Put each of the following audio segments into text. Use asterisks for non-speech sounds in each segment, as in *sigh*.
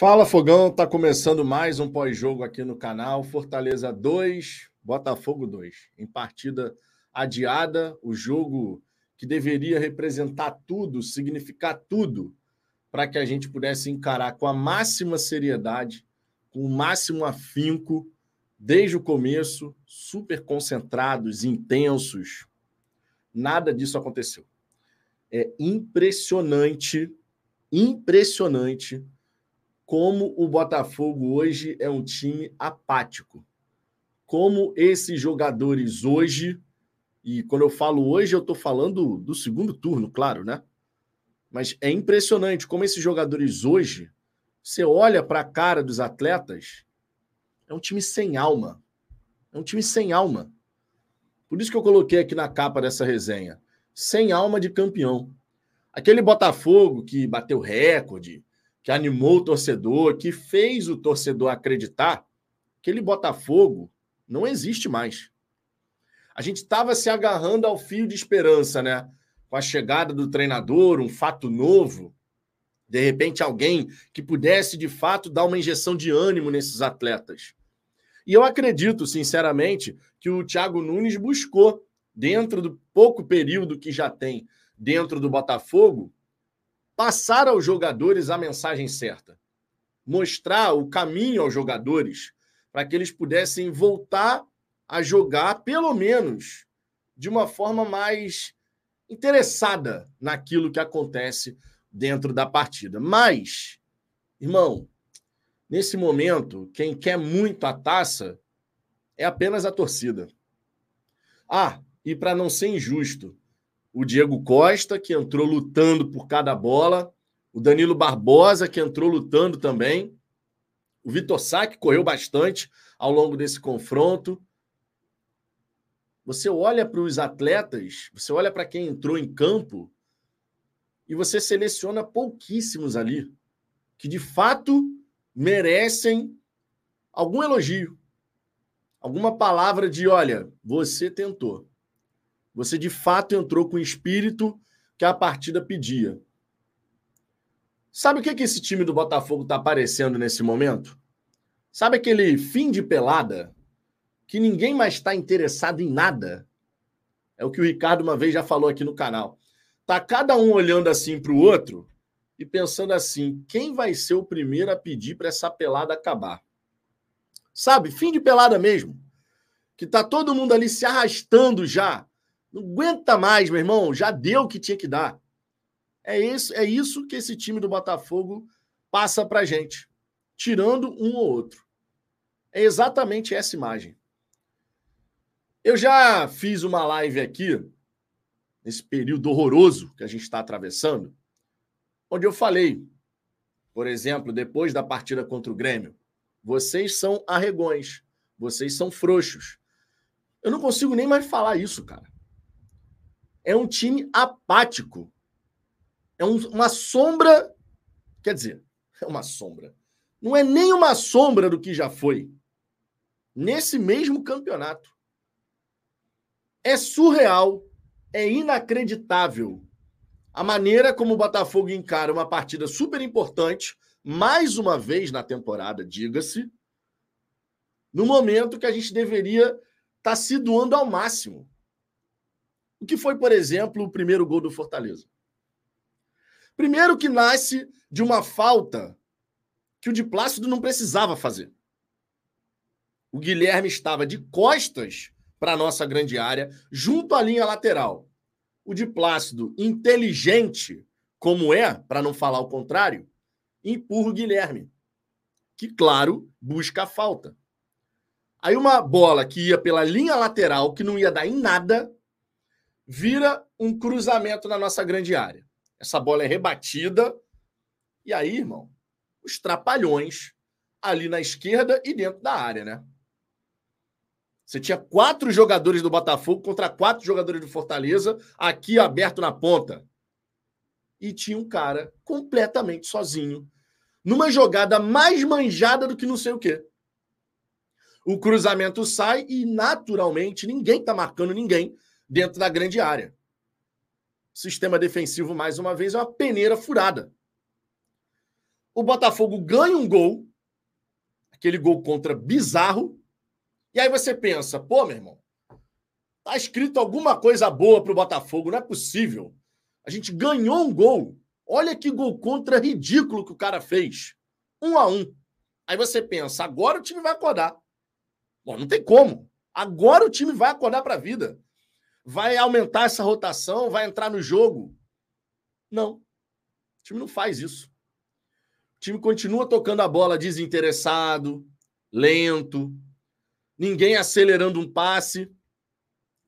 Fala Fogão, tá começando mais um pós-jogo aqui no canal. Fortaleza 2, Botafogo 2. Em partida adiada, o jogo que deveria representar tudo, significar tudo, para que a gente pudesse encarar com a máxima seriedade, com o máximo afinco, desde o começo, super concentrados, intensos. Nada disso aconteceu. É impressionante, impressionante como o Botafogo hoje é um time apático. Como esses jogadores hoje, e quando eu falo hoje, eu estou falando do segundo turno, claro, né? Mas é impressionante como esses jogadores hoje, você olha para a cara dos atletas, é um time sem alma. É um time sem alma. Por isso que eu coloquei aqui na capa dessa resenha. Sem alma de campeão. Aquele Botafogo que bateu recorde, que animou o torcedor, que fez o torcedor acreditar, aquele Botafogo não existe mais. A gente estava se agarrando ao fio de esperança, né? Com a chegada do treinador, um fato novo, de repente alguém que pudesse de fato dar uma injeção de ânimo nesses atletas. E eu acredito, sinceramente, que o Thiago Nunes buscou, dentro do pouco período que já tem dentro do Botafogo, passar aos jogadores a mensagem certa, mostrar o caminho aos jogadores para que eles pudessem voltar a jogar, pelo menos de uma forma mais interessada naquilo que acontece dentro da partida. Mas, irmão, nesse momento, quem quer muito a taça é apenas a torcida. Ah, e para não ser injusto, o Diego Costa, que entrou lutando por cada bola, o Danilo Barbosa, que entrou lutando também, o Vitor Sá, que correu bastante ao longo desse confronto. Você olha para os atletas, você olha para quem entrou em campo e você seleciona pouquíssimos ali que de fato merecem algum elogio, alguma palavra de: olha, você tentou. Você de fato entrou com o espírito que a partida pedia. Sabe o que, que esse time do Botafogo está aparecendo nesse momento? Sabe aquele fim de pelada que ninguém mais está interessado em nada? É o que o Ricardo uma vez já falou aqui no canal. Tá cada um olhando assim para o outro e pensando assim: quem vai ser o primeiro a pedir para essa pelada acabar? Sabe, fim de pelada mesmo. Que tá todo mundo ali se arrastando já não aguenta mais, meu irmão. Já deu o que tinha que dar. É isso, é isso que esse time do Botafogo passa pra gente, tirando um ou outro. É exatamente essa imagem. Eu já fiz uma live aqui, nesse período horroroso que a gente está atravessando, onde eu falei, por exemplo, depois da partida contra o Grêmio, vocês são arregões, vocês são frouxos. Eu não consigo nem mais falar isso, cara é um time apático. É um, uma sombra. Quer dizer, é uma sombra. Não é nem uma sombra do que já foi. Nesse mesmo campeonato. É surreal, é inacreditável a maneira como o Botafogo encara uma partida super importante, mais uma vez na temporada, diga-se, no momento que a gente deveria estar tá se doando ao máximo. O que foi, por exemplo, o primeiro gol do Fortaleza? Primeiro que nasce de uma falta que o de Plácido não precisava fazer. O Guilherme estava de costas para a nossa grande área, junto à linha lateral. O de Plácido, inteligente como é, para não falar o contrário, empurra o Guilherme, que, claro, busca a falta. Aí uma bola que ia pela linha lateral, que não ia dar em nada, vira um cruzamento na nossa grande área. Essa bola é rebatida. E aí, irmão, os trapalhões ali na esquerda e dentro da área, né? Você tinha quatro jogadores do Botafogo contra quatro jogadores do Fortaleza, aqui aberto na ponta. E tinha um cara completamente sozinho, numa jogada mais manjada do que não sei o quê. O cruzamento sai e, naturalmente, ninguém tá marcando ninguém dentro da grande área. Sistema defensivo, mais uma vez, é uma peneira furada. o Botafogo ganha um gol, aquele gol contra bizarro, e aí você pensa, pô, meu irmão, tá escrito alguma coisa boa pro Botafogo, não é possível. A gente ganhou um gol. Olha que gol contra ridículo que o cara fez. Um a um. Aí você pensa, agora o time vai acordar. Bom, não tem como. Agora o time vai acordar para a vida. Vai aumentar essa rotação, vai entrar no jogo. Não. O time não faz isso. O time continua tocando a bola desinteressado, lento, ninguém acelerando um passe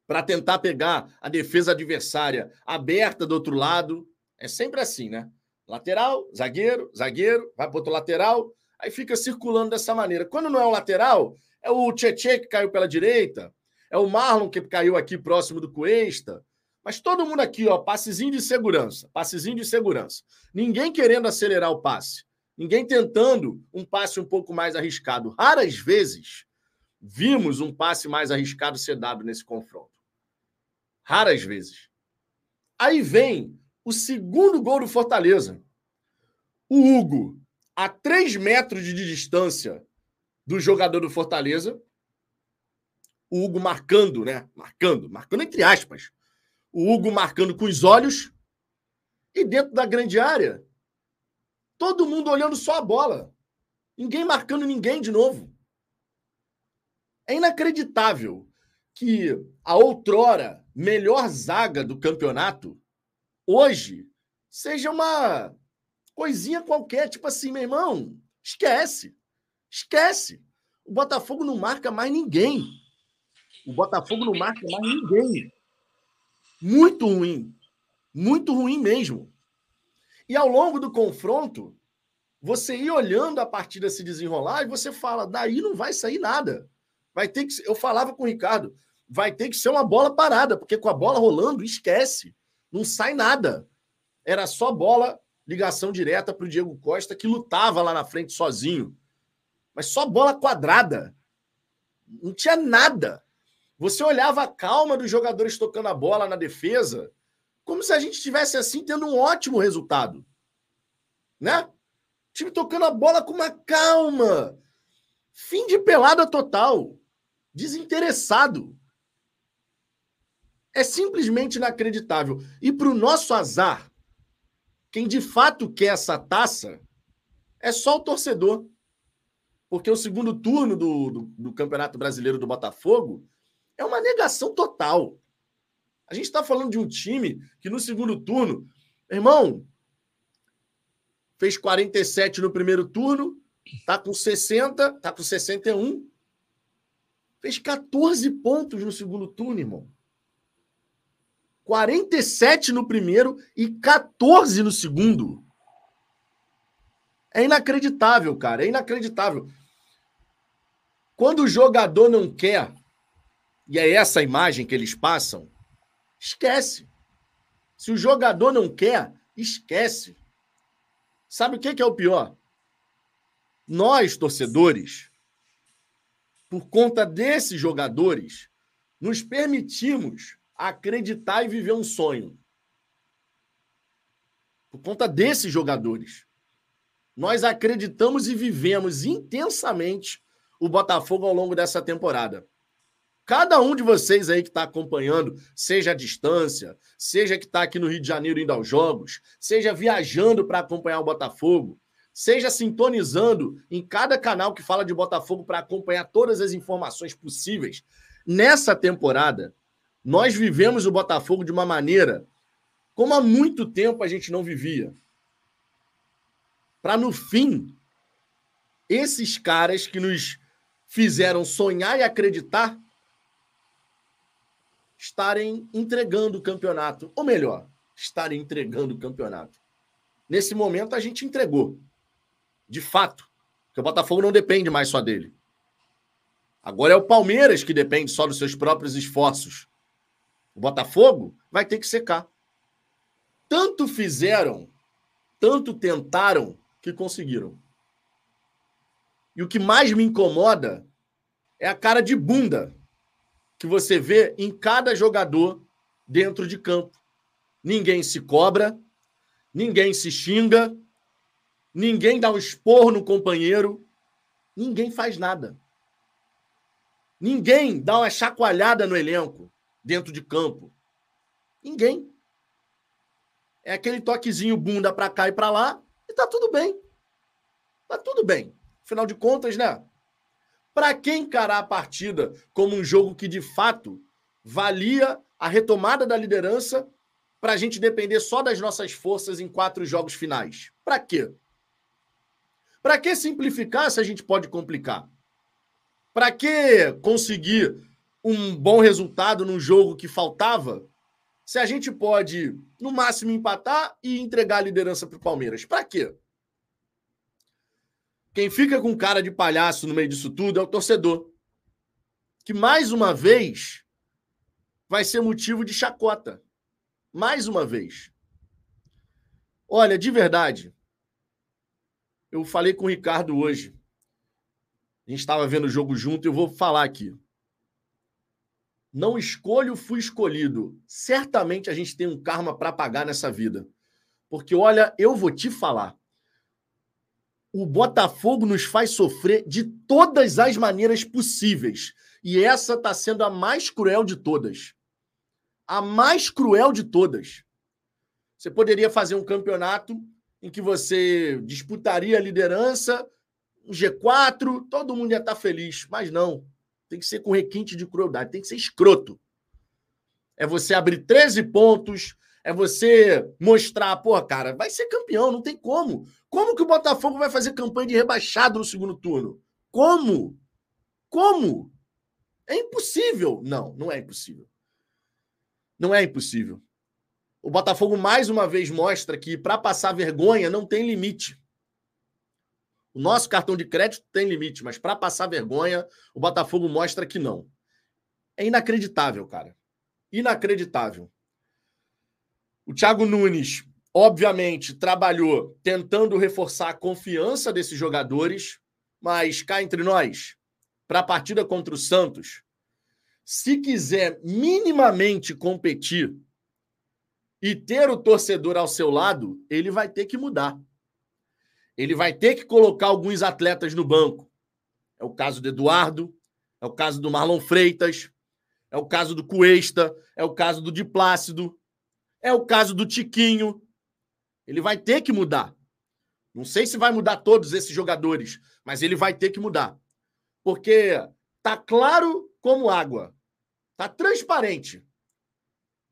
para tentar pegar a defesa adversária aberta do outro lado. É sempre assim, né? Lateral, zagueiro, zagueiro, vai para outro lateral, aí fica circulando dessa maneira. Quando não é um lateral, é o Tietchan que caiu pela direita, é o Marlon que caiu aqui próximo do Cuesta. Mas todo mundo aqui, ó, passezinho de segurança, passezinho de segurança. Ninguém querendo acelerar o passe. Ninguém tentando um passe um pouco mais arriscado. Raras vezes vimos um passe mais arriscado ser dado nesse confronto. Raras vezes. Aí vem o segundo gol do Fortaleza. O Hugo, a 3 metros de distância do jogador do Fortaleza. O Hugo marcando, né? Marcando, marcando entre aspas. O Hugo marcando com os olhos. E dentro da grande área, todo mundo olhando só a bola. Ninguém marcando ninguém de novo. É inacreditável que a outrora melhor zaga do campeonato hoje seja uma coisinha qualquer, tipo assim, meu irmão, esquece. Esquece. O Botafogo não marca mais ninguém. O Botafogo não marca mais ninguém. Muito ruim. Muito ruim mesmo. E ao longo do confronto, você ir olhando a partida se desenrolar e você fala, daí não vai sair nada. Vai ter que. Eu falava com o Ricardo, vai ter que ser uma bola parada, porque com a bola rolando, esquece. Não sai nada. Era só bola, ligação direta para o Diego Costa, que lutava lá na frente sozinho mas só bola quadrada. Não tinha nada. Você olhava a calma dos jogadores tocando a bola na defesa, como se a gente estivesse assim tendo um ótimo resultado. Né? O time tocando a bola com uma calma. Fim de pelada total. Desinteressado. É simplesmente inacreditável. E para o nosso azar, quem de fato quer essa taça é só o torcedor porque o segundo turno do, do, do Campeonato Brasileiro do Botafogo é uma negação total. A gente está falando de um time que no segundo turno, irmão, fez 47 no primeiro turno, tá com 60, tá com 61. Fez 14 pontos no segundo turno, irmão. 47 no primeiro e 14 no segundo. É inacreditável, cara. É inacreditável. Quando o jogador não quer, e é essa imagem que eles passam, esquece. Se o jogador não quer, esquece. Sabe o que é o pior? Nós, torcedores, por conta desses jogadores, nos permitimos acreditar e viver um sonho. Por conta desses jogadores. Nós acreditamos e vivemos intensamente o Botafogo ao longo dessa temporada. Cada um de vocês aí que está acompanhando, seja à distância, seja que está aqui no Rio de Janeiro indo aos jogos, seja viajando para acompanhar o Botafogo, seja sintonizando em cada canal que fala de Botafogo para acompanhar todas as informações possíveis. Nessa temporada, nós vivemos o Botafogo de uma maneira como há muito tempo a gente não vivia. Para no fim, esses caras que nos fizeram sonhar e acreditar estarem entregando o campeonato. Ou melhor, estarem entregando o campeonato. Nesse momento, a gente entregou. De fato. Porque o Botafogo não depende mais só dele. Agora é o Palmeiras que depende só dos seus próprios esforços. O Botafogo vai ter que secar. Tanto fizeram, tanto tentaram, que conseguiram. E o que mais me incomoda é a cara de bunda que você vê em cada jogador dentro de campo. Ninguém se cobra, ninguém se xinga, ninguém dá um esporro no companheiro, ninguém faz nada. Ninguém dá uma chacoalhada no elenco, dentro de campo. Ninguém. É aquele toquezinho bunda para cá e para lá e tá tudo bem. Tá tudo bem. Afinal de contas, né? Para quem encarar a partida como um jogo que de fato valia a retomada da liderança para a gente depender só das nossas forças em quatro jogos finais? Para quê? Para que simplificar se a gente pode complicar? Para que conseguir um bom resultado num jogo que faltava? Se a gente pode, no máximo, empatar e entregar a liderança para o Palmeiras. Para quê? Quem fica com cara de palhaço no meio disso tudo é o torcedor. Que mais uma vez vai ser motivo de chacota. Mais uma vez. Olha, de verdade, eu falei com o Ricardo hoje. A gente estava vendo o jogo junto e eu vou falar aqui. Não escolho, fui escolhido. Certamente a gente tem um karma para pagar nessa vida. Porque, olha, eu vou te falar. O Botafogo nos faz sofrer de todas as maneiras possíveis. E essa está sendo a mais cruel de todas. A mais cruel de todas. Você poderia fazer um campeonato em que você disputaria a liderança, um G4, todo mundo ia estar feliz. Mas não. Tem que ser com requinte de crueldade, tem que ser escroto. É você abrir 13 pontos, é você mostrar, pô, cara, vai ser campeão, não tem como. Como que o Botafogo vai fazer campanha de rebaixado no segundo turno? Como? Como? É impossível. Não, não é impossível. Não é impossível. O Botafogo mais uma vez mostra que para passar vergonha não tem limite. O nosso cartão de crédito tem limite, mas para passar vergonha, o Botafogo mostra que não. É inacreditável, cara. Inacreditável. O Thiago Nunes, obviamente, trabalhou tentando reforçar a confiança desses jogadores, mas cá entre nós, para a partida contra o Santos, se quiser minimamente competir e ter o torcedor ao seu lado, ele vai ter que mudar. Ele vai ter que colocar alguns atletas no banco. É o caso do Eduardo, é o caso do Marlon Freitas, é o caso do Cuesta, é o caso do Diplácido, é o caso do Tiquinho. Ele vai ter que mudar. Não sei se vai mudar todos esses jogadores, mas ele vai ter que mudar. Porque tá claro como água. Tá transparente.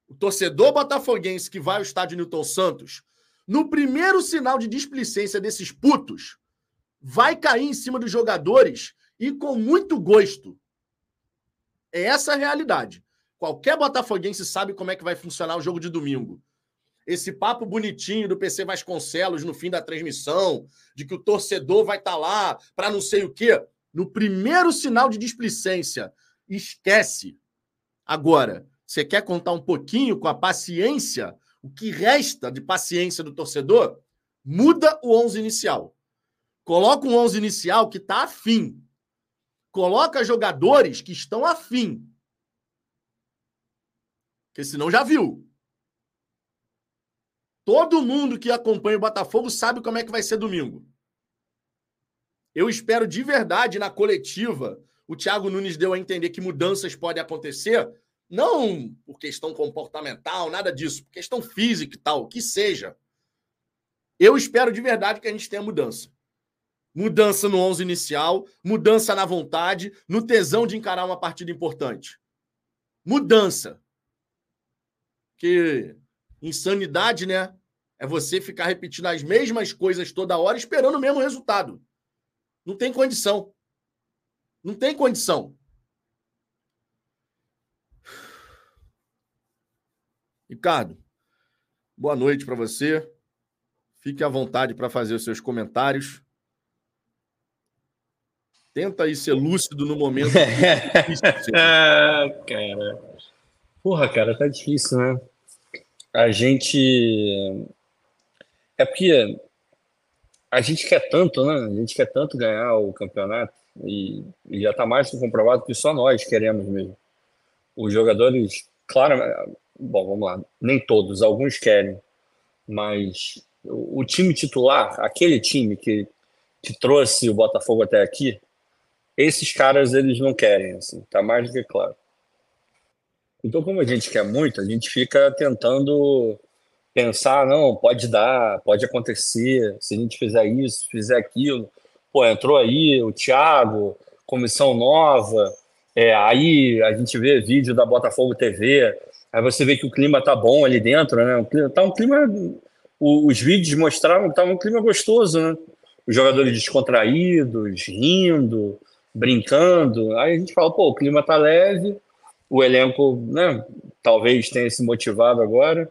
O torcedor botafoguense que vai ao estádio Newton Santos, no primeiro sinal de displicência desses putos, vai cair em cima dos jogadores e com muito gosto. É essa a realidade. Qualquer botafoguense sabe como é que vai funcionar o jogo de domingo. Esse papo bonitinho do PC Vasconcelos no fim da transmissão, de que o torcedor vai estar tá lá para não sei o quê. No primeiro sinal de displicência, esquece. Agora, você quer contar um pouquinho com a paciência, o que resta de paciência do torcedor? Muda o 11 inicial. Coloca um 11 inicial que está afim. Coloca jogadores que estão afim. Porque senão já viu. Todo mundo que acompanha o Botafogo sabe como é que vai ser domingo. Eu espero de verdade na coletiva. O Thiago Nunes deu a entender que mudanças podem acontecer não por questão comportamental, nada disso, por questão física e tal, que seja. Eu espero de verdade que a gente tenha mudança. Mudança no 11 inicial, mudança na vontade, no tesão de encarar uma partida importante. Mudança. Que insanidade, né? É você ficar repetindo as mesmas coisas toda hora esperando o mesmo resultado. Não tem condição. Não tem condição. Ricardo, boa noite para você. Fique à vontade para fazer os seus comentários. Tenta aí ser lúcido no momento. *laughs* ah, cara. Porra, cara, tá difícil, né? A gente. É porque a gente quer tanto, né? A gente quer tanto ganhar o campeonato e, e já tá mais que comprovado que só nós queremos mesmo. Os jogadores, claro, Bom, vamos lá. Nem todos, alguns querem, mas o, o time titular, aquele time que, que trouxe o Botafogo até aqui, esses caras eles não querem, assim, tá mais do que claro. Então, como a gente quer muito, a gente fica tentando pensar, não, pode dar, pode acontecer, se a gente fizer isso, fizer aquilo. Pô, entrou aí o Thiago, comissão nova, é, aí a gente vê vídeo da Botafogo TV, aí você vê que o clima tá bom ali dentro, né? O clima, tá um clima. os vídeos mostraram que tá um clima gostoso, né? Os jogadores descontraídos, rindo, brincando. Aí a gente fala, pô, o clima tá leve, o elenco, né? Talvez tenha se motivado agora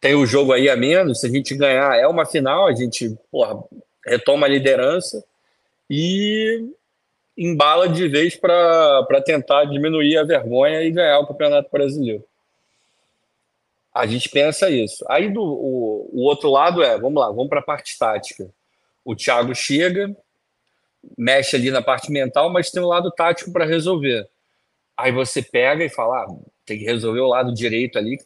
tem o jogo aí a menos, se a gente ganhar, é uma final, a gente porra, retoma a liderança e embala de vez para tentar diminuir a vergonha e ganhar o Campeonato Brasileiro. A gente pensa isso. Aí do, o, o outro lado é, vamos lá, vamos para a parte tática. O Thiago chega, mexe ali na parte mental, mas tem um lado tático para resolver. Aí você pega e fala, ah, tem que resolver o lado direito ali, que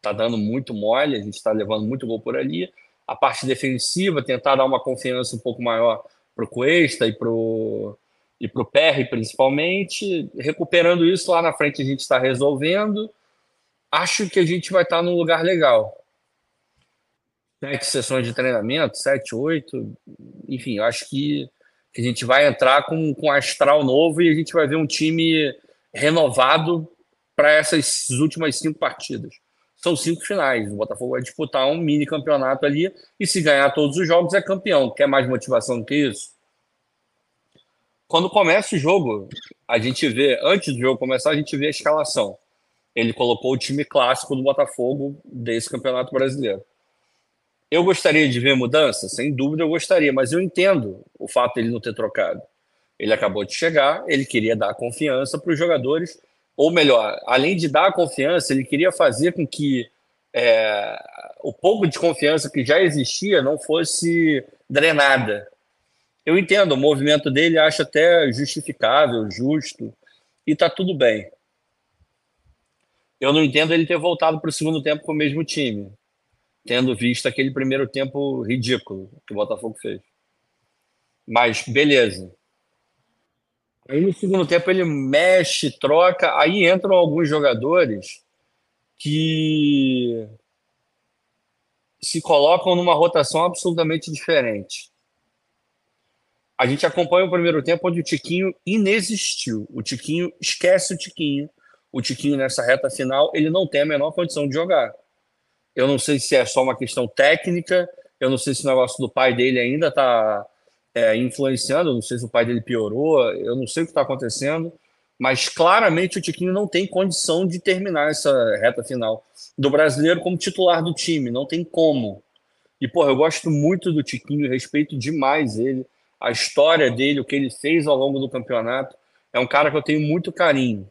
tá dando muito mole, a gente está levando muito gol por ali. A parte defensiva, tentar dar uma confiança um pouco maior para o Cuesta e para o e pro PR, principalmente. Recuperando isso lá na frente, a gente está resolvendo. Acho que a gente vai estar tá num lugar legal. Sete sessões de treinamento, sete, oito, enfim, acho que, que a gente vai entrar com, com astral novo e a gente vai ver um time renovado para essas últimas cinco partidas são cinco finais. O Botafogo vai disputar um mini campeonato ali e se ganhar todos os jogos é campeão. Quer mais motivação do que isso? Quando começa o jogo, a gente vê, antes do jogo começar, a gente vê a escalação. Ele colocou o time clássico do Botafogo desse campeonato brasileiro. Eu gostaria de ver mudança? Sem dúvida eu gostaria, mas eu entendo o fato de ele não ter trocado. Ele acabou de chegar, ele queria dar confiança para os jogadores ou melhor, além de dar confiança, ele queria fazer com que é, o pouco de confiança que já existia não fosse drenada. Eu entendo, o movimento dele acho até justificável, justo, e tá tudo bem. Eu não entendo ele ter voltado para o segundo tempo com o mesmo time, tendo visto aquele primeiro tempo ridículo que o Botafogo fez. Mas beleza. Aí no segundo tempo ele mexe, troca, aí entram alguns jogadores que se colocam numa rotação absolutamente diferente. A gente acompanha o primeiro tempo onde o Tiquinho inexistiu. O Tiquinho esquece o Tiquinho. O Tiquinho nessa reta final, ele não tem a menor condição de jogar. Eu não sei se é só uma questão técnica, eu não sei se o negócio do pai dele ainda está é, influenciando. Não sei se o pai dele piorou, eu não sei o que está acontecendo, mas claramente o Tiquinho não tem condição de terminar essa reta final do brasileiro como titular do time, não tem como. E, porra, eu gosto muito do Tiquinho, respeito demais ele, a história dele, o que ele fez ao longo do campeonato. É um cara que eu tenho muito carinho.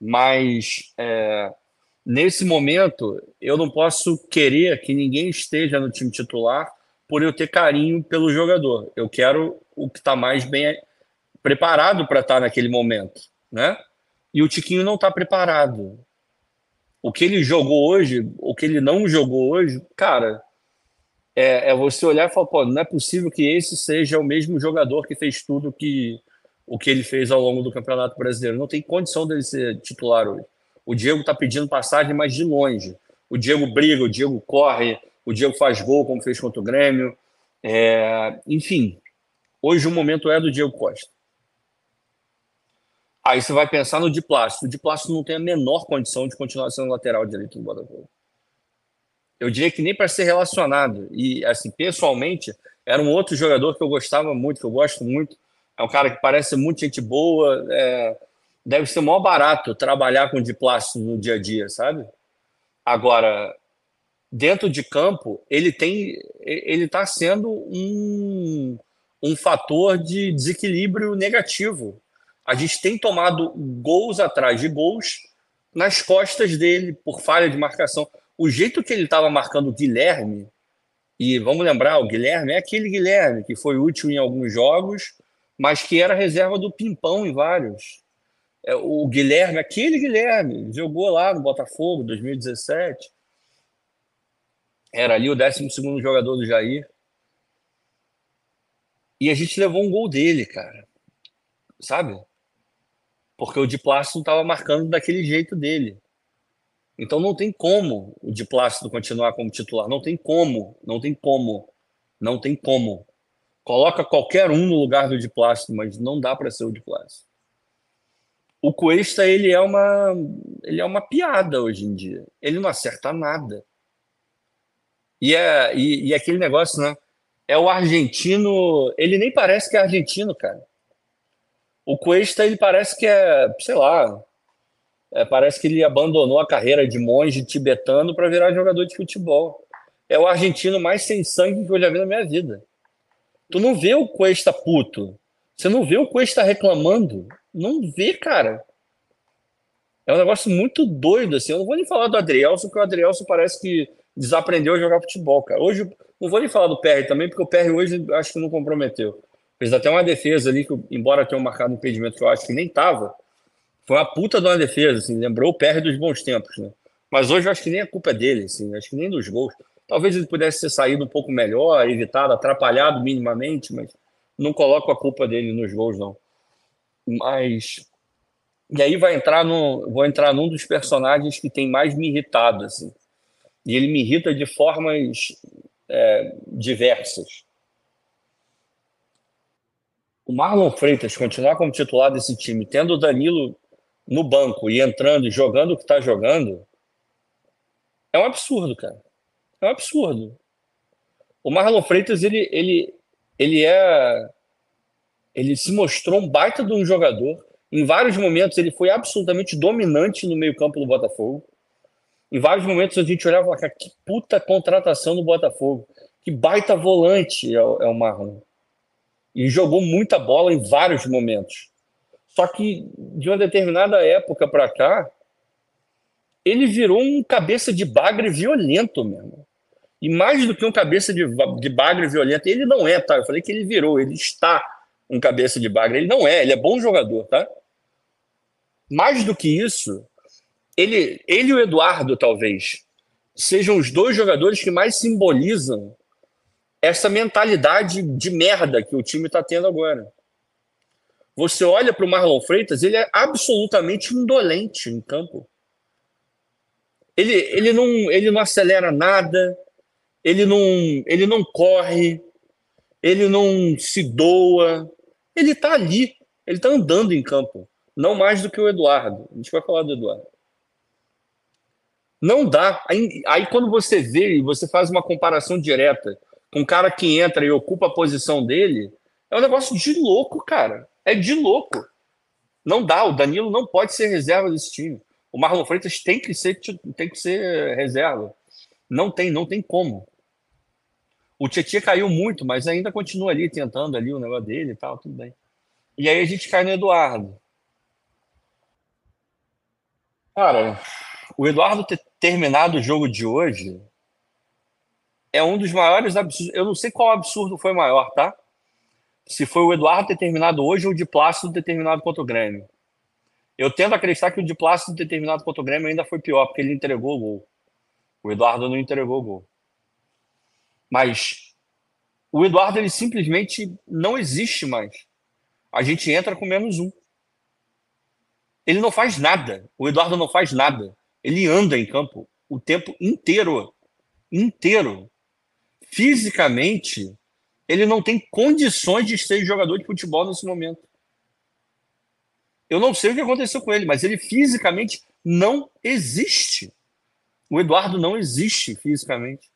Mas é, nesse momento, eu não posso querer que ninguém esteja no time titular por eu ter carinho pelo jogador. Eu quero o que está mais bem preparado para estar tá naquele momento, né? E o Tiquinho não está preparado. O que ele jogou hoje, o que ele não jogou hoje, cara, é, é você olhar e falar, pô, não é possível que esse seja o mesmo jogador que fez tudo que o que ele fez ao longo do Campeonato Brasileiro. Não tem condição dele ser titular hoje. O Diego está pedindo passagem, mas de longe. O Diego briga, o Diego corre, o Diego faz gol, como fez contra o Grêmio. É, enfim, hoje o momento é do Diego Costa. Aí você vai pensar no Diplácio. O Diplácio não tem a menor condição de continuar sendo lateral direito do Botafogo. Eu diria que nem para ser relacionado. E, assim, pessoalmente, era um outro jogador que eu gostava muito, que eu gosto muito. É um cara que parece muito gente boa. É, deve ser maior barato trabalhar com o Diplácio no dia a dia, sabe? Agora, dentro de campo, ele tem, ele está sendo um, um fator de desequilíbrio negativo. A gente tem tomado gols atrás de gols nas costas dele por falha de marcação. O jeito que ele estava marcando o Guilherme, e vamos lembrar, o Guilherme é aquele Guilherme que foi útil em alguns jogos, mas que era reserva do Pimpão em vários. É, o Guilherme, aquele Guilherme, jogou lá no Botafogo 2017 Era ali o 12 jogador do Jair. E a gente levou um gol dele, cara. Sabe? Porque o de Plácido estava marcando daquele jeito dele. Então não tem como o de Plácido continuar como titular. Não tem como. Não tem como. Não tem como. Coloca qualquer um no lugar do de Plácido, mas não dá para ser o de Plácido. O Cuesta, ele é uma ele é uma piada hoje em dia. Ele não acerta nada. E é e, e aquele negócio, né? É o argentino, ele nem parece que é argentino, cara. O Cuesta, ele parece que é, sei lá, é, parece que ele abandonou a carreira de monge tibetano para virar jogador de futebol. É o argentino mais sem sangue que eu já vi na minha vida. Tu não vê o Cuesta puto. Você não vê o Cuesta reclamando. Não vê, cara. É um negócio muito doido, assim. Eu não vou nem falar do Adrielson, porque o Adrielson parece que desaprendeu a jogar futebol, cara. Hoje, não vou nem falar do PR também, porque o PR hoje acho que não comprometeu. Fez até uma defesa ali, que, embora tenha marcado um impedimento que eu acho que nem tava, foi uma puta de uma defesa, assim, lembrou o PR dos bons tempos, né? Mas hoje eu acho que nem a culpa é dele, assim, acho que nem dos gols. Talvez ele pudesse ter saído um pouco melhor, evitado, atrapalhado minimamente, mas não coloco a culpa dele nos gols, não. Mas. E aí vai entrar no, vou entrar num dos personagens que tem mais me irritado, assim. E ele me irrita de formas é, diversas. O Marlon Freitas continuar como titular desse time, tendo o Danilo no banco e entrando e jogando o que está jogando, é um absurdo, cara. É um absurdo. O Marlon Freitas, ele, ele, ele é. Ele se mostrou um baita de um jogador. Em vários momentos, ele foi absolutamente dominante no meio-campo do Botafogo. Em vários momentos, a gente olhava e falava, que puta contratação no Botafogo. Que baita volante é o, é o. E jogou muita bola em vários momentos. Só que, de uma determinada época para cá, ele virou um cabeça de bagre violento mesmo. E mais do que um cabeça de, de bagre violento, ele não é, tá? Eu falei que ele virou, ele está um cabeça de bagre. Ele não é, ele é bom jogador, tá? Mais do que isso, ele, ele e o Eduardo, talvez, sejam os dois jogadores que mais simbolizam essa mentalidade de merda que o time está tendo agora. Você olha para o Marlon Freitas, ele é absolutamente indolente em campo. Ele, ele, não, ele não acelera nada, ele não, ele não corre, ele não se doa, ele está ali, ele está andando em campo, não mais do que o Eduardo. A gente vai falar do Eduardo. Não dá. Aí, aí quando você vê e você faz uma comparação direta com um cara que entra e ocupa a posição dele, é um negócio de louco, cara. É de louco. Não dá. O Danilo não pode ser reserva desse time. O Marlon Freitas tem que ser, tem que ser reserva. Não tem, não tem como. O Tietchan caiu muito, mas ainda continua ali tentando ali o negócio dele e tal, tudo bem. E aí a gente cai no Eduardo. Cara, o Eduardo terminado o jogo de hoje é um dos maiores absurdos. Eu não sei qual absurdo foi maior, tá? Se foi o Eduardo ter terminado hoje ou o de Plácido ter terminado contra o Grêmio. Eu tento acreditar que o de Plácido ter terminado contra o Grêmio ainda foi pior, porque ele entregou o gol. O Eduardo não entregou o gol. Mas o Eduardo ele simplesmente não existe mais. A gente entra com menos um. Ele não faz nada. O Eduardo não faz nada. Ele anda em campo o tempo inteiro. Inteiro. Fisicamente, ele não tem condições de ser jogador de futebol nesse momento. Eu não sei o que aconteceu com ele, mas ele fisicamente não existe. O Eduardo não existe fisicamente.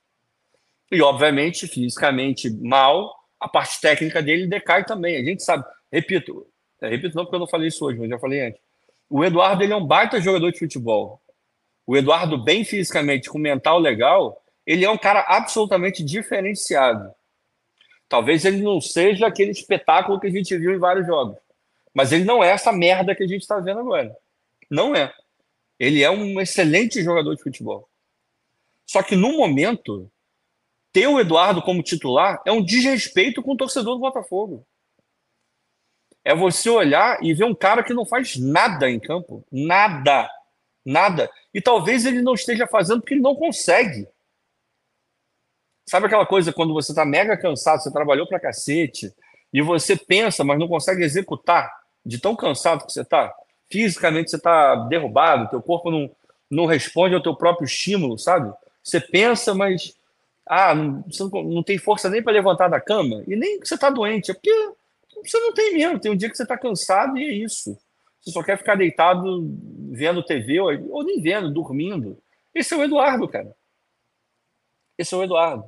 E, obviamente, fisicamente mal, a parte técnica dele decai também. A gente sabe, repito, é, repito não porque eu não falei isso hoje, mas já falei antes. O Eduardo ele é um baita jogador de futebol. O Eduardo, bem fisicamente, com mental legal, ele é um cara absolutamente diferenciado. Talvez ele não seja aquele espetáculo que a gente viu em vários jogos. Mas ele não é essa merda que a gente está vendo agora. Não é. Ele é um excelente jogador de futebol. Só que no momento, ter o Eduardo como titular é um desrespeito com o torcedor do Botafogo. É você olhar e ver um cara que não faz nada em campo. Nada. Nada. E talvez ele não esteja fazendo porque ele não consegue. Sabe aquela coisa quando você tá mega cansado, você trabalhou pra cacete, e você pensa, mas não consegue executar, de tão cansado que você tá? Fisicamente você tá derrubado, teu corpo não, não responde ao teu próprio estímulo, sabe? Você pensa, mas ah, não, você não, não tem força nem para levantar da cama, e nem que você tá doente, é porque você não tem mesmo. Tem um dia que você tá cansado e é isso. Você só quer ficar deitado vendo TV ou, ou nem vendo, dormindo. Esse é o Eduardo, cara. Esse é o Eduardo.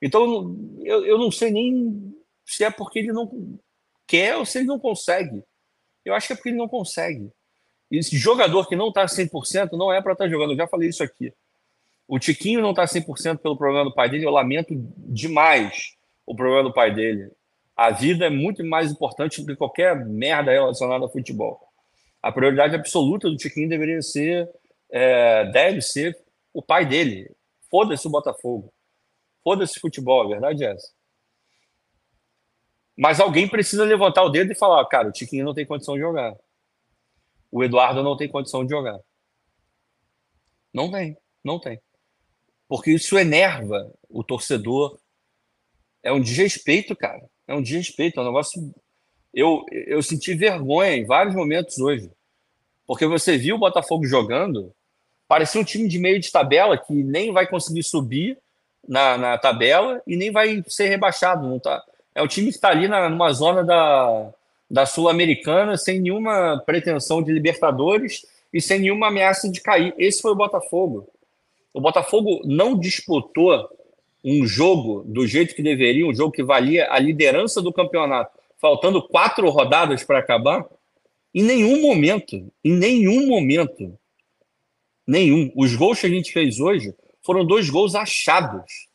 Então, eu, eu não sei nem se é porque ele não quer ou se ele não consegue. Eu acho que é porque ele não consegue. Esse jogador que não está 100% não é para estar tá jogando. Eu já falei isso aqui. O Tiquinho não está 100% pelo problema do pai dele. Eu lamento demais o problema do pai dele. A vida é muito mais importante do que qualquer merda relacionada ao futebol. A prioridade absoluta do Tiquinho deveria ser, é, deve ser o pai dele. Foda-se o Botafogo. Foda-se futebol, a verdade é essa. Mas alguém precisa levantar o dedo e falar: cara, o Tiquinho não tem condição de jogar. O Eduardo não tem condição de jogar. Não tem, não tem. Porque isso enerva o torcedor. É um desrespeito, cara. É um desrespeito. É um negócio. Eu, eu senti vergonha em vários momentos hoje. Porque você viu o Botafogo jogando, parecia um time de meio de tabela que nem vai conseguir subir na, na tabela e nem vai ser rebaixado. Não tá, é o time que está ali na, numa zona da, da Sul-Americana sem nenhuma pretensão de Libertadores e sem nenhuma ameaça de cair. Esse foi o Botafogo. O Botafogo não disputou um jogo do jeito que deveria, um jogo que valia a liderança do campeonato, faltando quatro rodadas para acabar. Em nenhum momento, em nenhum momento, nenhum. Os gols que a gente fez hoje foram dois gols achados.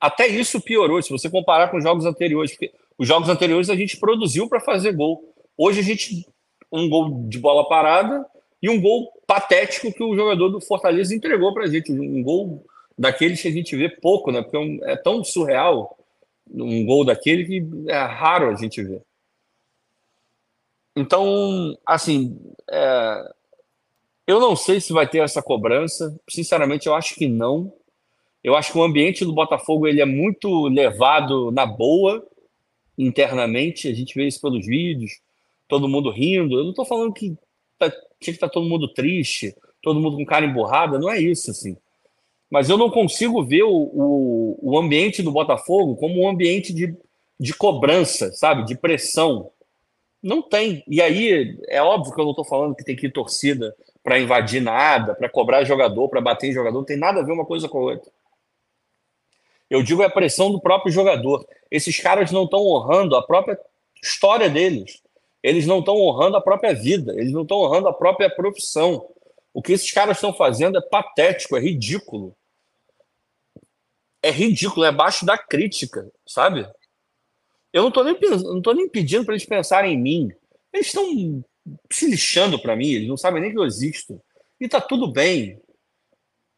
Até isso piorou, se você comparar com os jogos anteriores, porque os jogos anteriores a gente produziu para fazer gol. Hoje a gente um gol de bola parada e um gol patético que o jogador do Fortaleza entregou para a gente, um gol daqueles que a gente vê pouco, né? Porque é, é tão surreal um gol daquele que é raro a gente ver. Então, assim, é, eu não sei se vai ter essa cobrança. Sinceramente, eu acho que não. Eu acho que o ambiente do Botafogo ele é muito levado na boa internamente. A gente vê isso pelos vídeos, todo mundo rindo. Eu não estou falando que tá, tinha que estar tá todo mundo triste, todo mundo com cara emburrada. Não é isso, assim. Mas eu não consigo ver o, o, o ambiente do Botafogo como um ambiente de, de cobrança, sabe? De pressão. Não tem. E aí, é óbvio que eu não estou falando que tem que ir torcida para invadir nada, para cobrar jogador, para bater em jogador, não tem nada a ver uma coisa com a outra. Eu digo é a pressão do próprio jogador. Esses caras não estão honrando a própria história deles. Eles não estão honrando a própria vida. Eles não estão honrando a própria profissão. O que esses caras estão fazendo é patético, é ridículo. É ridículo, é abaixo da crítica, sabe? Eu não estou nem, nem pedindo para eles pensarem em mim. Eles estão se lixando para mim, eles não sabem nem que eu existo. E tá tudo bem.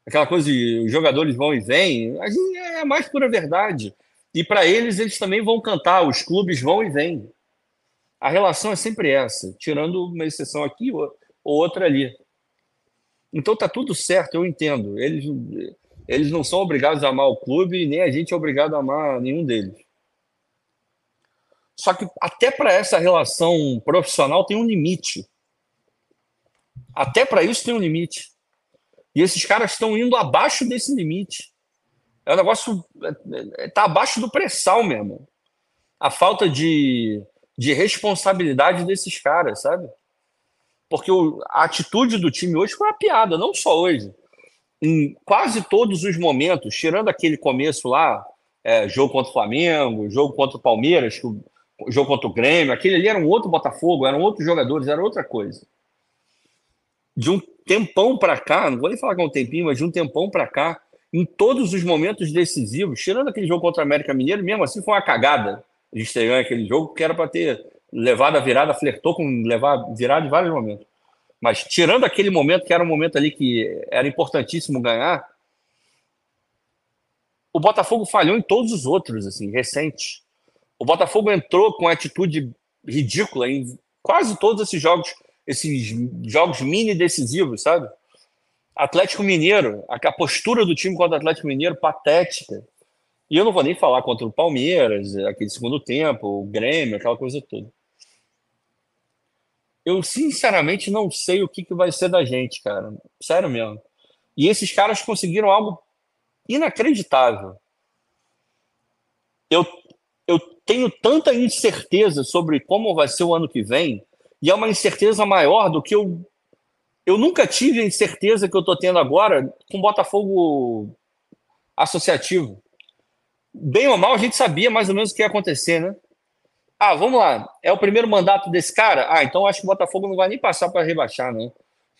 Aquela coisa de os jogadores vão e vêm, é a mais pura verdade. E para eles, eles também vão cantar, os clubes vão e vêm. A relação é sempre essa, tirando uma exceção aqui ou outra ali. Então tá tudo certo, eu entendo. Eles, eles não são obrigados a amar o clube, nem a gente é obrigado a amar nenhum deles. Só que até para essa relação profissional tem um limite. Até para isso tem um limite. E esses caras estão indo abaixo desse limite. É um negócio. Está abaixo do pré-sal mesmo. A falta de, de responsabilidade desses caras, sabe? Porque o, a atitude do time hoje foi uma piada, não só hoje. Em quase todos os momentos, tirando aquele começo lá, é, jogo contra o Flamengo, jogo contra o Palmeiras, que o, jogo contra o Grêmio, aquele ali era um outro Botafogo, eram outros jogadores, era outra coisa. De um tempão para cá, não vou nem falar que é um tempinho, mas de um tempão para cá, em todos os momentos decisivos, tirando aquele jogo contra o América Mineiro, mesmo assim foi uma cagada de estrear aquele jogo, porque era para ter levado a virada, flertou com levar virada em vários momentos. Mas tirando aquele momento, que era um momento ali que era importantíssimo ganhar, o Botafogo falhou em todos os outros, assim, recentes. O Botafogo entrou com atitude ridícula em quase todos esses jogos, esses jogos mini decisivos, sabe? Atlético Mineiro, a postura do time contra o Atlético Mineiro patética. E eu não vou nem falar contra o Palmeiras, aquele segundo tempo, o Grêmio, aquela coisa toda. Eu sinceramente não sei o que, que vai ser da gente, cara. Sério mesmo. E esses caras conseguiram algo inacreditável. Eu, eu tenho tanta incerteza sobre como vai ser o ano que vem, e é uma incerteza maior do que eu. Eu nunca tive a incerteza que eu estou tendo agora com Botafogo associativo. Bem ou mal, a gente sabia mais ou menos o que ia acontecer, né? Ah, vamos lá. É o primeiro mandato desse cara? Ah, então acho que o Botafogo não vai nem passar para rebaixar, né?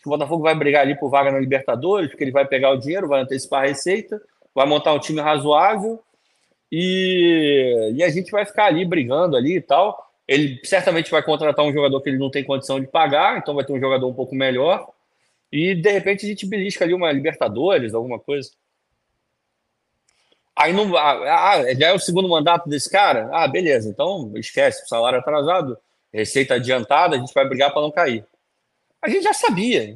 O Botafogo vai brigar ali por vaga na Libertadores, porque ele vai pegar o dinheiro, vai antecipar a receita, vai montar um time razoável e, e a gente vai ficar ali brigando ali e tal. Ele certamente vai contratar um jogador que ele não tem condição de pagar, então vai ter um jogador um pouco melhor. E de repente a gente belisca ali uma Libertadores, alguma coisa. Aí não. Ah, ah, já é o segundo mandato desse cara? Ah, beleza. Então esquece, salário atrasado, receita adiantada, a gente vai brigar para não cair. A gente já sabia.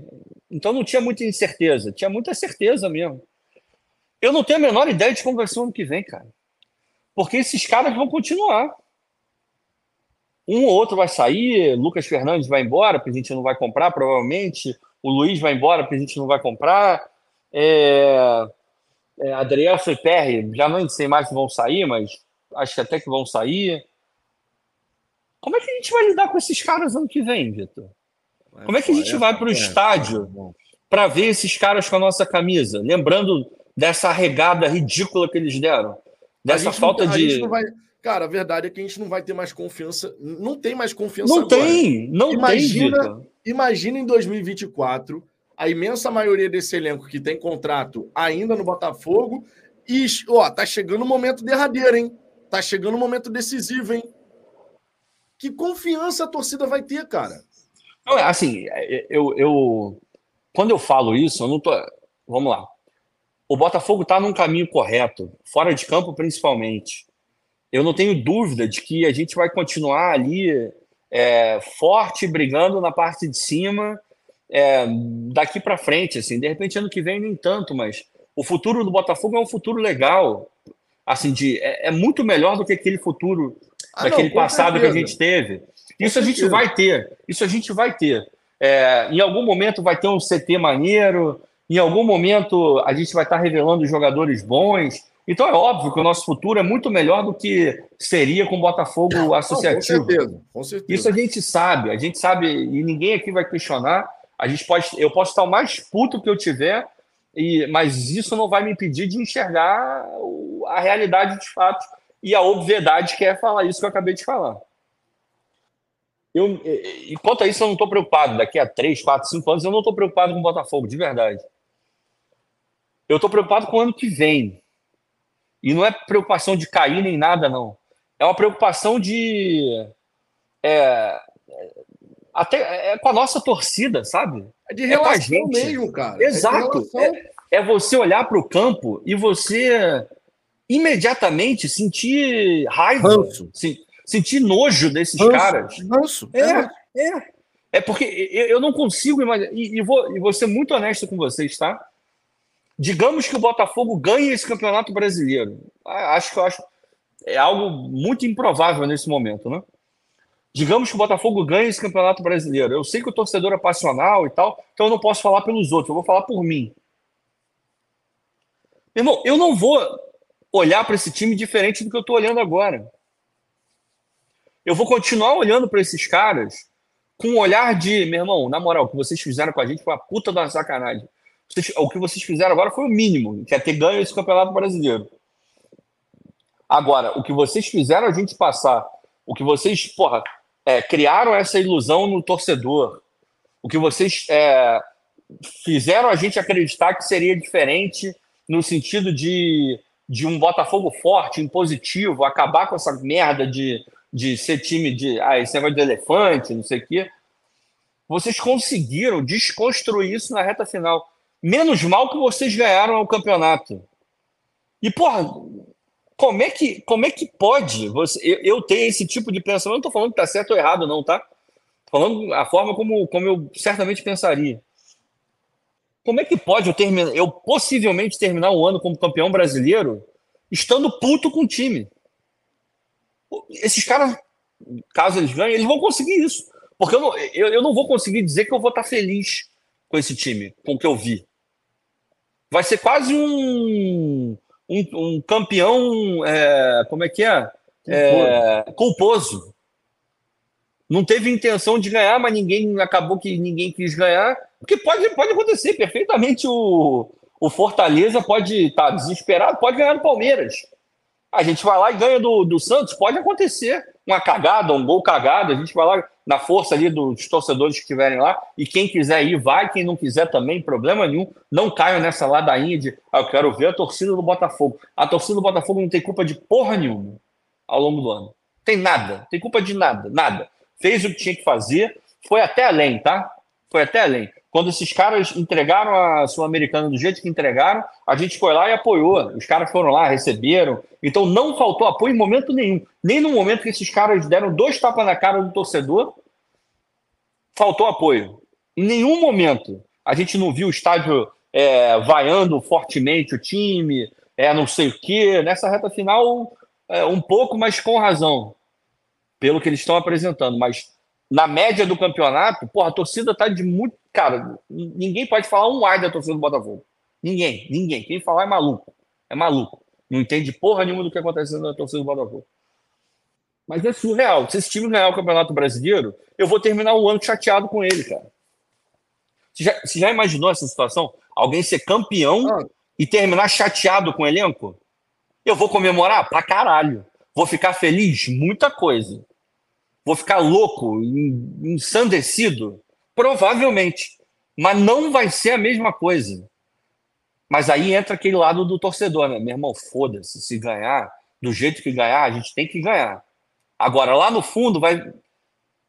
Então não tinha muita incerteza, tinha muita certeza mesmo. Eu não tenho a menor ideia de como vai ser o ano que vem, cara. Porque esses caras vão continuar. Um ou outro vai sair, Lucas Fernandes vai embora, porque a gente não vai comprar, provavelmente. O Luiz vai embora, porque a gente não vai comprar. É... É, Adrielson e Perry, já não sei mais se vão sair, mas acho que até que vão sair. Como é que a gente vai lidar com esses caras ano que vem, Vitor? Como é que a gente vai para o estádio para ver esses caras com a nossa camisa? Lembrando dessa regada ridícula que eles deram. Dessa falta não, de. Vai... Cara, a verdade é que a gente não vai ter mais confiança. Não tem mais confiança. Não agora. tem, não imagina, tem. Imagina em 2024 a imensa maioria desse elenco que tem contrato ainda no Botafogo. E, ó, tá chegando o momento derradeiro, hein? Tá chegando o momento decisivo, hein? Que confiança a torcida vai ter, cara? Não, é, assim, é, eu, eu. Quando eu falo isso, eu não tô. Vamos lá. O Botafogo tá num caminho correto, fora de campo principalmente. Eu não tenho dúvida de que a gente vai continuar ali é, forte, brigando na parte de cima é, daqui para frente, assim, de repente ano que vem nem tanto, mas o futuro do Botafogo é um futuro legal, assim, de, é, é muito melhor do que aquele futuro ah, daquele não, passado certeza. que a gente teve. Isso a gente vai ter, isso a gente vai ter. É, em algum momento vai ter um CT maneiro, em algum momento a gente vai estar revelando jogadores bons. Então é óbvio que o nosso futuro é muito melhor do que seria com o Botafogo associativo. Não, com certeza, com certeza. Isso a gente sabe, a gente sabe, e ninguém aqui vai questionar. A gente pode, eu posso estar o mais puto que eu tiver, e, mas isso não vai me impedir de enxergar a realidade de fato e a obviedade que é falar isso que eu acabei de falar. Eu, e quanto a isso, eu não estou preocupado. Daqui a 3, 4, 5 anos, eu não estou preocupado com o Botafogo, de verdade. Eu estou preocupado com o ano que vem. E não é preocupação de cair nem nada, não. É uma preocupação de. É, até é com a nossa torcida, sabe? É de relação é mesmo, cara. Exato. É, é você olhar para o campo e você imediatamente sentir raiva, se, sentir nojo desses ranço, caras. Ranço. É, é, é. É porque eu não consigo imaginar. E, e, vou, e vou ser muito honesto com vocês, tá? Digamos que o Botafogo ganhe esse campeonato brasileiro. Acho que eu acho. É algo muito improvável nesse momento, né? Digamos que o Botafogo ganhe esse campeonato brasileiro. Eu sei que o torcedor é passional e tal, então eu não posso falar pelos outros, eu vou falar por mim. Irmão, eu não vou olhar para esse time diferente do que eu estou olhando agora. Eu vou continuar olhando para esses caras com um olhar de, meu irmão, na moral, o que vocês fizeram com a gente foi uma puta da sacanagem. Vocês, o que vocês fizeram agora foi o mínimo, que é ter ganho esse campeonato brasileiro. Agora, o que vocês fizeram a gente passar, o que vocês, porra, é, criaram essa ilusão no torcedor. O que vocês é, fizeram a gente acreditar que seria diferente no sentido de, de um Botafogo forte, impositivo, acabar com essa merda de, de ser time de ah, esse negócio de elefante, não sei o quê. Vocês conseguiram desconstruir isso na reta final. Menos mal que vocês ganharam o campeonato. E, porra, como é que, como é que pode você, eu, eu ter esse tipo de pensamento? Não estou falando que está certo ou errado, não, tá? Falando a forma como, como eu certamente pensaria. Como é que pode eu terminar, eu possivelmente terminar um ano como campeão brasileiro estando puto com o time? Esses caras, caso eles ganhem, eles vão conseguir isso. Porque eu não, eu, eu não vou conseguir dizer que eu vou estar feliz com esse time, com o que eu vi. Vai ser quase um, um, um campeão, é, como é que é? é? Culposo. Não teve intenção de ganhar, mas ninguém acabou que ninguém quis ganhar. Porque pode, pode acontecer perfeitamente. O, o Fortaleza pode estar tá desesperado, pode ganhar do Palmeiras. A gente vai lá e ganha do, do Santos, pode acontecer. Uma cagada, um gol cagado, a gente vai lá na força ali dos torcedores que estiverem lá, e quem quiser ir, vai, quem não quiser também, problema nenhum. Não caiam nessa ladainha de ah, eu quero ver a torcida do Botafogo. A torcida do Botafogo não tem culpa de porra nenhuma ao longo do ano. Tem nada, tem culpa de nada, nada. Fez o que tinha que fazer, foi até além, tá? Foi até além. Quando esses caras entregaram a Sul-Americana do jeito que entregaram, a gente foi lá e apoiou. Os caras foram lá, receberam. Então não faltou apoio em momento nenhum. Nem no momento que esses caras deram dois tapas na cara do torcedor, faltou apoio. Em nenhum momento. A gente não viu o estádio é, vaiando fortemente o time, é, não sei o quê. Nessa reta final, é, um pouco, mas com razão, pelo que eles estão apresentando. Mas na média do campeonato, porra, a torcida tá de muito. Cara, ninguém pode falar um ar da torcida do Botafogo. Ninguém, ninguém. Quem falar é maluco. É maluco. Não entende porra nenhuma do que acontece na torcida do Botafogo. Mas é surreal. Se esse time ganhar o Campeonato Brasileiro, eu vou terminar o ano chateado com ele, cara. Você já, você já imaginou essa situação? Alguém ser campeão ah. e terminar chateado com o elenco? Eu vou comemorar pra caralho. Vou ficar feliz? Muita coisa. Vou ficar louco, ensandecido? Provavelmente. Mas não vai ser a mesma coisa. Mas aí entra aquele lado do torcedor, né? Meu irmão, foda-se. Se ganhar, do jeito que ganhar, a gente tem que ganhar. Agora, lá no fundo, vai,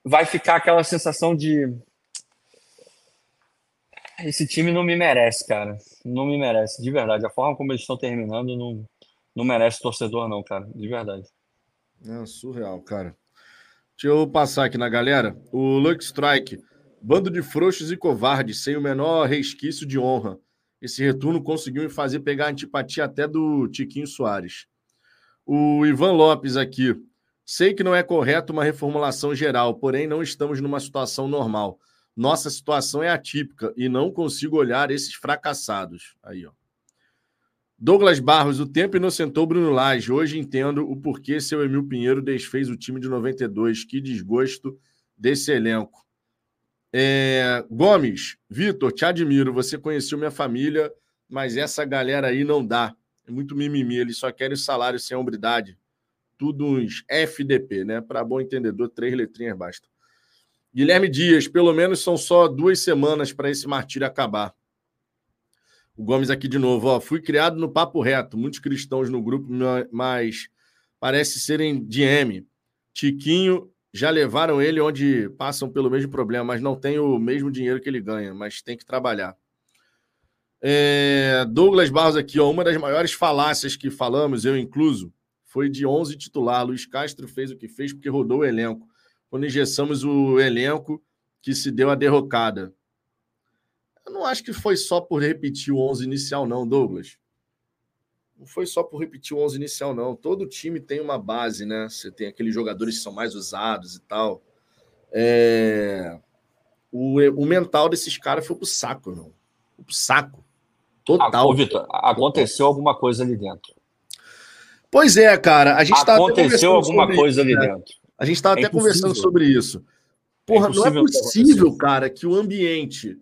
vai ficar aquela sensação de. Esse time não me merece, cara. Não me merece, de verdade. A forma como eles estão terminando não, não merece torcedor, não, cara. De verdade. É surreal, cara. Deixa eu passar aqui na galera. O Luck Strike. Bando de frouxos e covardes, sem o menor resquício de honra. Esse retorno conseguiu me fazer pegar antipatia até do Tiquinho Soares. O Ivan Lopes aqui. Sei que não é correto uma reformulação geral, porém não estamos numa situação normal. Nossa situação é atípica e não consigo olhar esses fracassados. Aí, ó. Douglas Barros, o tempo inocentou Bruno Lage. Hoje entendo o porquê seu Emil Pinheiro desfez o time de 92. Que desgosto desse elenco. É... Gomes, Vitor, te admiro. Você conheceu minha família, mas essa galera aí não dá. É muito mimimi. Eles só querem salário sem hombridade. Tudo uns FDP, né? Para bom entendedor, três letrinhas basta. Guilherme Dias, pelo menos são só duas semanas para esse martírio acabar. O Gomes aqui de novo, ó. Fui criado no papo reto, muitos cristãos no grupo, mas parece serem de M. Tiquinho já levaram ele onde passam pelo mesmo problema, mas não tem o mesmo dinheiro que ele ganha, mas tem que trabalhar. É, Douglas Barros aqui, ó, uma das maiores falácias que falamos, eu incluso, foi de 11 titular. Luiz Castro fez o que fez porque rodou o elenco. Quando injeçamos o elenco, que se deu a derrocada. Eu não acho que foi só por repetir o 11 inicial, não, Douglas. Não foi só por repetir o 11 inicial, não. Todo time tem uma base, né? Você tem aqueles jogadores que são mais usados e tal. É... O, o mental desses caras foi pro saco, não. Foi pro saco. Total. Ah, Vitor, aconteceu alguma coisa ali dentro. Pois é, cara. A gente Aconteceu alguma coisa isso, ali né? dentro. A gente estava é até conversando sobre isso. Porra, é não é possível, cara, que o ambiente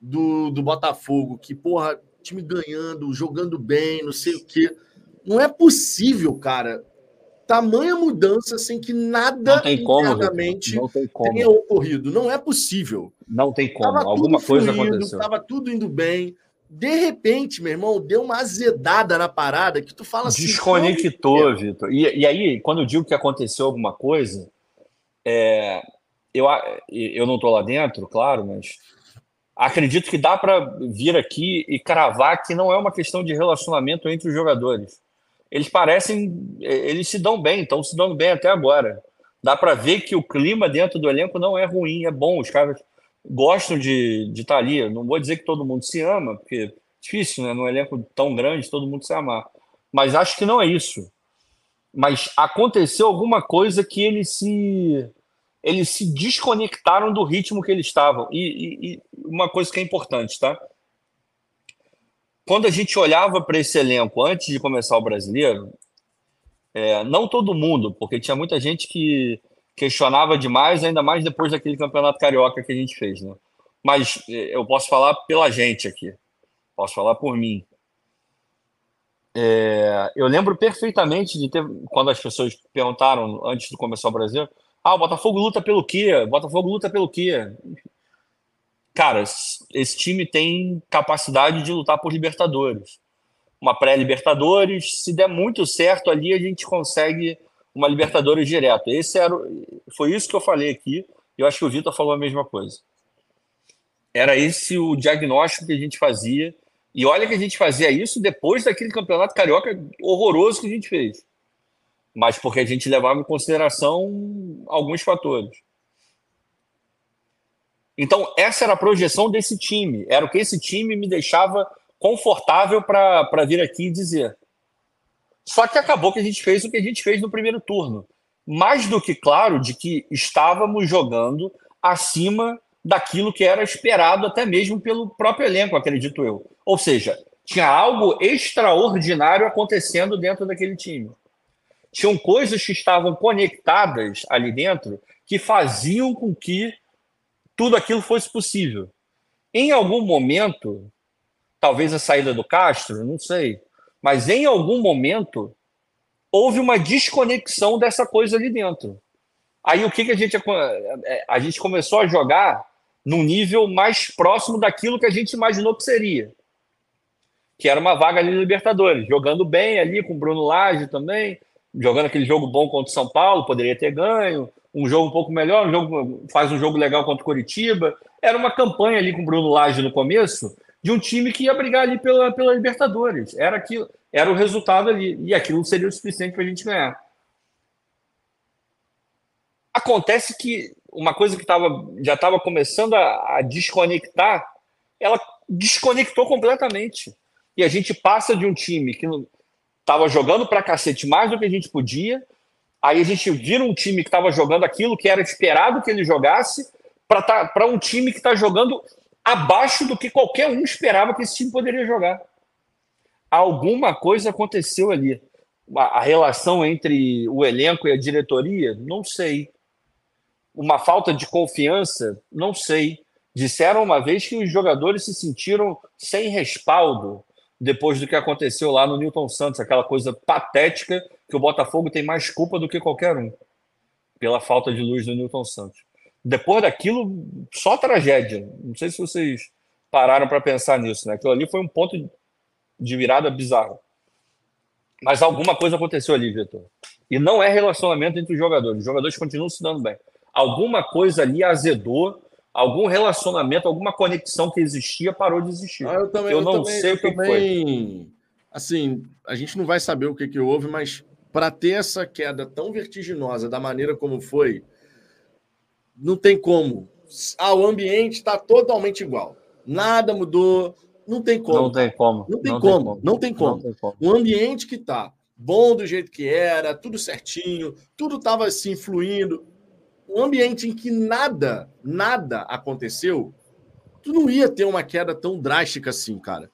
do, do Botafogo, que, porra, time ganhando, jogando bem, não sei o quê. Não é possível, cara. Tamanha mudança sem que nada não tem como, não tem como. tenha ocorrido. Não é possível. Não tem como. Tava Alguma coisa aconteceu. Tava tudo indo bem. De repente, meu irmão, deu uma azedada na parada que tu fala assim. Desconectou, Vitor. E, e aí, quando eu digo que aconteceu alguma coisa, é, eu, eu não estou lá dentro, claro, mas acredito que dá para vir aqui e cravar que não é uma questão de relacionamento entre os jogadores. Eles parecem, eles se dão bem, estão se dando bem até agora. Dá para ver que o clima dentro do elenco não é ruim, é bom. Os caras gostam de, de estar ali. Não vou dizer que todo mundo se ama, porque é difícil, né? Num elenco tão grande, todo mundo se amar. Mas acho que não é isso. Mas aconteceu alguma coisa que eles se eles se desconectaram do ritmo que eles estavam. E, e, e uma coisa que é importante, tá? Quando a gente olhava para esse elenco antes de começar o brasileiro, é, não todo mundo, porque tinha muita gente que questionava demais, ainda mais depois daquele campeonato carioca que a gente fez, né? Mas é, eu posso falar pela gente aqui, posso falar por mim. É, eu lembro perfeitamente de ter, quando as pessoas perguntaram antes de começar o Brasil, ah, o Botafogo luta pelo quê? O Botafogo luta pelo quê? Cara, esse time tem capacidade de lutar por Libertadores. Uma pré-Libertadores, se der muito certo ali, a gente consegue uma Libertadores direto. Esse era, foi isso que eu falei aqui. Eu acho que o Vitor falou a mesma coisa. Era esse o diagnóstico que a gente fazia. E olha que a gente fazia isso depois daquele campeonato carioca horroroso que a gente fez. Mas porque a gente levava em consideração alguns fatores. Então, essa era a projeção desse time. Era o que esse time me deixava confortável para vir aqui e dizer. Só que acabou que a gente fez o que a gente fez no primeiro turno. Mais do que claro de que estávamos jogando acima daquilo que era esperado até mesmo pelo próprio elenco, acredito eu. Ou seja, tinha algo extraordinário acontecendo dentro daquele time. Tinham coisas que estavam conectadas ali dentro que faziam com que tudo aquilo fosse possível. Em algum momento, talvez a saída do Castro, não sei, mas em algum momento houve uma desconexão dessa coisa ali dentro. Aí o que, que a gente é, a gente começou a jogar num nível mais próximo daquilo que a gente imaginou que seria, que era uma vaga ali no Libertadores, jogando bem ali com o Bruno Lage também, jogando aquele jogo bom contra o São Paulo, poderia ter ganho, um jogo um pouco melhor, um jogo, faz um jogo legal contra o Curitiba. Era uma campanha ali com o Bruno Lage no começo, de um time que ia brigar ali pela, pela Libertadores. Era, aquilo, era o resultado ali. E aquilo seria o suficiente para a gente ganhar. Acontece que uma coisa que tava, já estava começando a, a desconectar, ela desconectou completamente. E a gente passa de um time que estava jogando para cacete mais do que a gente podia, aí a gente vira um time que estava jogando aquilo que era esperado que ele jogasse, para tá, um time que está jogando abaixo do que qualquer um esperava que esse time poderia jogar. Alguma coisa aconteceu ali. A, a relação entre o elenco e a diretoria, não sei. Uma falta de confiança, não sei. Disseram uma vez que os jogadores se sentiram sem respaldo depois do que aconteceu lá no Newton Santos, aquela coisa patética que o Botafogo tem mais culpa do que qualquer um pela falta de luz do Newton Santos depois daquilo, só tragédia. Não sei se vocês pararam para pensar nisso, né? Aquilo ali foi um ponto de virada bizarro. Mas alguma coisa aconteceu ali, Vitor. E não é relacionamento entre os jogadores. Os jogadores continuam se dando bem. Alguma coisa ali azedou, algum relacionamento, alguma conexão que existia parou de existir. Ah, eu, também, eu, eu não também, sei o que também... foi. Assim, a gente não vai saber o que, que houve, mas para ter essa queda tão vertiginosa da maneira como foi, não tem como. Ah, o ambiente está totalmente igual. Nada mudou. Não tem como. Não tem como. Não tem, não como. tem como. Não tem como. Não tem como. O ambiente que está bom do jeito que era, tudo certinho, tudo estava assim fluindo. Um ambiente em que nada, nada aconteceu, tu não ia ter uma queda tão drástica assim, cara.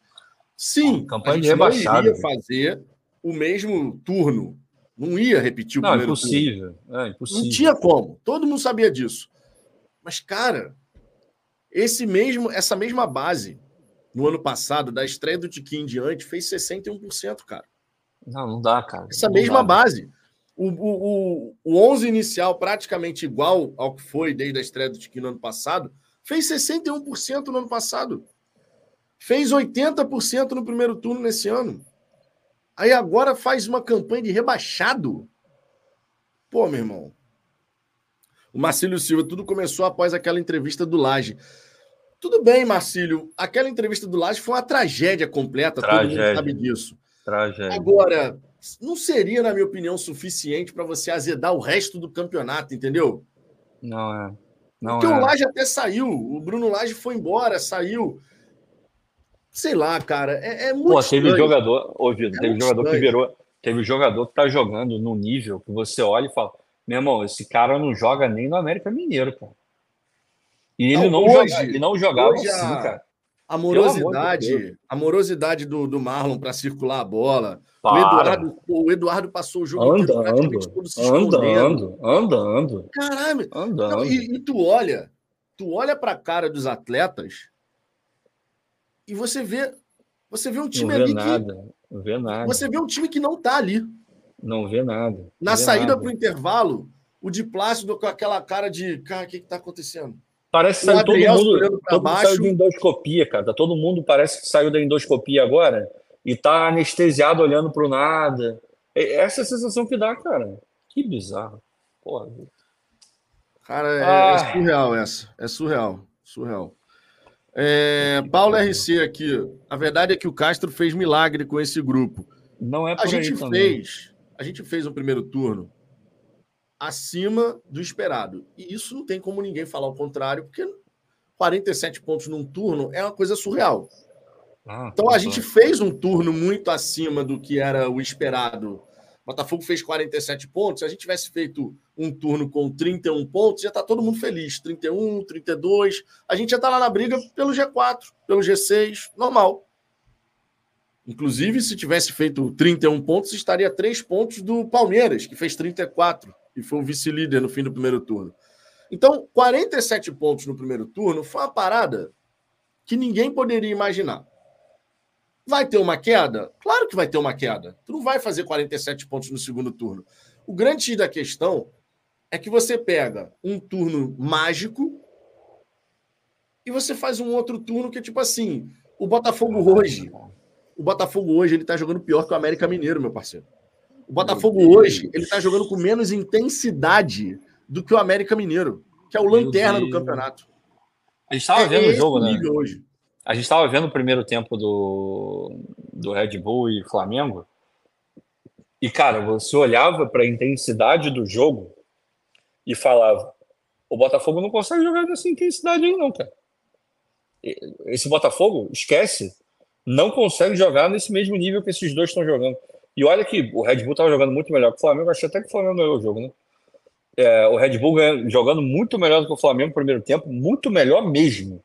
Sim, a, campanha a gente rebaixada, não iria fazer o mesmo turno. Não ia repetir o não, primeiro impossível. turno. É impossível. Não tinha como. Todo mundo sabia disso. Mas, cara, esse mesmo, essa mesma base no ano passado, da estreia do Tiquinho em diante, fez 61%, cara. Não, não dá, cara. Essa não mesma dá. base. O, o, o, o 11 inicial, praticamente igual ao que foi desde a estreia do Tiquinho no ano passado, fez 61% no ano passado. Fez 80% no primeiro turno nesse ano. Aí agora faz uma campanha de rebaixado. Pô, meu irmão. O Marcílio Silva, tudo começou após aquela entrevista do Laje. Tudo bem, Marcílio. Aquela entrevista do Laje foi uma tragédia completa, tragédia. todo mundo sabe disso. Tragédia. Agora, não seria, na minha opinião, suficiente para você azedar o resto do campeonato, entendeu? Não é. Não Porque é. o Laje até saiu. O Bruno Laje foi embora, saiu. Sei lá, cara. É, é muito. Pô, teve estranho. jogador, ouvido, é teve jogador estranho. que virou. Teve jogador que tá jogando num nível que você olha e fala: meu irmão, esse cara não joga nem no América Mineiro, pô. E ele não, não, hoje, joga, ele não jogava assim, a, cara. A morosidade, a morosidade do, do Marlon para circular a bola. O Eduardo, o Eduardo passou o jogo anda, praticamente anda, todo se escondendo. Anda, anda, Caralho. Anda, não, e, e, tu olha, tu olha para a cara dos atletas e você vê, você vê um time não vê nada, que, não vê nada. Você vê um time que não tá ali. Não vê nada. Na saída para o intervalo, o de Plácido com aquela cara de, cara, o que está acontecendo? Parece que saiu todo mundo, todo mundo saiu de endoscopia, cara. Todo mundo parece que saiu da endoscopia agora e tá anestesiado olhando para o nada. Essa é a sensação que dá, cara. Que bizarro. Porra. Cara, é, ah. é surreal essa. É surreal. Surreal. É, Paulo RC aqui. A verdade é que o Castro fez milagre com esse grupo. Não é por A gente fez. A gente fez o primeiro turno acima do esperado. E isso não tem como ninguém falar o contrário, porque 47 pontos num turno é uma coisa surreal. Ah, então a gente fez um turno muito acima do que era o esperado. O Botafogo fez 47 pontos. Se a gente tivesse feito um turno com 31 pontos, já está todo mundo feliz. 31, 32. A gente já está lá na briga pelo G4, pelo G6, normal. Inclusive, se tivesse feito 31 pontos, estaria 3 pontos do Palmeiras, que fez 34 e foi o vice-líder no fim do primeiro turno. Então, 47 pontos no primeiro turno foi uma parada que ninguém poderia imaginar. Vai ter uma queda? Claro que vai ter uma queda. Tu não vai fazer 47 pontos no segundo turno. O grande da questão é que você pega um turno mágico e você faz um outro turno que é tipo assim, o Botafogo hoje, o Botafogo hoje ele tá jogando pior que o América Mineiro, meu parceiro. O Botafogo hoje, ele está jogando com menos intensidade do que o América Mineiro, que é o lanterna do campeonato. A gente estava é vendo o jogo, né? Hoje. A gente estava vendo o primeiro tempo do, do Red Bull e Flamengo. E, cara, você olhava para a intensidade do jogo e falava: o Botafogo não consegue jogar nessa intensidade aí, não, cara. Esse Botafogo, esquece, não consegue jogar nesse mesmo nível que esses dois estão jogando. E olha que o Red Bull estava jogando muito melhor que o Flamengo, achei até que o Flamengo ganhou o jogo, né? É, o Red Bull jogando muito melhor do que o Flamengo no primeiro tempo, muito melhor mesmo.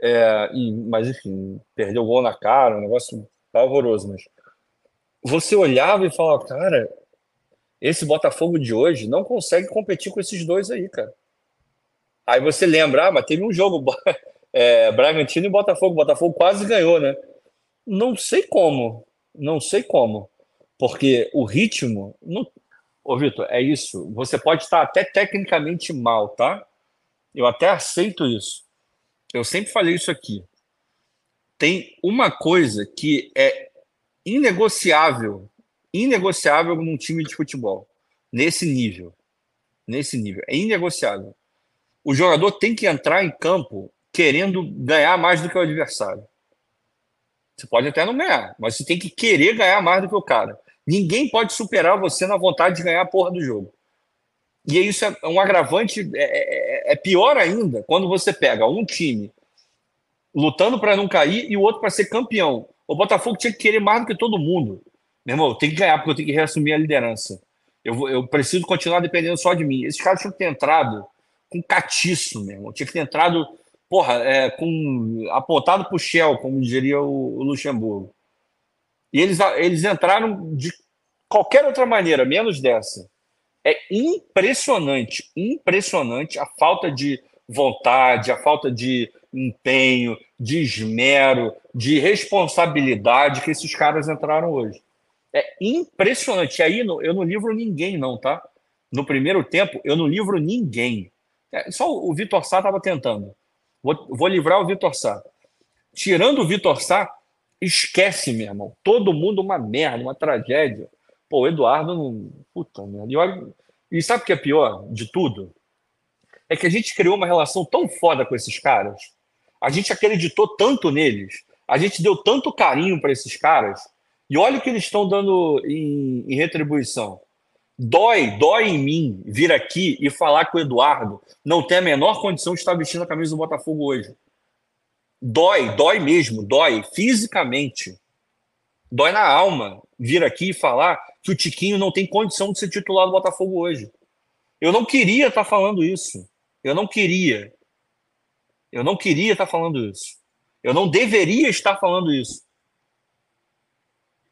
É, e, mas enfim, perdeu o gol na cara, um negócio pavoroso. Mas você olhava e falava, cara, esse Botafogo de hoje não consegue competir com esses dois aí, cara. Aí você lembra, ah, mas teve um jogo, *laughs* é, Bragantino e Botafogo. Botafogo quase ganhou, né? Não sei como, não sei como. Porque o ritmo. Não... Ô, Vitor, é isso. Você pode estar até tecnicamente mal, tá? Eu até aceito isso. Eu sempre falei isso aqui. Tem uma coisa que é inegociável, inegociável num time de futebol, nesse nível. Nesse nível. É inegociável. O jogador tem que entrar em campo querendo ganhar mais do que o adversário. Você pode até não ganhar, mas você tem que querer ganhar mais do que o cara. Ninguém pode superar você na vontade de ganhar a porra do jogo. E isso é um agravante, é, é, é pior ainda quando você pega um time lutando para não cair e o outro para ser campeão. O Botafogo tinha que querer mais do que todo mundo. Meu irmão, eu tenho que ganhar porque eu tenho que reassumir a liderança. Eu, eu preciso continuar dependendo só de mim. Esses caras tinham que ter entrado com catiço, meu irmão. Tinha que ter entrado, porra, é, com apontado para o Shell, como diria o, o Luxemburgo. E eles, eles entraram de qualquer outra maneira, menos dessa. É impressionante, impressionante a falta de vontade, a falta de empenho, de esmero, de responsabilidade que esses caras entraram hoje. É impressionante. E aí eu não livro ninguém, não, tá? No primeiro tempo, eu não livro ninguém. É, só o Vitor Sá estava tentando. Vou, vou livrar o Vitor Sá. Tirando o Vitor Sá, Esquece, meu irmão. Todo mundo uma merda, uma tragédia. Pô, o Eduardo não. Puta merda. E, olha... e sabe o que é pior de tudo? É que a gente criou uma relação tão foda com esses caras. A gente acreditou tanto neles. A gente deu tanto carinho para esses caras. E olha o que eles estão dando em, em retribuição. Dói, dói em mim vir aqui e falar que o Eduardo não tem a menor condição de estar vestindo a camisa do Botafogo hoje. Dói, dói mesmo, dói fisicamente. Dói na alma vir aqui e falar que o Tiquinho não tem condição de ser titular do Botafogo hoje. Eu não queria estar falando isso. Eu não queria. Eu não queria estar falando isso. Eu não deveria estar falando isso.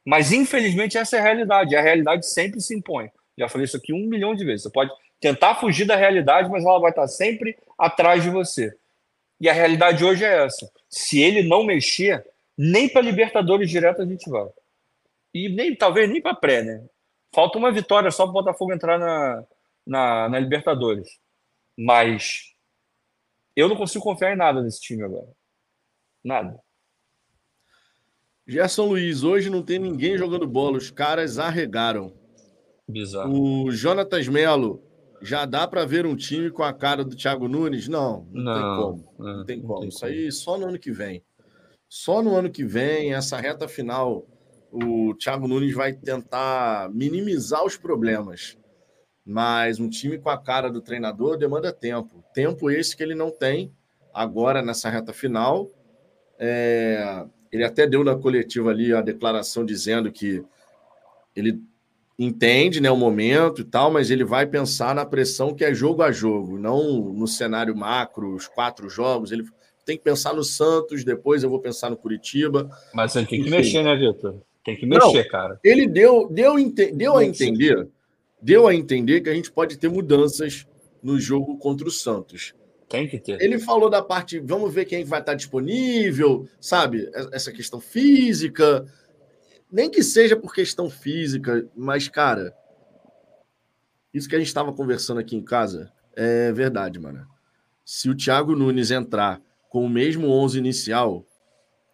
Mas, infelizmente, essa é a realidade. A realidade sempre se impõe. Já falei isso aqui um milhão de vezes. Você pode tentar fugir da realidade, mas ela vai estar sempre atrás de você. E a realidade hoje é essa. Se ele não mexer, nem para Libertadores direto a gente vai. E nem talvez nem para pré, né? Falta uma vitória só para o Botafogo entrar na, na, na Libertadores. Mas eu não consigo confiar em nada nesse time agora. Nada. Gerson Luiz, hoje não tem ninguém jogando bola, os caras arregaram. Bizarro. O Jonatas Melo, já dá para ver um time com a cara do Thiago Nunes? Não, não, não tem como. Não, não tem como. Não tem Isso como. aí só no ano que vem. Só no ano que vem, essa reta final, o Thiago Nunes vai tentar minimizar os problemas. Mas um time com a cara do treinador demanda tempo. Tempo esse que ele não tem agora nessa reta final. É, ele até deu na coletiva ali a declaração dizendo que ele entende né, o momento e tal, mas ele vai pensar na pressão que é jogo a jogo, não no cenário macro, os quatro jogos. Ele tem que pensar no Santos, depois eu vou pensar no Curitiba. Mas ele tem que Enfim. mexer, né, Vitor? Tem que mexer, não, cara. Ele deu, deu, deu a entender, deu a entender que a gente pode ter mudanças no jogo contra o Santos. Tem que ter. Ele falou da parte, vamos ver quem vai estar disponível, sabe? Essa questão física. Nem que seja por questão física, mas, cara, isso que a gente estava conversando aqui em casa é verdade, mano. Se o Thiago Nunes entrar com o mesmo 11 inicial,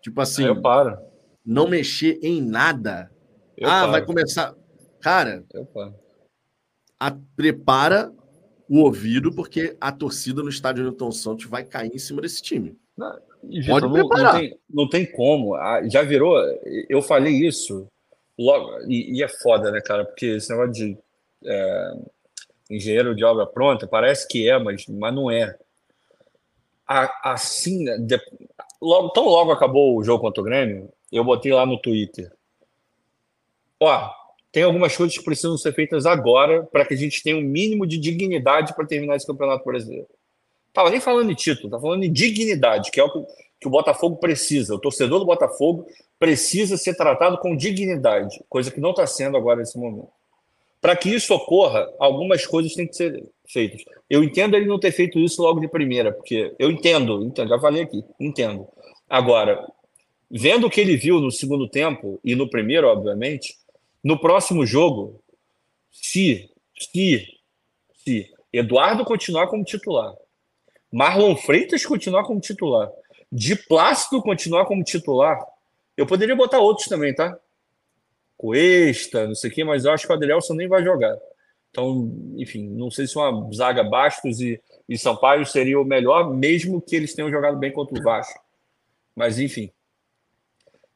tipo assim, eu paro. não mexer em nada. Eu ah, paro. vai começar. Cara, eu paro. A, prepara o ouvido, porque a torcida no estádio Newton Santos vai cair em cima desse time. Não, Pode preparar. Não tem, não tem como. Ah, já virou. Eu falei isso logo. E, e, é foda, né, cara? Porque esse negócio de é, engenheiro de obra pronta parece que é, mas, mas não é. A, assim, de, logo, tão logo acabou o jogo contra o Grêmio, eu botei lá no Twitter. Ó, tem algumas coisas que precisam ser feitas agora para que a gente tenha um mínimo de dignidade para terminar esse campeonato brasileiro. Tava nem falando de título, tá falando de dignidade, que é o que, que o Botafogo precisa. O torcedor do Botafogo precisa ser tratado com dignidade, coisa que não está sendo agora nesse momento. Para que isso ocorra, algumas coisas têm que ser feitas. Eu entendo ele não ter feito isso logo de primeira, porque eu entendo, entendo já falei aqui, entendo. Agora, vendo o que ele viu no segundo tempo e no primeiro, obviamente, no próximo jogo, se, se, se Eduardo continuar como titular, Marlon Freitas continuar como titular, de Plácido continuar como titular, eu poderia botar outros também, tá? Cuesta, não sei o quê, mas eu acho que o Adrielson nem vai jogar. Então, enfim, não sei se uma zaga Bastos e, e Sampaio seria o melhor, mesmo que eles tenham jogado bem contra o Vasco. Mas, enfim,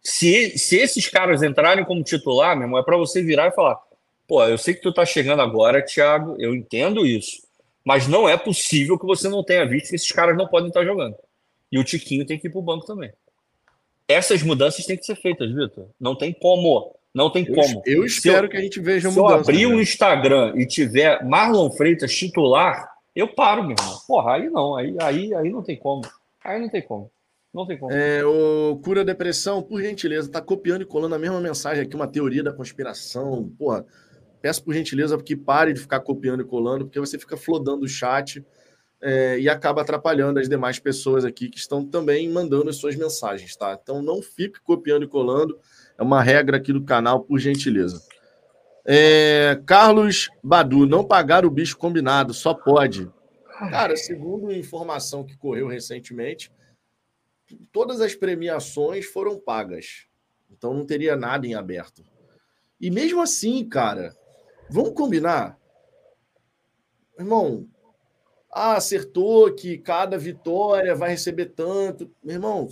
se, se esses caras entrarem como titular, meu irmão, é para você virar e falar: pô, eu sei que tu tá chegando agora, Thiago, eu entendo isso, mas não é possível que você não tenha visto que esses caras não podem estar jogando. E o Tiquinho tem que ir pro banco também. Essas mudanças têm que ser feitas, Vitor. Não tem como. Não tem como. Eu, espero eu, que a gente veja mudança. Se eu abrir o um Instagram e tiver Marlon Freitas titular, eu paro, meu irmão. Porra, aí não. Aí, aí, aí não tem como. Aí não tem como. Não tem como. É, o Cura Depressão, por gentileza, tá copiando e colando a mesma mensagem aqui, uma teoria da conspiração. Porra, peço por gentileza que pare de ficar copiando e colando, porque você fica flodando o chat é, e acaba atrapalhando as demais pessoas aqui que estão também mandando as suas mensagens, tá? Então não fique copiando e colando, é uma regra aqui do canal, por gentileza. É, Carlos Badu, não pagar o bicho combinado, só pode. Cara, segundo informação que correu recentemente, todas as premiações foram pagas. Então não teria nada em aberto. E mesmo assim, cara, vamos combinar? Irmão, ah, acertou que cada vitória vai receber tanto. Meu irmão,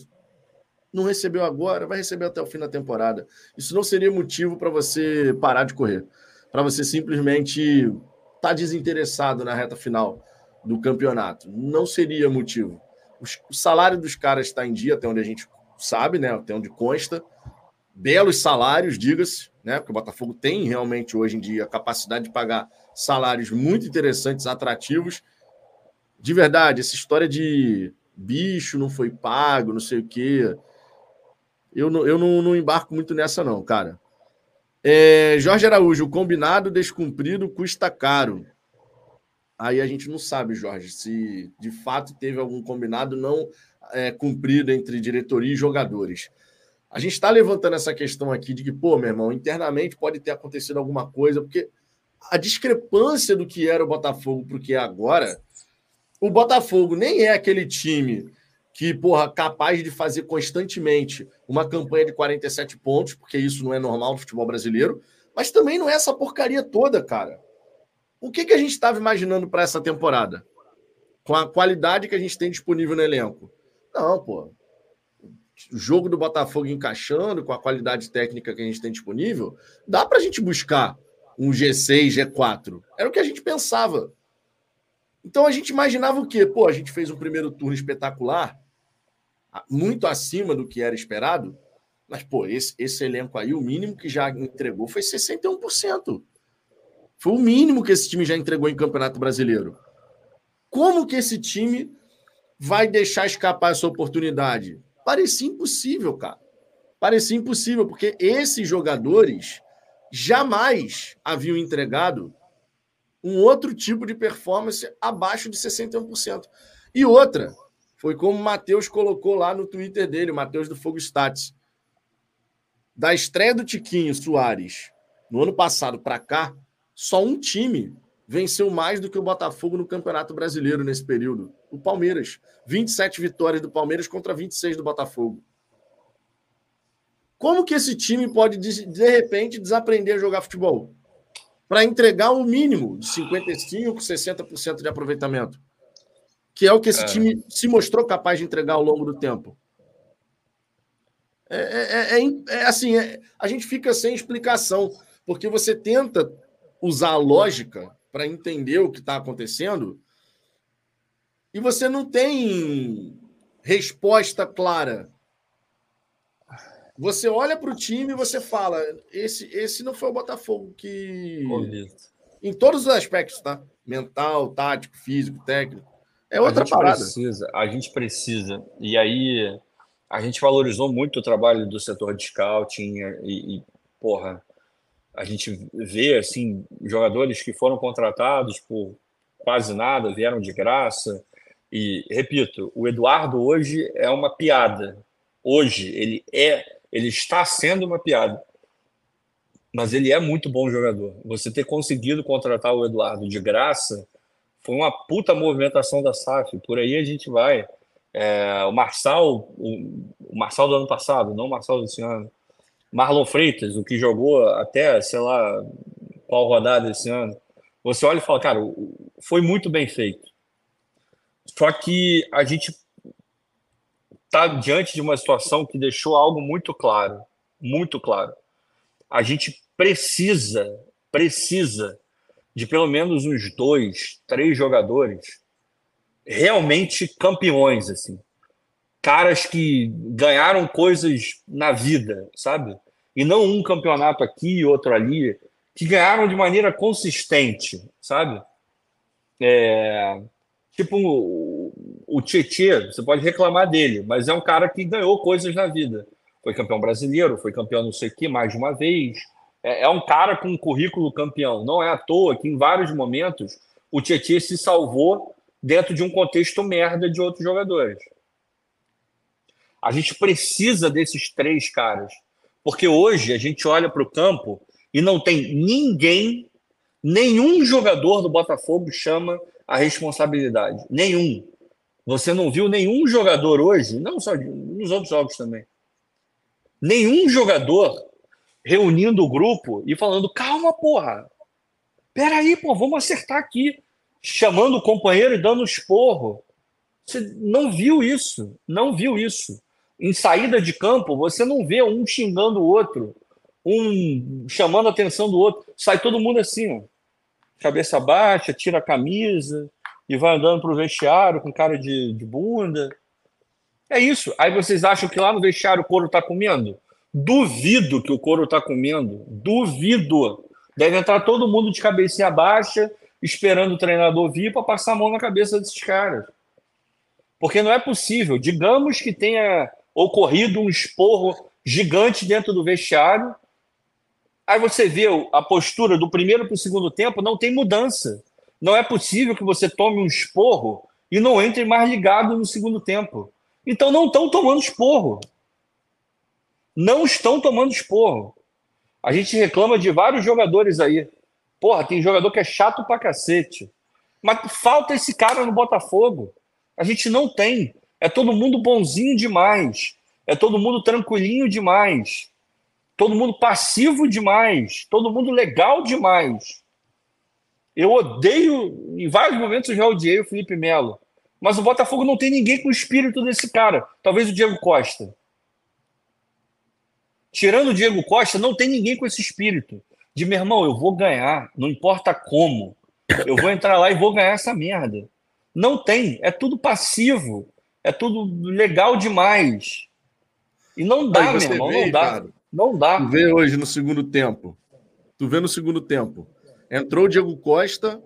não recebeu agora, vai receber até o fim da temporada. Isso não seria motivo para você parar de correr. para você simplesmente estar tá desinteressado na reta final do campeonato. Não seria motivo. O salário dos caras está em dia, até onde a gente sabe, né? Até onde consta. Belos salários, diga-se, né? Porque o Botafogo tem realmente hoje em dia a capacidade de pagar salários muito interessantes, atrativos. De verdade, essa história de bicho não foi pago, não sei o quê. Eu não, eu não, não embarco muito nessa, não, cara. É, Jorge Araújo, o combinado descumprido custa caro. Aí a gente não sabe, Jorge, se de fato teve algum combinado não é, cumprido entre diretoria e jogadores. A gente está levantando essa questão aqui de que, pô, meu irmão, internamente pode ter acontecido alguma coisa, porque a discrepância do que era o Botafogo para o que é agora, o Botafogo nem é aquele time que, porra, capaz de fazer constantemente uma campanha de 47 pontos, porque isso não é normal no futebol brasileiro, mas também não é essa porcaria toda, cara. O que, que a gente estava imaginando para essa temporada? Com a qualidade que a gente tem disponível no elenco? Não, pô. Jogo do Botafogo encaixando com a qualidade técnica que a gente tem disponível, dá para a gente buscar um G6, G4. Era o que a gente pensava. Então a gente imaginava o quê? Pô, a gente fez um primeiro turno espetacular, muito acima do que era esperado, mas, pô, esse, esse elenco aí, o mínimo que já entregou foi 61%. Foi o mínimo que esse time já entregou em Campeonato Brasileiro. Como que esse time vai deixar escapar essa oportunidade? Parecia impossível, cara. Parecia impossível, porque esses jogadores jamais haviam entregado um outro tipo de performance abaixo de 61%. E outra, foi como o Matheus colocou lá no Twitter dele, o Matheus do Fogo Stats. Da estreia do Tiquinho Soares no ano passado para cá, só um time venceu mais do que o Botafogo no Campeonato Brasileiro nesse período. O Palmeiras. 27 vitórias do Palmeiras contra 26 do Botafogo. Como que esse time pode, de repente, desaprender a jogar futebol? Para entregar o um mínimo de 55%, 60% de aproveitamento. Que é o que esse é. time se mostrou capaz de entregar ao longo do tempo. É, é, é, é, é assim, é, a gente fica sem explicação, porque você tenta usar a lógica para entender o que está acontecendo e você não tem resposta clara. Você olha para o time e você fala: esse, esse não foi o Botafogo que. Em todos os aspectos, tá? Mental, tático, físico, técnico. É outra a gente parada. Precisa, a gente precisa. E aí, a gente valorizou muito o trabalho do setor de scouting e, e porra, a gente vê assim jogadores que foram contratados por quase nada, vieram de graça. E repito, o Eduardo hoje é uma piada. Hoje ele é, ele está sendo uma piada. Mas ele é muito bom jogador. Você ter conseguido contratar o Eduardo de graça foi uma puta movimentação da SAF. Por aí a gente vai. É, o Marçal, o, o Marçal do ano passado, não o Marçal desse ano Marlon Freitas, o que jogou até, sei lá, qual rodada esse ano, você olha e fala, cara, foi muito bem feito. Só que a gente está diante de uma situação que deixou algo muito claro, muito claro. A gente precisa, precisa de pelo menos uns dois, três jogadores realmente campeões, assim caras que ganharam coisas na vida, sabe? E não um campeonato aqui e outro ali, que ganharam de maneira consistente, sabe? É, tipo o, o você pode reclamar dele, mas é um cara que ganhou coisas na vida. Foi campeão brasileiro, foi campeão não sei o que mais de uma vez. É, é um cara com um currículo campeão. Não é à toa que em vários momentos o Tietê se salvou dentro de um contexto merda de outros jogadores. A gente precisa desses três caras. Porque hoje a gente olha para o campo e não tem ninguém, nenhum jogador do Botafogo chama a responsabilidade. Nenhum. Você não viu nenhum jogador hoje, não só nos outros jogos também. Nenhum jogador reunindo o grupo e falando: calma, porra. Peraí, pô, vamos acertar aqui. Chamando o companheiro e dando esporro. Você não viu isso. Não viu isso em saída de campo, você não vê um xingando o outro, um chamando a atenção do outro. Sai todo mundo assim, ó, cabeça baixa, tira a camisa e vai andando para o vestiário com cara de, de bunda. É isso. Aí vocês acham que lá no vestiário o couro está comendo? Duvido que o couro está comendo. Duvido. Deve entrar todo mundo de cabeça baixa, esperando o treinador vir para passar a mão na cabeça desses caras. Porque não é possível. Digamos que tenha ocorrido um esporro gigante dentro do vestiário. Aí você vê a postura do primeiro para o segundo tempo, não tem mudança. Não é possível que você tome um esporro e não entre mais ligado no segundo tempo. Então não estão tomando esporro. Não estão tomando esporro. A gente reclama de vários jogadores aí. Porra, tem jogador que é chato pra cacete. Mas falta esse cara no Botafogo. A gente não tem. É todo mundo bonzinho demais. É todo mundo tranquilinho demais. Todo mundo passivo demais. Todo mundo legal demais. Eu odeio, em vários momentos eu já odiei o Felipe Melo. Mas o Botafogo não tem ninguém com o espírito desse cara. Talvez o Diego Costa. Tirando o Diego Costa, não tem ninguém com esse espírito. De meu irmão, eu vou ganhar, não importa como. Eu vou entrar lá e vou ganhar essa merda. Não tem, é tudo passivo, é tudo legal demais. E não dá, meu irmão, vê, não dá. Cara, não dá. Tu vê hoje no segundo tempo. Tu vê no segundo tempo. Entrou o Diego Costa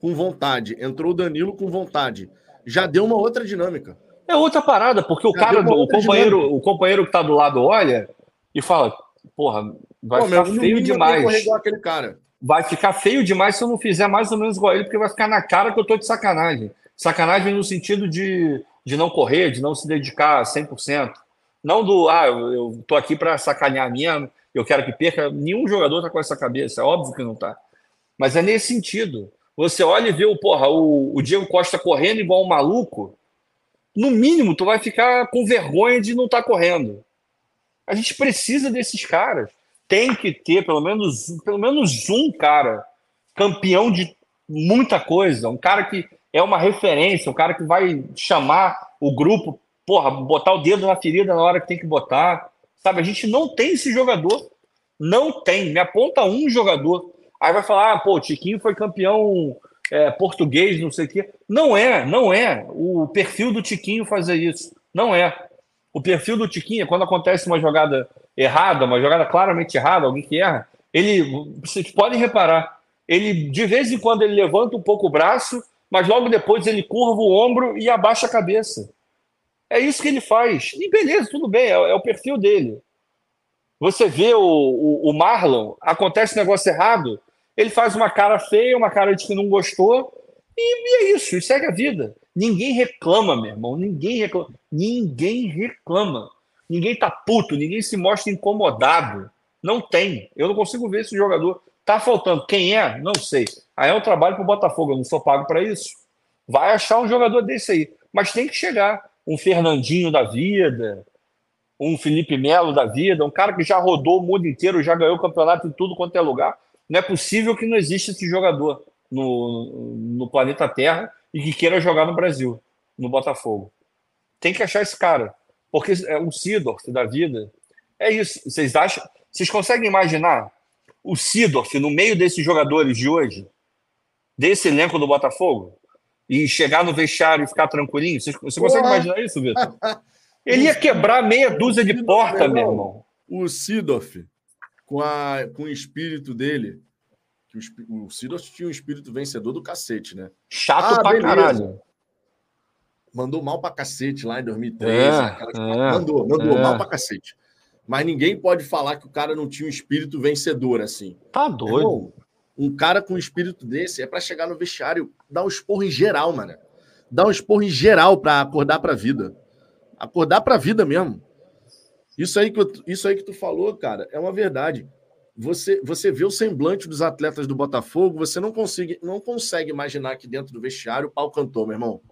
com vontade, entrou o Danilo com vontade. Já deu uma outra dinâmica. É outra parada, porque o Já cara, o companheiro, o companheiro que tá do lado olha e fala: "Porra, vai Pô, ficar feio demais". Aquele cara. Vai ficar feio demais se eu não fizer mais ou menos igual ele, porque vai ficar na cara que eu tô de sacanagem. Sacanagem no sentido de, de não correr, de não se dedicar 100%. Não do, ah, eu tô aqui para sacanear mesmo, eu quero que perca. Nenhum jogador tá com essa cabeça, é óbvio que não tá. Mas é nesse sentido. Você olha e vê o, porra, o, o Diego Costa correndo igual um maluco, no mínimo tu vai ficar com vergonha de não estar tá correndo. A gente precisa desses caras. Tem que ter pelo menos, pelo menos um cara campeão de muita coisa, um cara que é uma referência, um cara que vai chamar o grupo, porra, botar o dedo na ferida na hora que tem que botar. Sabe, a gente não tem esse jogador. Não tem. Me aponta um jogador. Aí vai falar, ah, pô, o Tiquinho foi campeão é, português, não sei o quê. Não é, não é. O perfil do Tiquinho fazer isso. Não é. O perfil do Tiquinho, quando acontece uma jogada errada, uma jogada claramente errada, alguém que erra, ele, vocês podem reparar, ele de vez em quando ele levanta um pouco o braço mas logo depois ele curva o ombro e abaixa a cabeça. É isso que ele faz. E beleza, tudo bem, é, é o perfil dele. Você vê o, o, o, Marlon, acontece um negócio errado, ele faz uma cara feia, uma cara de que não gostou, e, e é isso, e segue a vida. Ninguém reclama, meu irmão, ninguém reclama. Ninguém reclama. Ninguém tá puto, ninguém se mostra incomodado. Não tem. Eu não consigo ver esse jogador. Tá faltando. Quem é? Não sei. Aí é um trabalho para o Botafogo. Eu não sou pago para isso. Vai achar um jogador desse aí. Mas tem que chegar. Um Fernandinho da vida, um Felipe Melo da vida, um cara que já rodou o mundo inteiro, já ganhou o campeonato em tudo quanto é lugar. Não é possível que não exista esse jogador no, no planeta Terra e que queira jogar no Brasil, no Botafogo. Tem que achar esse cara. Porque é um Sidorf da vida. É isso. Vocês acham? Vocês conseguem imaginar o Sidorf no meio desses jogadores de hoje, desse elenco do Botafogo, e chegar no vestiário e ficar tranquilinho? Você, você consegue imaginar isso, Vitor? *laughs* Ele ia quebrar meia dúzia de porta, meu irmão. O Sidorf, com, a, com o espírito dele, que o, o Sidorf tinha um espírito vencedor do cacete, né? Chato ah, pra beleza. caralho. Mandou mal pra cacete lá em 2013. É, é, mandou, mandou é. mal pra cacete. Mas ninguém pode falar que o cara não tinha um espírito vencedor assim. Tá doido. Irmão, um cara com um espírito desse é para chegar no vestiário, dar um esporro em geral, mano. Dar um esporro em geral para acordar para a vida. Acordar para a vida mesmo. Isso aí, que eu, isso aí que tu falou, cara, é uma verdade. Você, você vê o semblante dos atletas do Botafogo, você não consegue, não consegue imaginar que dentro do vestiário o pau cantou, meu irmão.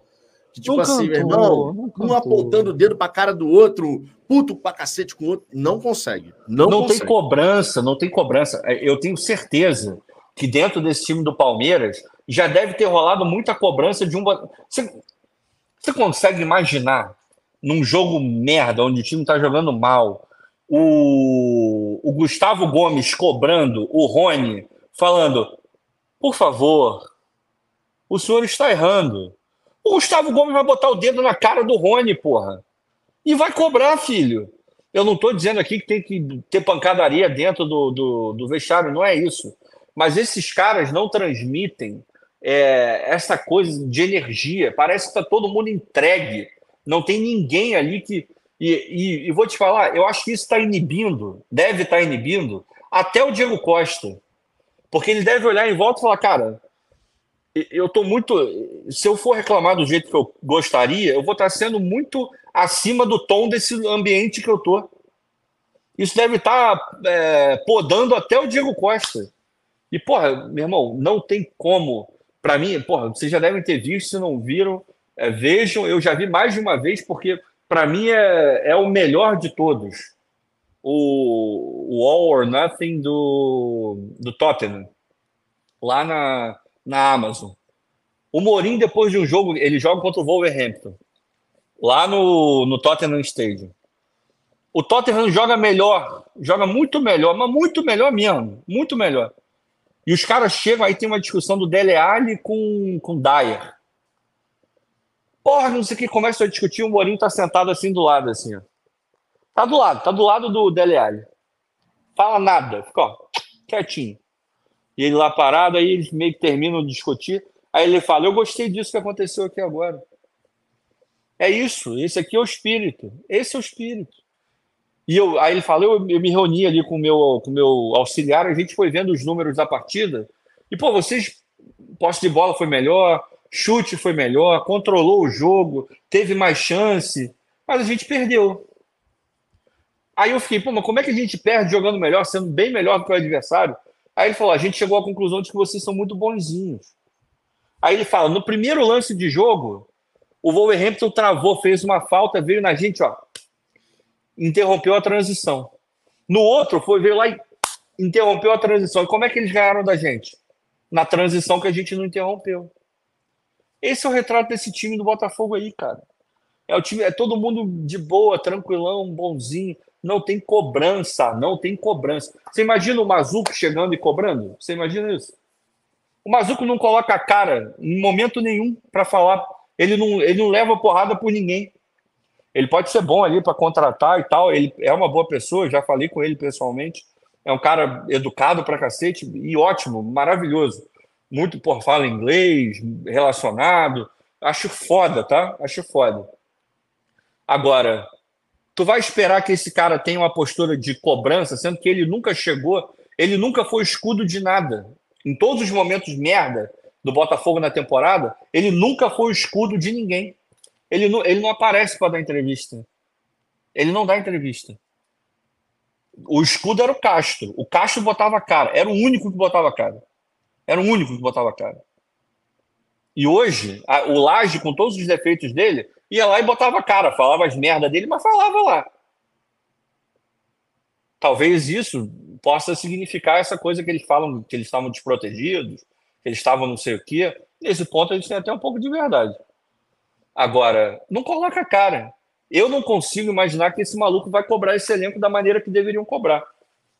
Que, tipo não assim, cantou, irmão, um apontando o dedo pra cara do outro, puto pra cacete com o outro, não consegue. Não, não consegue. tem cobrança, não tem cobrança. É, eu tenho certeza que dentro desse time do Palmeiras já deve ter rolado muita cobrança de um. Você, você consegue imaginar num jogo merda, onde o time tá jogando mal, o, o Gustavo Gomes cobrando o Rony, falando: por favor, o senhor está errando. O Gustavo Gomes vai botar o dedo na cara do Rony, porra. E vai cobrar, filho. Eu não estou dizendo aqui que tem que ter pancadaria dentro do, do, do vestiário, não é isso. Mas esses caras não transmitem é, essa coisa de energia. Parece que está todo mundo entregue. Não tem ninguém ali que. E, e, e vou te falar, eu acho que isso está inibindo, deve estar tá inibindo, até o Diego Costa. Porque ele deve olhar em volta e falar, cara, eu estou muito. Se eu for reclamar do jeito que eu gostaria, eu vou estar tá sendo muito acima do tom desse ambiente que eu estou. Isso deve estar tá, é, podando até o Diego Costa. E, porra, meu irmão, não tem como para mim, porra, vocês já devem ter visto, se não viram, é, vejam. Eu já vi mais de uma vez, porque para mim é, é o melhor de todos. O, o All or Nothing do, do Tottenham, lá na, na Amazon. O Morim, depois de um jogo, ele joga contra o Wolverhampton, lá no, no Tottenham Stadium. O Tottenham joga melhor, joga muito melhor, mas muito melhor mesmo, muito melhor. E os caras chegam, aí tem uma discussão do Dele Alli com, com Dyer. Porra, não sei o que, começa a discutir, o Mourinho tá sentado assim do lado, assim, ó. Tá do lado, tá do lado do Dele Alli. Fala nada, fica, ó, quietinho. E ele lá parado, aí eles meio que terminam de discutir. Aí ele fala: Eu gostei disso que aconteceu aqui agora. É isso, esse aqui é o espírito. Esse é o espírito. E eu, aí ele falou, eu, eu me reuni ali com o meu, com meu auxiliar, a gente foi vendo os números da partida. E, pô, vocês, posse de bola foi melhor, chute foi melhor, controlou o jogo, teve mais chance, mas a gente perdeu. Aí eu fiquei, pô, mas como é que a gente perde jogando melhor, sendo bem melhor do que o adversário? Aí ele falou, a gente chegou à conclusão de que vocês são muito bonzinhos. Aí ele fala, no primeiro lance de jogo, o Wolverhampton travou, fez uma falta, veio na gente, ó, interrompeu a transição. No outro, foi veio lá e interrompeu a transição. E como é que eles ganharam da gente? Na transição que a gente não interrompeu. Esse é o retrato desse time do Botafogo aí, cara. É o time, é todo mundo de boa, tranquilão, bonzinho. Não tem cobrança, não tem cobrança. Você imagina o Mazuco chegando e cobrando? Você imagina isso? O Mazuco não coloca a cara em momento nenhum para falar. Ele não, ele não leva porrada por ninguém. Ele pode ser bom ali para contratar e tal. Ele é uma boa pessoa, já falei com ele pessoalmente. É um cara educado para cacete e ótimo, maravilhoso. Muito por fala inglês, relacionado. Acho foda, tá? Acho foda. Agora, tu vai esperar que esse cara tenha uma postura de cobrança, sendo que ele nunca chegou, ele nunca foi escudo de nada. Em todos os momentos merda do Botafogo na temporada, ele nunca foi escudo de ninguém. Ele não, ele não aparece para dar entrevista. Ele não dá entrevista. O escudo era o Castro. O Castro botava cara. Era o único que botava cara. Era o único que botava cara. E hoje, a, o Laje, com todos os defeitos dele, ia lá e botava cara. Falava as merdas dele, mas falava lá. Talvez isso possa significar essa coisa que eles falam, que eles estavam desprotegidos, que eles estavam não sei o quê. Nesse ponto, eles têm até um pouco de verdade. Agora, não coloca a cara. Eu não consigo imaginar que esse maluco vai cobrar esse elenco da maneira que deveriam cobrar.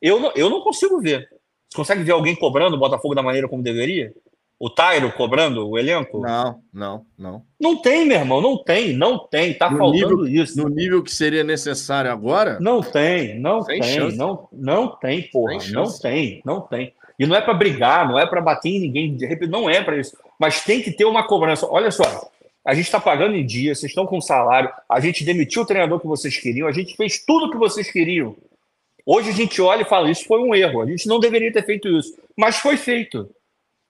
Eu não, eu não consigo ver. Você consegue ver alguém cobrando o Botafogo da maneira como deveria? O Tairo cobrando o elenco? Não, não, não. Não tem, meu irmão, não tem, não tem. Tá no faltando nível, isso. No nível que seria necessário agora? Não tem, não tem, chance. não, não tem, porra. Não tem, não tem. E não é para brigar, não é para bater em ninguém, de repente, não é para isso. Mas tem que ter uma cobrança. Olha só, a gente está pagando em dia, vocês estão com salário, a gente demitiu o treinador que vocês queriam, a gente fez tudo o que vocês queriam. Hoje a gente olha e fala: isso foi um erro, a gente não deveria ter feito isso, mas foi feito.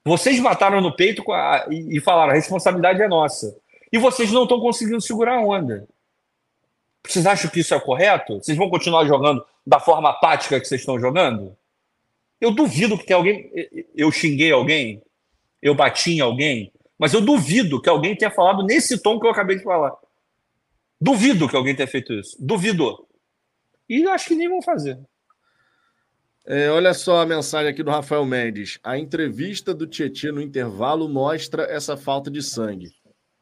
Vocês mataram no peito a, e, e falaram: a responsabilidade é nossa. E vocês não estão conseguindo segurar a onda. Vocês acham que isso é correto? Vocês vão continuar jogando da forma apática que vocês estão jogando? Eu duvido que tenha alguém. Eu xinguei alguém? Eu bati em alguém? Mas eu duvido que alguém tenha falado nesse tom que eu acabei de falar. Duvido que alguém tenha feito isso. Duvido. E acho que nem vão fazer. É, olha só a mensagem aqui do Rafael Mendes. A entrevista do Tietchan no intervalo mostra essa falta de sangue.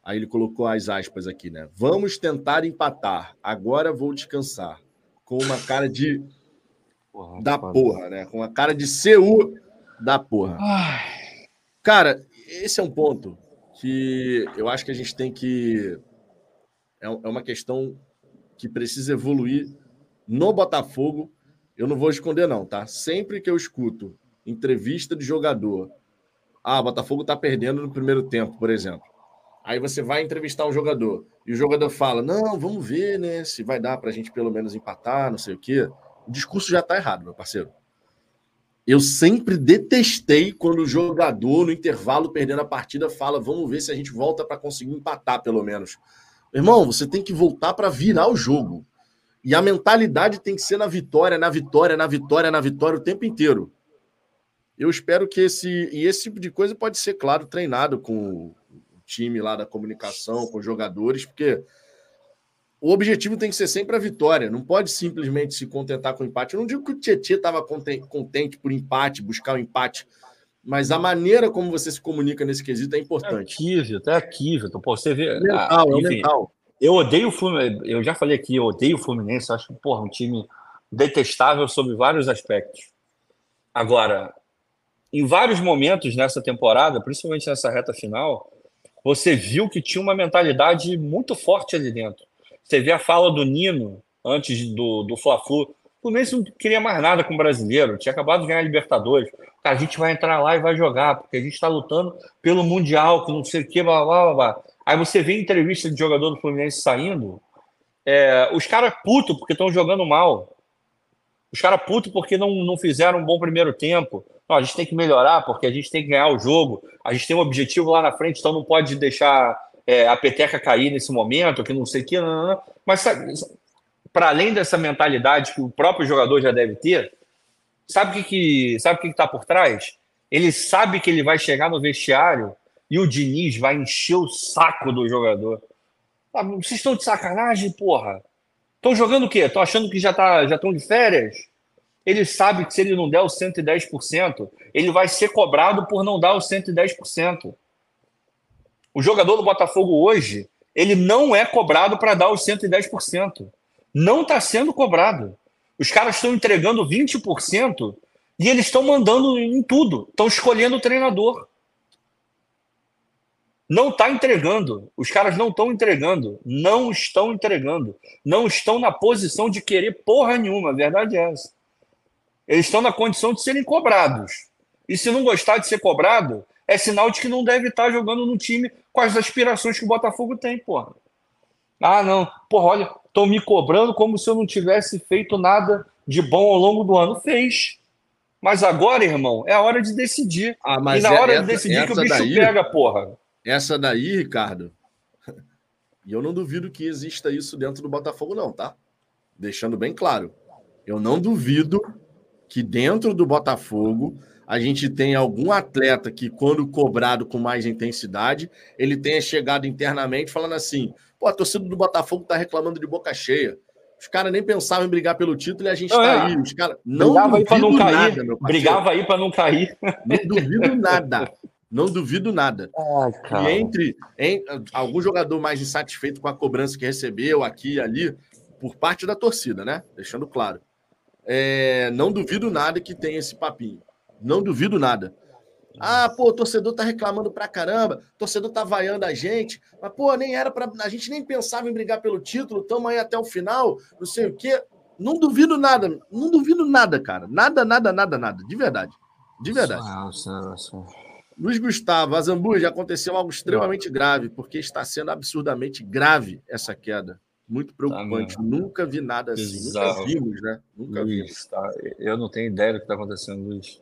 Aí ele colocou as aspas aqui, né? Vamos tentar empatar. Agora vou descansar. com uma cara de porra, da foda. porra, né? Com uma cara de CU da porra. Ai. Cara, esse é um ponto que eu acho que a gente tem que é, é uma questão que precisa evoluir no Botafogo. Eu não vou esconder não, tá? Sempre que eu escuto entrevista de jogador, ah, Botafogo tá perdendo no primeiro tempo, por exemplo. Aí você vai entrevistar um jogador e o jogador fala: Não, vamos ver, né? Se vai dar para a gente pelo menos empatar, não sei o quê. O discurso já está errado, meu parceiro. Eu sempre detestei quando o jogador, no intervalo, perdendo a partida, fala: Vamos ver se a gente volta para conseguir empatar, pelo menos. Irmão, você tem que voltar para virar o jogo. E a mentalidade tem que ser na vitória, na vitória, na vitória, na vitória o tempo inteiro. Eu espero que esse. E esse tipo de coisa pode ser, claro, treinado com time lá da comunicação, com os jogadores, porque o objetivo tem que ser sempre a vitória, não pode simplesmente se contentar com o empate. Eu não digo que o Tietchan estava contente por empate, buscar o um empate, mas a maneira como você se comunica nesse quesito é importante. É aqui, Vitor, é aqui, Vitor. Pô, você vê. É mental, ah, enfim, é mental. Eu odeio o Fluminense, eu já falei aqui, eu odeio o Fluminense, acho porra, um time detestável sobre vários aspectos. Agora, em vários momentos nessa temporada, principalmente nessa reta final, você viu que tinha uma mentalidade muito forte ali dentro. Você vê a fala do Nino antes do, do Fla-Flu. O Fluminense não queria mais nada com o brasileiro, tinha acabado de ganhar a Libertadores. A gente vai entrar lá e vai jogar, porque a gente está lutando pelo Mundial, que não sei o que, blá, blá, blá, blá. Aí você vê entrevista de jogador do Fluminense saindo, é, os caras putos porque estão jogando mal. Os caras putos porque não, não fizeram um bom primeiro tempo. Não, a gente tem que melhorar porque a gente tem que ganhar o jogo. A gente tem um objetivo lá na frente, então não pode deixar é, a peteca cair nesse momento, que não sei o que. Não, não. Mas para além dessa mentalidade que o próprio jogador já deve ter, sabe o que, que sabe o que está por trás? Ele sabe que ele vai chegar no vestiário e o Diniz vai encher o saco do jogador. Ah, vocês estão de sacanagem, porra? Estão jogando o quê? Estão achando que já tá, já estão de férias? ele sabe que se ele não der os 110%, ele vai ser cobrado por não dar os 110%. O jogador do Botafogo hoje, ele não é cobrado para dar os 110%. Não está sendo cobrado. Os caras estão entregando 20% e eles estão mandando em tudo. Estão escolhendo o treinador. Não está entregando. Os caras não estão entregando. Não estão entregando. Não estão na posição de querer porra nenhuma. A verdade é essa. Eles estão na condição de serem cobrados. E se não gostar de ser cobrado, é sinal de que não deve estar jogando no time com as aspirações que o Botafogo tem, porra. Ah, não. Porra, olha, estão me cobrando como se eu não tivesse feito nada de bom ao longo do ano. Fez. Mas agora, irmão, é a hora de decidir. Ah, e na é hora essa, de decidir que o bicho daí, pega, porra. Essa daí, Ricardo, *laughs* e eu não duvido que exista isso dentro do Botafogo, não, tá? Deixando bem claro. Eu não duvido que dentro do Botafogo a gente tem algum atleta que, quando cobrado com mais intensidade, ele tenha chegado internamente falando assim: pô, a torcida do Botafogo tá reclamando de boca cheia. Os caras nem pensavam em brigar pelo título e a gente não, tá é. aí. Os caras não brigava aí para não cair. Nada, meu brigava aí para não cair. Não duvido nada. *laughs* Não duvido nada. Ai, e entre em, algum jogador mais insatisfeito com a cobrança que recebeu aqui e ali, por parte da torcida, né? Deixando claro. É, não duvido nada que tenha esse papinho. Não duvido nada. Ah, pô, o torcedor tá reclamando pra caramba, o torcedor tá vaiando a gente, mas, pô, nem era para A gente nem pensava em brigar pelo título, estamos aí até o final, não sei o quê. Não duvido nada, não duvido nada, cara. Nada, nada, nada, nada. De verdade. De verdade. Nossa, nossa. Luiz Gustavo, Azambu, já aconteceu algo extremamente grave, porque está sendo absurdamente grave essa queda. Muito tá preocupante. Tá Nunca vi nada assim. Exato. Nunca vimos, né? Nunca Luiz, vimos. Tá. Eu não tenho ideia do que está acontecendo, Luiz.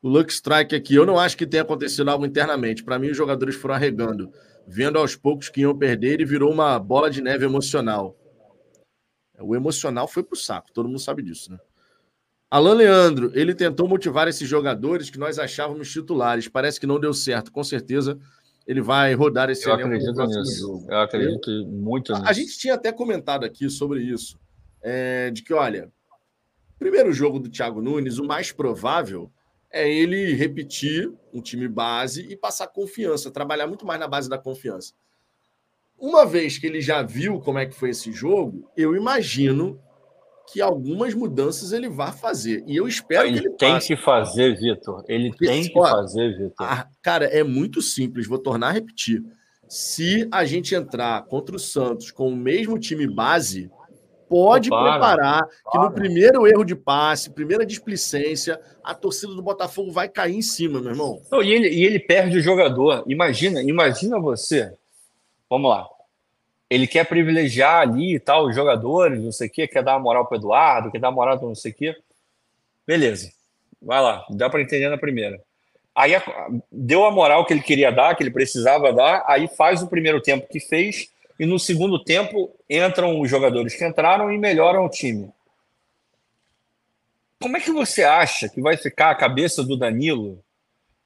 O Luck Strike aqui. Eu não acho que tenha acontecido algo internamente. Para mim, os jogadores foram arregando, vendo aos poucos que iam perder e virou uma bola de neve emocional. O emocional foi pro saco, todo mundo sabe disso, né? Alan Leandro, ele tentou motivar esses jogadores que nós achávamos titulares. Parece que não deu certo. Com certeza ele vai rodar esse Eu acredito nisso. Jogo. Eu acredito Eu, muito nisso. A gente tinha até comentado aqui sobre isso, é, de que, olha, primeiro jogo do Thiago Nunes, o mais provável é ele repetir um time base e passar confiança, trabalhar muito mais na base da confiança. Uma vez que ele já viu como é que foi esse jogo, eu imagino que algumas mudanças ele vai fazer. E eu espero ele que ele tem que fazer, Vitor. Ele Porque, tem que ó, fazer, Vitor. Cara, é muito simples. Vou tornar a repetir. Se a gente entrar contra o Santos com o mesmo time base, pode para, preparar para. que no primeiro erro de passe, primeira displicência, a torcida do Botafogo vai cair em cima, meu irmão. Não, e, ele, e ele perde o jogador. Imagina, imagina você. Vamos lá ele quer privilegiar ali e tal, os jogadores, não sei o quê, quer dar uma moral para Eduardo, quer dar uma moral para não sei o quê. Beleza, vai lá, dá para entender na primeira. Aí deu a moral que ele queria dar, que ele precisava dar, aí faz o primeiro tempo que fez, e no segundo tempo entram os jogadores que entraram e melhoram o time. Como é que você acha que vai ficar a cabeça do Danilo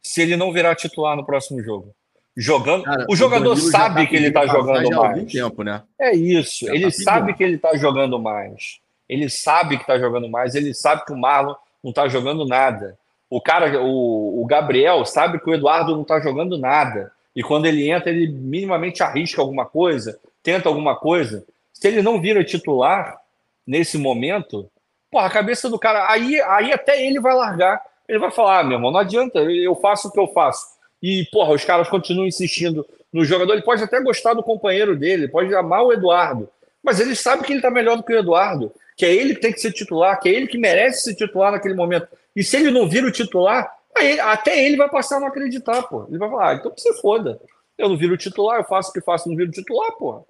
se ele não virar titular no próximo jogo? Jogando. Cara, o jogador o sabe tá que ele está jogando mais. Tempo, né? É isso. Já ele tá sabe que ele está jogando mais. Ele sabe que está jogando mais. Ele sabe que o Marlon não está jogando nada. O cara, o, o Gabriel, sabe que o Eduardo não está jogando nada. E quando ele entra, ele minimamente arrisca alguma coisa, tenta alguma coisa. Se ele não vira titular nesse momento, porra, a cabeça do cara. Aí, aí até ele vai largar. Ele vai falar: ah, meu irmão, não adianta, eu faço o que eu faço e, porra, os caras continuam insistindo no jogador. Ele pode até gostar do companheiro dele, pode amar o Eduardo, mas ele sabe que ele está melhor do que o Eduardo, que é ele que tem que ser titular, que é ele que merece ser titular naquele momento. E se ele não vira o titular, ele, até ele vai passar a não acreditar, pô. Ele vai falar, ah, então você foda. Eu não viro o titular, eu faço o que faço, não viro o titular, pô.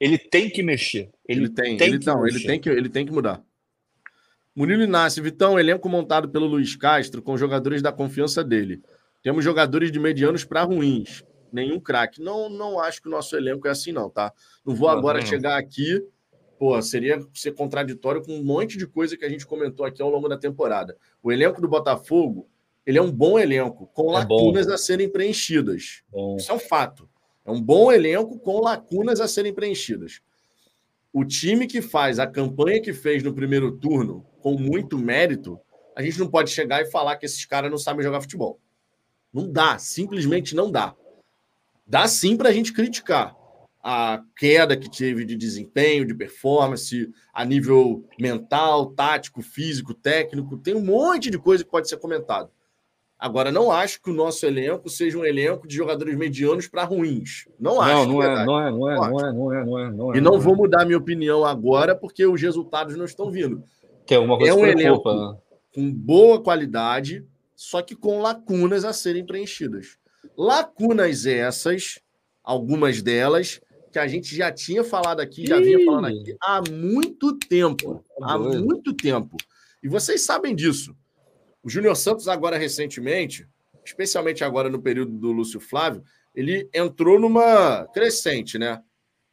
Ele tem que mexer. Ele, ele tem, tem ele, que não, ele tem que ele tem que mudar. Murilo Inácio, Vitão, elenco montado pelo Luiz Castro com jogadores da confiança dele. Temos jogadores de medianos para ruins. Nenhum craque. Não, não acho que o nosso elenco é assim, não, tá? Não vou agora chegar aqui. Pô, seria ser contraditório com um monte de coisa que a gente comentou aqui ao longo da temporada. O elenco do Botafogo, ele é um bom elenco, com é lacunas bom. a serem preenchidas. Bom. Isso é um fato. É um bom elenco com lacunas a serem preenchidas. O time que faz a campanha que fez no primeiro turno, com muito mérito, a gente não pode chegar e falar que esses caras não sabem jogar futebol. Não dá, simplesmente não dá. Dá sim para a gente criticar a queda que teve de desempenho, de performance, a nível mental, tático, físico, técnico. Tem um monte de coisa que pode ser comentado. Agora, não acho que o nosso elenco seja um elenco de jogadores medianos para ruins. Não acho. Não, é, não é, não é, não é, não é, não é, não é, não é. E não vou mudar minha opinião agora porque os resultados não estão vindo. Tem alguma coisa é um elenco né? com boa qualidade, só que com lacunas a serem preenchidas. Lacunas essas, algumas delas, que a gente já tinha falado aqui, já vinha falando aqui há muito tempo. Tá há muito tempo. E vocês sabem disso. O Júnior Santos, agora recentemente, especialmente agora no período do Lúcio Flávio, ele entrou numa crescente, né?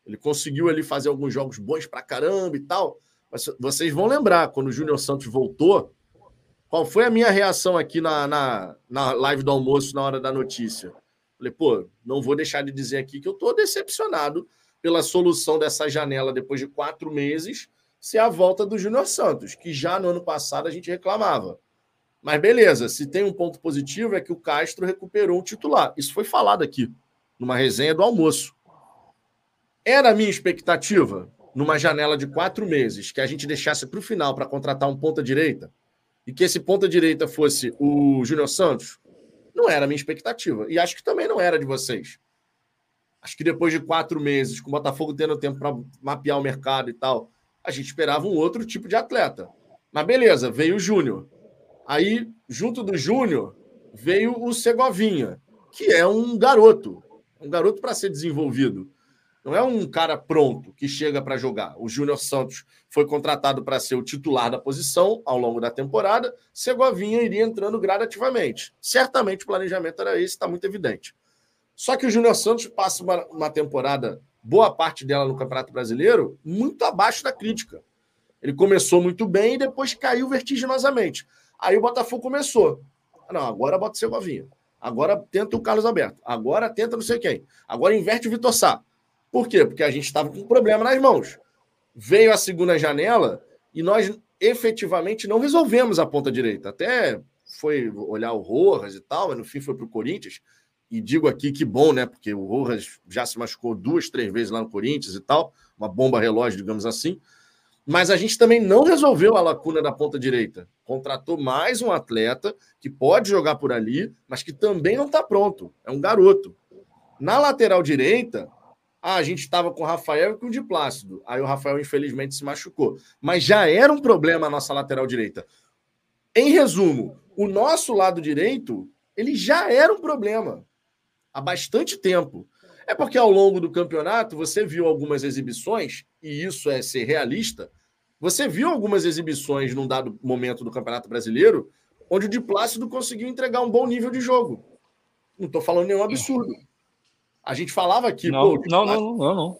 Ele conseguiu ali fazer alguns jogos bons pra caramba e tal. Mas vocês vão lembrar, quando o Júnior Santos voltou, qual foi a minha reação aqui na, na, na live do almoço, na hora da notícia? Falei, pô, não vou deixar de dizer aqui que eu estou decepcionado pela solução dessa janela depois de quatro meses ser a volta do Júnior Santos, que já no ano passado a gente reclamava. Mas beleza, se tem um ponto positivo é que o Castro recuperou um titular. Isso foi falado aqui, numa resenha do almoço. Era a minha expectativa, numa janela de quatro meses, que a gente deixasse para o final para contratar um ponta-direita? E que esse ponta-direita fosse o Júnior Santos, não era a minha expectativa. E acho que também não era de vocês. Acho que depois de quatro meses, com o Botafogo tendo tempo para mapear o mercado e tal, a gente esperava um outro tipo de atleta. Mas beleza, veio o Júnior. Aí, junto do Júnior, veio o Segovinha, que é um garoto. Um garoto para ser desenvolvido. Não é um cara pronto que chega para jogar. O Júnior Santos foi contratado para ser o titular da posição ao longo da temporada. Segovinha iria entrando gradativamente. Certamente o planejamento era esse, está muito evidente. Só que o Júnior Santos passa uma, uma temporada, boa parte dela no Campeonato Brasileiro, muito abaixo da crítica. Ele começou muito bem e depois caiu vertiginosamente. Aí o Botafogo começou. Não, agora bota o Segovinha. Agora tenta o Carlos Alberto. Agora tenta não sei quem. Agora inverte o Vitor Sá. Por quê? Porque a gente estava com um problema nas mãos. Veio a segunda janela e nós efetivamente não resolvemos a ponta direita. Até foi olhar o Rojas e tal, mas no fim foi para o Corinthians. E digo aqui que bom, né? Porque o Rojas já se machucou duas, três vezes lá no Corinthians e tal, uma bomba relógio, digamos assim. Mas a gente também não resolveu a lacuna da ponta direita. Contratou mais um atleta que pode jogar por ali, mas que também não está pronto. É um garoto. Na lateral direita, ah, a gente estava com o Rafael e com o Di Plácido. Aí o Rafael, infelizmente, se machucou. Mas já era um problema a nossa lateral direita. Em resumo, o nosso lado direito, ele já era um problema há bastante tempo. É porque ao longo do campeonato você viu algumas exibições, e isso é ser realista. Você viu algumas exibições num dado momento do Campeonato Brasileiro onde o Di Plácido conseguiu entregar um bom nível de jogo. Não estou falando nenhum absurdo. A gente falava aqui. Não, pô, não, não, não, não.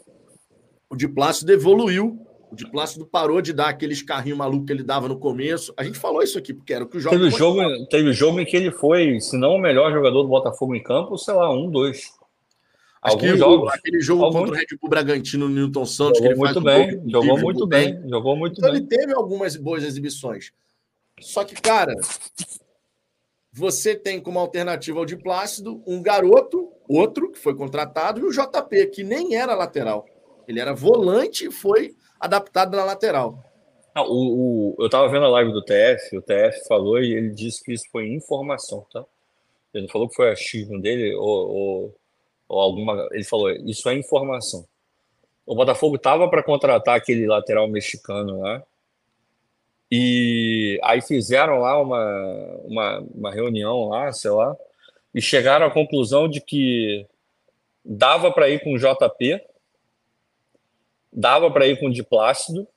O Di Plácido evoluiu. O Di Plácido parou de dar aqueles carrinhos malucos que ele dava no começo. A gente falou isso aqui, porque era o que o jogo. Teve jogo, teve jogo em que ele foi, se não o melhor jogador do Botafogo em campo, sei lá, um, dois. Acho Alguns que jogos, aquele jogo alguns... contra o Red Bull Bragantino no Newton Santos, jogou que ele muito bem, jogou muito bem, bem, jogou muito então bem. ele teve algumas boas exibições. Só que, cara, você tem como alternativa ao de Plácido um garoto, outro que foi contratado, e o JP, que nem era lateral. Ele era volante e foi adaptado na lateral. Não, o, o, eu estava vendo a live do TF, o TF falou e ele disse que isso foi informação, tá? Ele não falou que foi achismo dele ou, ou ou alguma. Ele falou: isso é informação. O Botafogo estava para contratar aquele lateral mexicano lá. E aí fizeram lá uma, uma, uma reunião lá, sei lá, e chegaram à conclusão de que dava para ir com JP, dava para ir com Diplácido,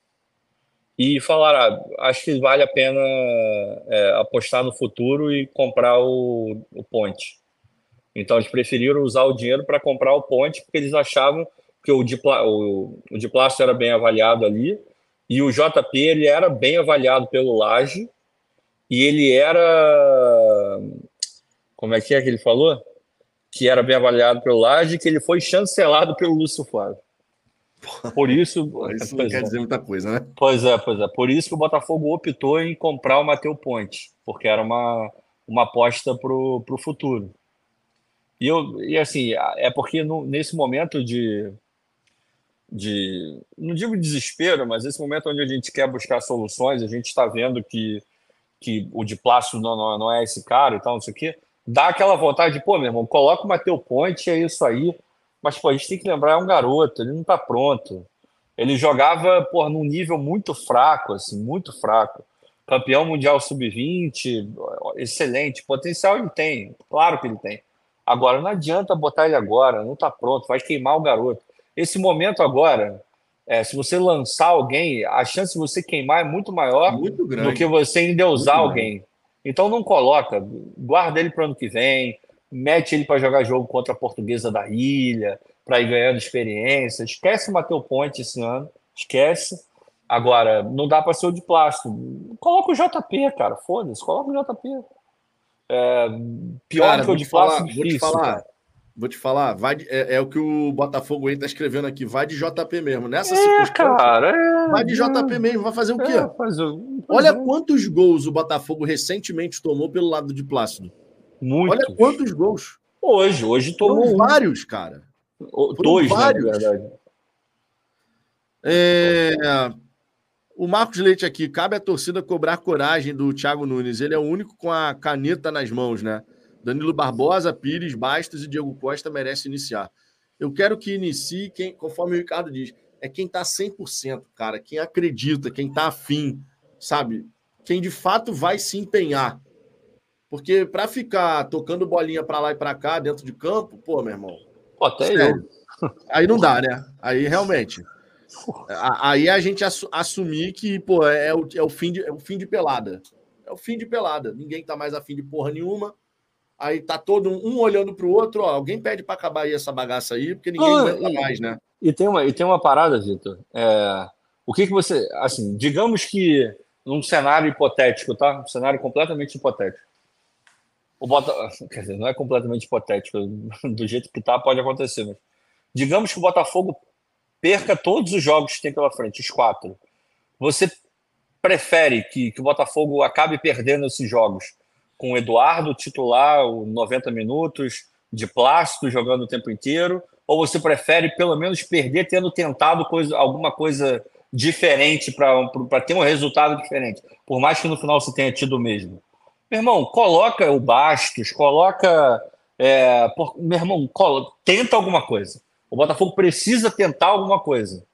e falaram: ah, acho que vale a pena é, apostar no futuro e comprar o, o Ponte. Então eles preferiram usar o dinheiro para comprar o ponte, porque eles achavam que o, Dipla, o, o Diplácio era bem avaliado ali, e o JP ele era bem avaliado pelo Laje, e ele era. Como é que é que ele falou? Que era bem avaliado pelo Laje, que ele foi chancelado pelo Lúcio Flávio. Por isso. isso não quer é. dizer muita coisa, né? Pois é, pois é. Por isso que o Botafogo optou em comprar o Mateu Ponte, porque era uma, uma aposta para o futuro. E, eu, e assim, é porque no, nesse momento de, de. Não digo desespero, mas esse momento onde a gente quer buscar soluções, a gente está vendo que, que o de plástico não, não, não, é esse cara e tal, não sei o quê. Dá aquela vontade de, pô, meu irmão, coloca o Mateu Ponte, é isso aí. Mas, pô, a gente tem que lembrar, é um garoto, ele não está pronto. Ele jogava, pô, num nível muito fraco, assim, muito fraco. Campeão mundial sub-20, excelente. Potencial ele tem, claro que ele tem Agora, não adianta botar ele agora, não está pronto, vai queimar o garoto. Esse momento agora, é, se você lançar alguém, a chance de você queimar é muito maior muito do que você endeusar muito alguém. Grande. Então não coloca, guarda ele para o ano que vem, mete ele para jogar jogo contra a Portuguesa da Ilha, para ir ganhando experiência. Esquece o Mateu Ponte esse ano, esquece. Agora, não dá para ser o de plástico. Coloca o JP, cara, foda-se, coloca o JP. É, pior cara, que o de falar, Vou te falar, vou te falar vai, é, é, o que o Botafogo aí tá escrevendo aqui, vai de JP mesmo. Nessa é, circunstância, cara, é, vai de JP mesmo, vai fazer o quê? É, faz, Olha quantos gols o Botafogo recentemente tomou pelo lado de Plácido. Muito. Olha quantos gols. Hoje, hoje tomou Foram vários, cara. Foram Dois, vários. na verdade. É, o Marcos Leite aqui, cabe à torcida cobrar coragem do Thiago Nunes. Ele é o único com a caneta nas mãos, né? Danilo Barbosa, Pires, Bastos e Diego Costa merecem iniciar. Eu quero que inicie quem, conforme o Ricardo diz, é quem tá 100%, cara, quem acredita, quem tá afim, sabe? Quem de fato vai se empenhar. Porque para ficar tocando bolinha para lá e para cá dentro de campo, pô, meu irmão. Pô, até sério, eu. Aí não dá, né? Aí realmente. Aí a gente assumir que, pô, é, é o, é, o fim de, é o fim de pelada. É o fim de pelada. Ninguém tá mais afim de porra nenhuma. Aí tá todo um, um olhando pro outro, ó. Alguém pede para acabar aí essa bagaça aí, porque ninguém ah, aguenta mais, né? E tem uma, e tem uma parada, Vitor. É, o que que você. Assim, digamos que num cenário hipotético, tá? Um cenário completamente hipotético. O Bota... *laughs* Quer dizer, não é completamente hipotético. *laughs* Do jeito que tá, pode acontecer, mas. Digamos que o Botafogo perca todos os jogos que tem pela frente, os quatro. Você prefere que, que o Botafogo acabe perdendo esses jogos com o Eduardo titular, 90 minutos, de plástico jogando o tempo inteiro? Ou você prefere pelo menos perder tendo tentado coisa, alguma coisa diferente para ter um resultado diferente, por mais que no final você tenha tido o mesmo. Meu irmão, coloca o Bastos, coloca. É, por, meu irmão, colo, tenta alguma coisa. O Botafogo precisa tentar alguma coisa.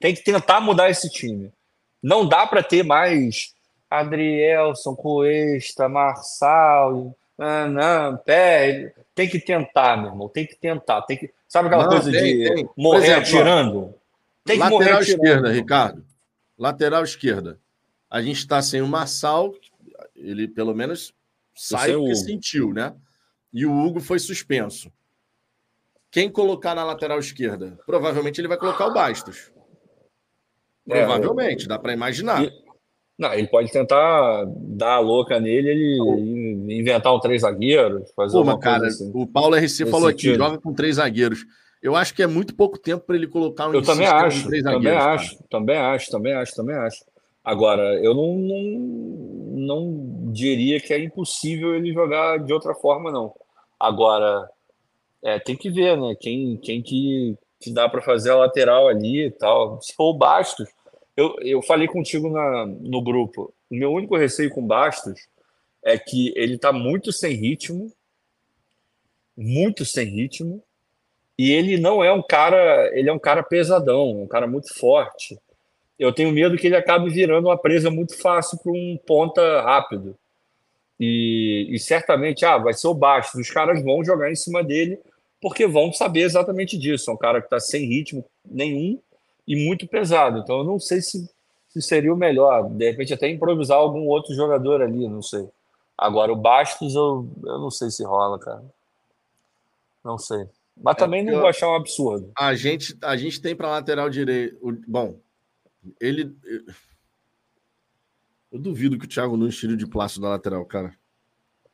Tem que tentar mudar esse time. Não dá para ter mais Adrielson, Cuesta, Marçal, não, pé. Tem que tentar, meu irmão. Tem que tentar. Tem que, sabe aquela não, coisa tem, de tem. morrer exemplo, atirando? Tem que lateral morrer atirando. esquerda, Ricardo. Lateral esquerda. A gente está sem o Marçal, ele pelo menos sai porque sentiu, né? E o Hugo foi suspenso. Quem colocar na lateral esquerda? Provavelmente ele vai colocar o Bastos. É, Provavelmente, dá para imaginar. E, não, ele pode tentar dar a louca nele, ele inventar um três zagueiros, fazer Pô, uma cara, assim. O Paulo RC falou aqui, joga com três zagueiros. Eu acho que é muito pouco tempo para ele colocar um Eu também acho, três também acho, também acho, também acho, também acho. Agora, eu não, não, não diria que é impossível ele jogar de outra forma, não. Agora, é, tem que ver, né? Quem, quem que, que dá para fazer a lateral ali e tal. Se for o Bastos, eu, eu falei contigo na, no grupo. O meu único receio com Bastos é que ele está muito sem ritmo, muito sem ritmo, e ele não é um cara, ele é um cara pesadão, um cara muito forte. Eu tenho medo que ele acabe virando uma presa muito fácil para um ponta rápido. E, e, certamente, ah, vai ser o Bastos. Os caras vão jogar em cima dele porque vão saber exatamente disso. É um cara que está sem ritmo nenhum e muito pesado. Então, eu não sei se, se seria o melhor. De repente, até improvisar algum outro jogador ali, não sei. Agora, o Bastos, eu, eu não sei se rola, cara. Não sei. Mas é também não vou achar um absurdo. A gente, a gente tem para lateral direito. Bom, ele. Eu duvido que o Thiago Nunes tire de plástico da lateral, cara.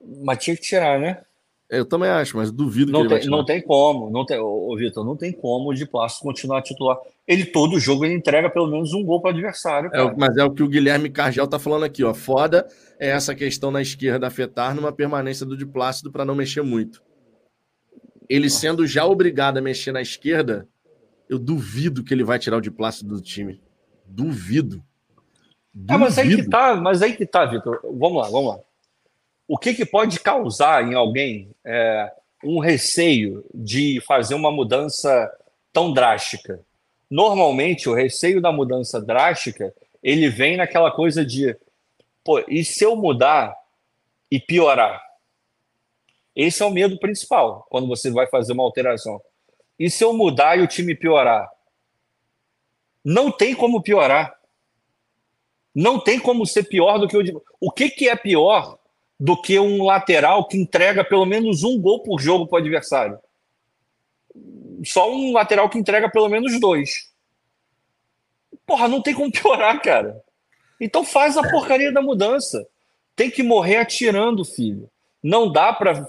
Mas tinha que tirar, né? É, eu também acho, mas duvido não que tem, Não tem como, não tem, ô, Vitor, não tem como o de plástico continuar titular. Ele todo jogo ele entrega pelo menos um gol para o adversário. É, mas é o que o Guilherme Cargel tá falando aqui, ó. Foda é essa questão na esquerda afetar numa permanência do de Plácido para não mexer muito. Ele sendo já obrigado a mexer na esquerda, eu duvido que ele vai tirar o de Plácido do time. Duvido. Duvido. Ah, mas aí que tá, mas aí que tá, Vitor. Vamos lá, vamos lá o que, que pode causar em alguém é, um receio de fazer uma mudança tão drástica? Normalmente, o receio da mudança drástica ele vem naquela coisa de, pô, e se eu mudar e piorar? Esse é o medo principal quando você vai fazer uma alteração. E se eu mudar e o time piorar? Não tem como piorar. Não tem como ser pior do que o. O que, que é pior do que um lateral que entrega pelo menos um gol por jogo para o adversário. Só um lateral que entrega pelo menos dois. Porra, não tem como piorar, cara. Então faz a porcaria da mudança. Tem que morrer atirando, filho. Não dá para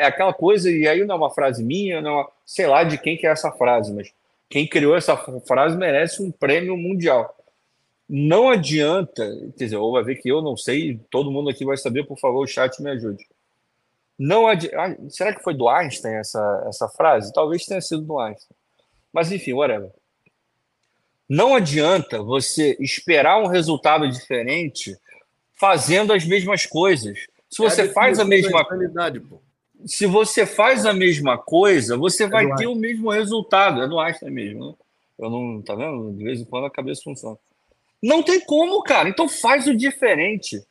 é aquela coisa e aí não é uma frase minha, não é uma, sei lá de quem que é essa frase, mas quem criou essa frase merece um prêmio mundial. Não adianta, quer dizer, ou vai ver que eu não sei, todo mundo aqui vai saber, por favor, o chat me ajude. Não adi... Ah, será que foi do Einstein essa, essa frase? Talvez tenha sido do Einstein. Mas enfim, whatever. Não adianta você esperar um resultado diferente fazendo as mesmas coisas. Se você é faz a mesma Se você faz a mesma coisa, você é vai ter o mesmo resultado. É do Einstein mesmo, né? Eu não, tá vendo? De vez em quando a cabeça funciona. Não tem como, cara. Então faz o diferente.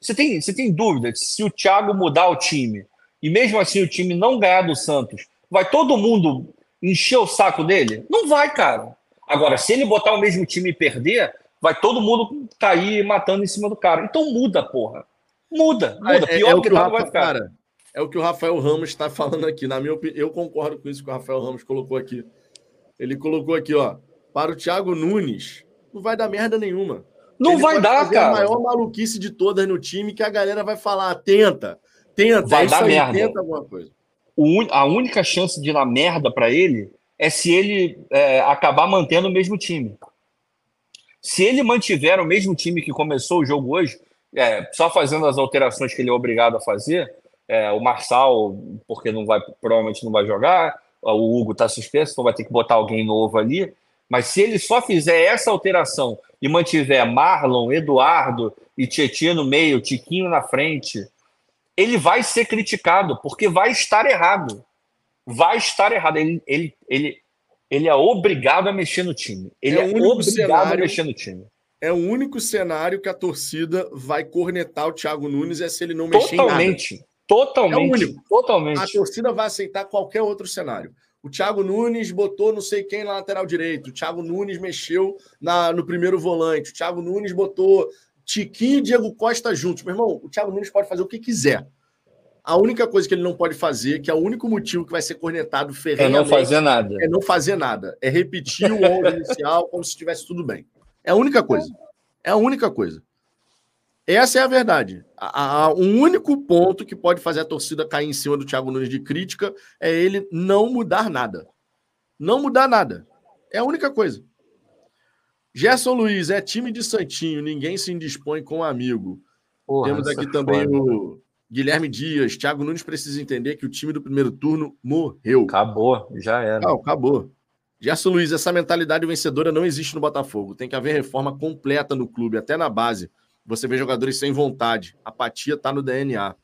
Você tem, você tem dúvida se o Thiago mudar o time e mesmo assim o time não ganhar do Santos, vai todo mundo encher o saco dele? Não vai, cara. Agora, se ele botar o mesmo time e perder, vai todo mundo cair matando em cima do cara. Então muda, porra. Muda, muda. É, Pior é, é que, que o Rafa, vai ficar. Cara, é o que o Rafael Ramos está falando aqui. Na minha opinião, eu concordo com isso que o Rafael Ramos colocou aqui. Ele colocou aqui, ó. Para o Thiago Nunes, não vai dar merda nenhuma. Não Ele vai dar, cara. a maior maluquice de todas no time que a galera vai falar: tenta, tenta, vai é dar aí, merda. tenta alguma coisa. a única chance de dar merda para ele é se ele é, acabar mantendo o mesmo time. Se ele mantiver o mesmo time que começou o jogo hoje, é, só fazendo as alterações que ele é obrigado a fazer, é, o Marçal, porque não vai, provavelmente não vai jogar, o Hugo está suspenso, então vai ter que botar alguém novo ali. Mas se ele só fizer essa alteração e mantiver Marlon, Eduardo e Tietchan no meio, Tiquinho na frente, ele vai ser criticado, porque vai estar errado. Vai estar errado. Ele, ele, ele, ele é obrigado a mexer no time. Ele é, é obrigado cenário, a mexer no time. É o único cenário que a torcida vai cornetar o Thiago Nunes é se ele não mexer Totalmente. em nada. Totalmente. É o único. Totalmente. A torcida vai aceitar qualquer outro cenário. O Thiago Nunes botou não sei quem na lateral direito. O Thiago Nunes mexeu na, no primeiro volante. O Thiago Nunes botou Tiquinho e Diego Costa juntos. Meu irmão, o Thiago Nunes pode fazer o que quiser. A única coisa que ele não pode fazer, que é o único motivo que vai ser cornetado ferrenhamente... É não fazer nada. É não fazer nada. É repetir o *laughs* 11 inicial como se estivesse tudo bem. É a única coisa. É a única coisa. Essa é a verdade. O um único ponto que pode fazer a torcida cair em cima do Thiago Nunes de crítica é ele não mudar nada. Não mudar nada. É a única coisa. Gerson Luiz, é time de Santinho, ninguém se indispõe com um amigo. Porra, Temos aqui é também foda. o Guilherme Dias. Thiago Nunes precisa entender que o time do primeiro turno morreu. Acabou, já era. Não, acabou. Gerson Luiz, essa mentalidade vencedora não existe no Botafogo. Tem que haver reforma completa no clube, até na base você vê jogadores sem vontade. Apatia está no DNA.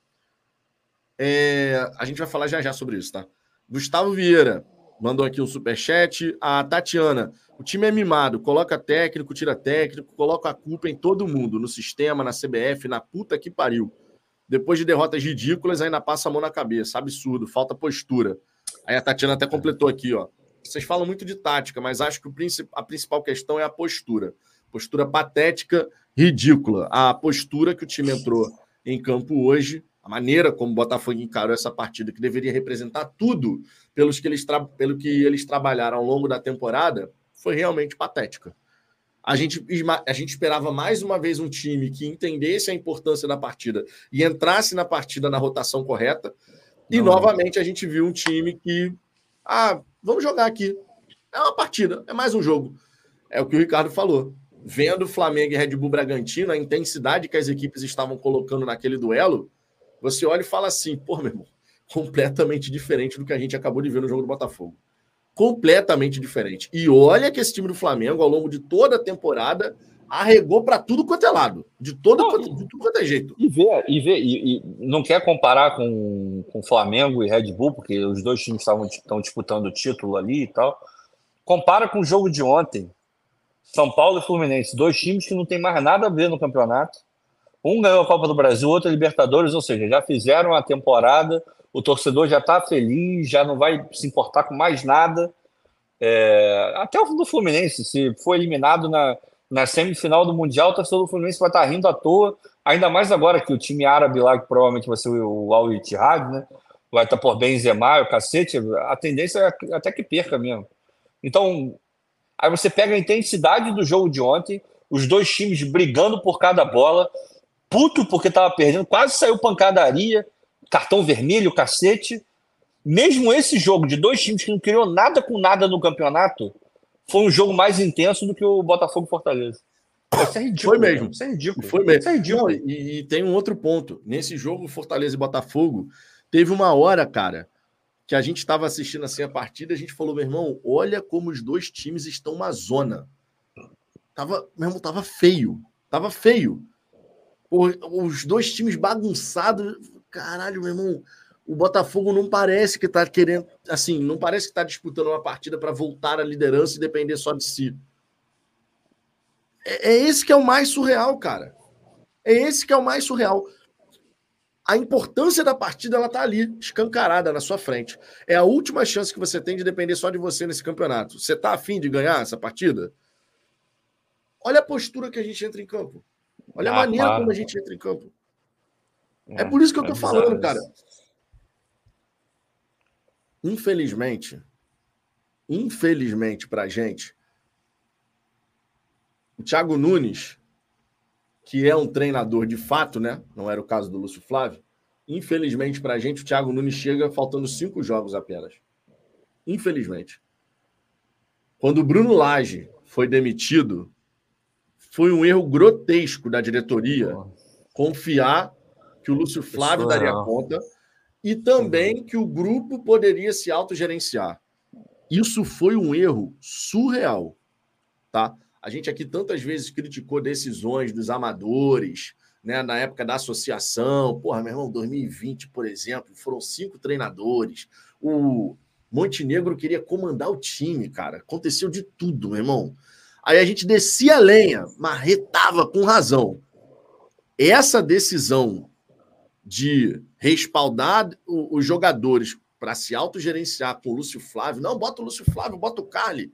É, a gente vai falar já já sobre isso, tá? Gustavo Vieira mandou aqui um superchat. A Tatiana, o time é mimado, coloca técnico, tira técnico, coloca a culpa em todo mundo, no sistema, na CBF, na puta que pariu. Depois de derrotas ridículas, ainda passa a mão na cabeça. Absurdo, falta postura. Aí a Tatiana até completou aqui, ó. Vocês falam muito de tática, mas acho que a principal questão é a postura. Postura patética ridícula. A postura que o time entrou em campo hoje, a maneira como o Botafogo encarou essa partida, que deveria representar tudo pelos que eles pelo que eles trabalharam ao longo da temporada, foi realmente patética. A gente, a gente esperava mais uma vez um time que entendesse a importância da partida e entrasse na partida na rotação correta. E Não. novamente a gente viu um time que, ah, vamos jogar aqui. É uma partida, é mais um jogo. É o que o Ricardo falou vendo Flamengo e Red Bull Bragantino, a intensidade que as equipes estavam colocando naquele duelo, você olha e fala assim, pô, meu irmão, completamente diferente do que a gente acabou de ver no jogo do Botafogo. Completamente diferente. E olha que esse time do Flamengo, ao longo de toda a temporada, arregou para tudo quanto é lado, de todo não, quanto, de tudo quanto é jeito. E vê, e vê, e, e, não quer comparar com, com Flamengo e Red Bull, porque os dois times estavam estão disputando o título ali e tal. Compara com o jogo de ontem. São Paulo e Fluminense, dois times que não tem mais nada a ver no campeonato. Um ganhou a Copa do Brasil, outro a Libertadores, ou seja, já fizeram a temporada, o torcedor já está feliz, já não vai se importar com mais nada. É, até o do Fluminense, se for eliminado na, na semifinal do Mundial, o torcedor do Fluminense vai estar tá rindo à toa, ainda mais agora que o time árabe lá, que provavelmente vai ser o Al Ittihad, né? Vai estar tá por Benzema, o cacete, a tendência é até que perca mesmo. Então, Aí você pega a intensidade do jogo de ontem, os dois times brigando por cada bola, puto porque estava perdendo, quase saiu pancadaria, cartão vermelho, cacete. Mesmo esse jogo de dois times que não criou nada com nada no campeonato, foi um jogo mais intenso do que o Botafogo Fortaleza. Isso é ridículo. Foi mesmo. Isso é ridículo. Foi mesmo. Isso é ridículo. Não, e, e, tem um outro ponto. Nesse jogo, Fortaleza e Botafogo, teve uma hora, cara, que a gente estava assistindo assim a partida, a gente falou, meu irmão, olha como os dois times estão uma zona. Tava, meu irmão, tava feio. Tava feio. os dois times bagunçados. Caralho, meu irmão, o Botafogo não parece que tá querendo, assim, não parece que tá disputando uma partida para voltar à liderança e depender só de si. É, é esse que é o mais surreal, cara. É esse que é o mais surreal a importância da partida ela tá ali, escancarada na sua frente. É a última chance que você tem de depender só de você nesse campeonato. Você tá afim de ganhar essa partida? Olha a postura que a gente entra em campo. Olha ah, a maneira para. como a gente entra em campo. É, é por isso que eu tô é falando, cara. Infelizmente, infelizmente pra gente, o Thiago Nunes que é um treinador de fato, né? Não era o caso do Lúcio Flávio. Infelizmente, para a gente, o Thiago Nunes chega faltando cinco jogos apenas. Infelizmente. Quando o Bruno Lage foi demitido, foi um erro grotesco da diretoria confiar que o Lúcio Flávio daria conta e também que o grupo poderia se autogerenciar. Isso foi um erro surreal. tá? A gente aqui tantas vezes criticou decisões dos amadores, né, na época da associação. Porra, meu irmão, 2020, por exemplo, foram cinco treinadores. O Montenegro queria comandar o time, cara. Aconteceu de tudo, meu irmão. Aí a gente descia a lenha, marretava com razão. Essa decisão de respaldar os jogadores para se autogerenciar com o Lúcio Flávio, não, bota o Lúcio Flávio, bota o Carly.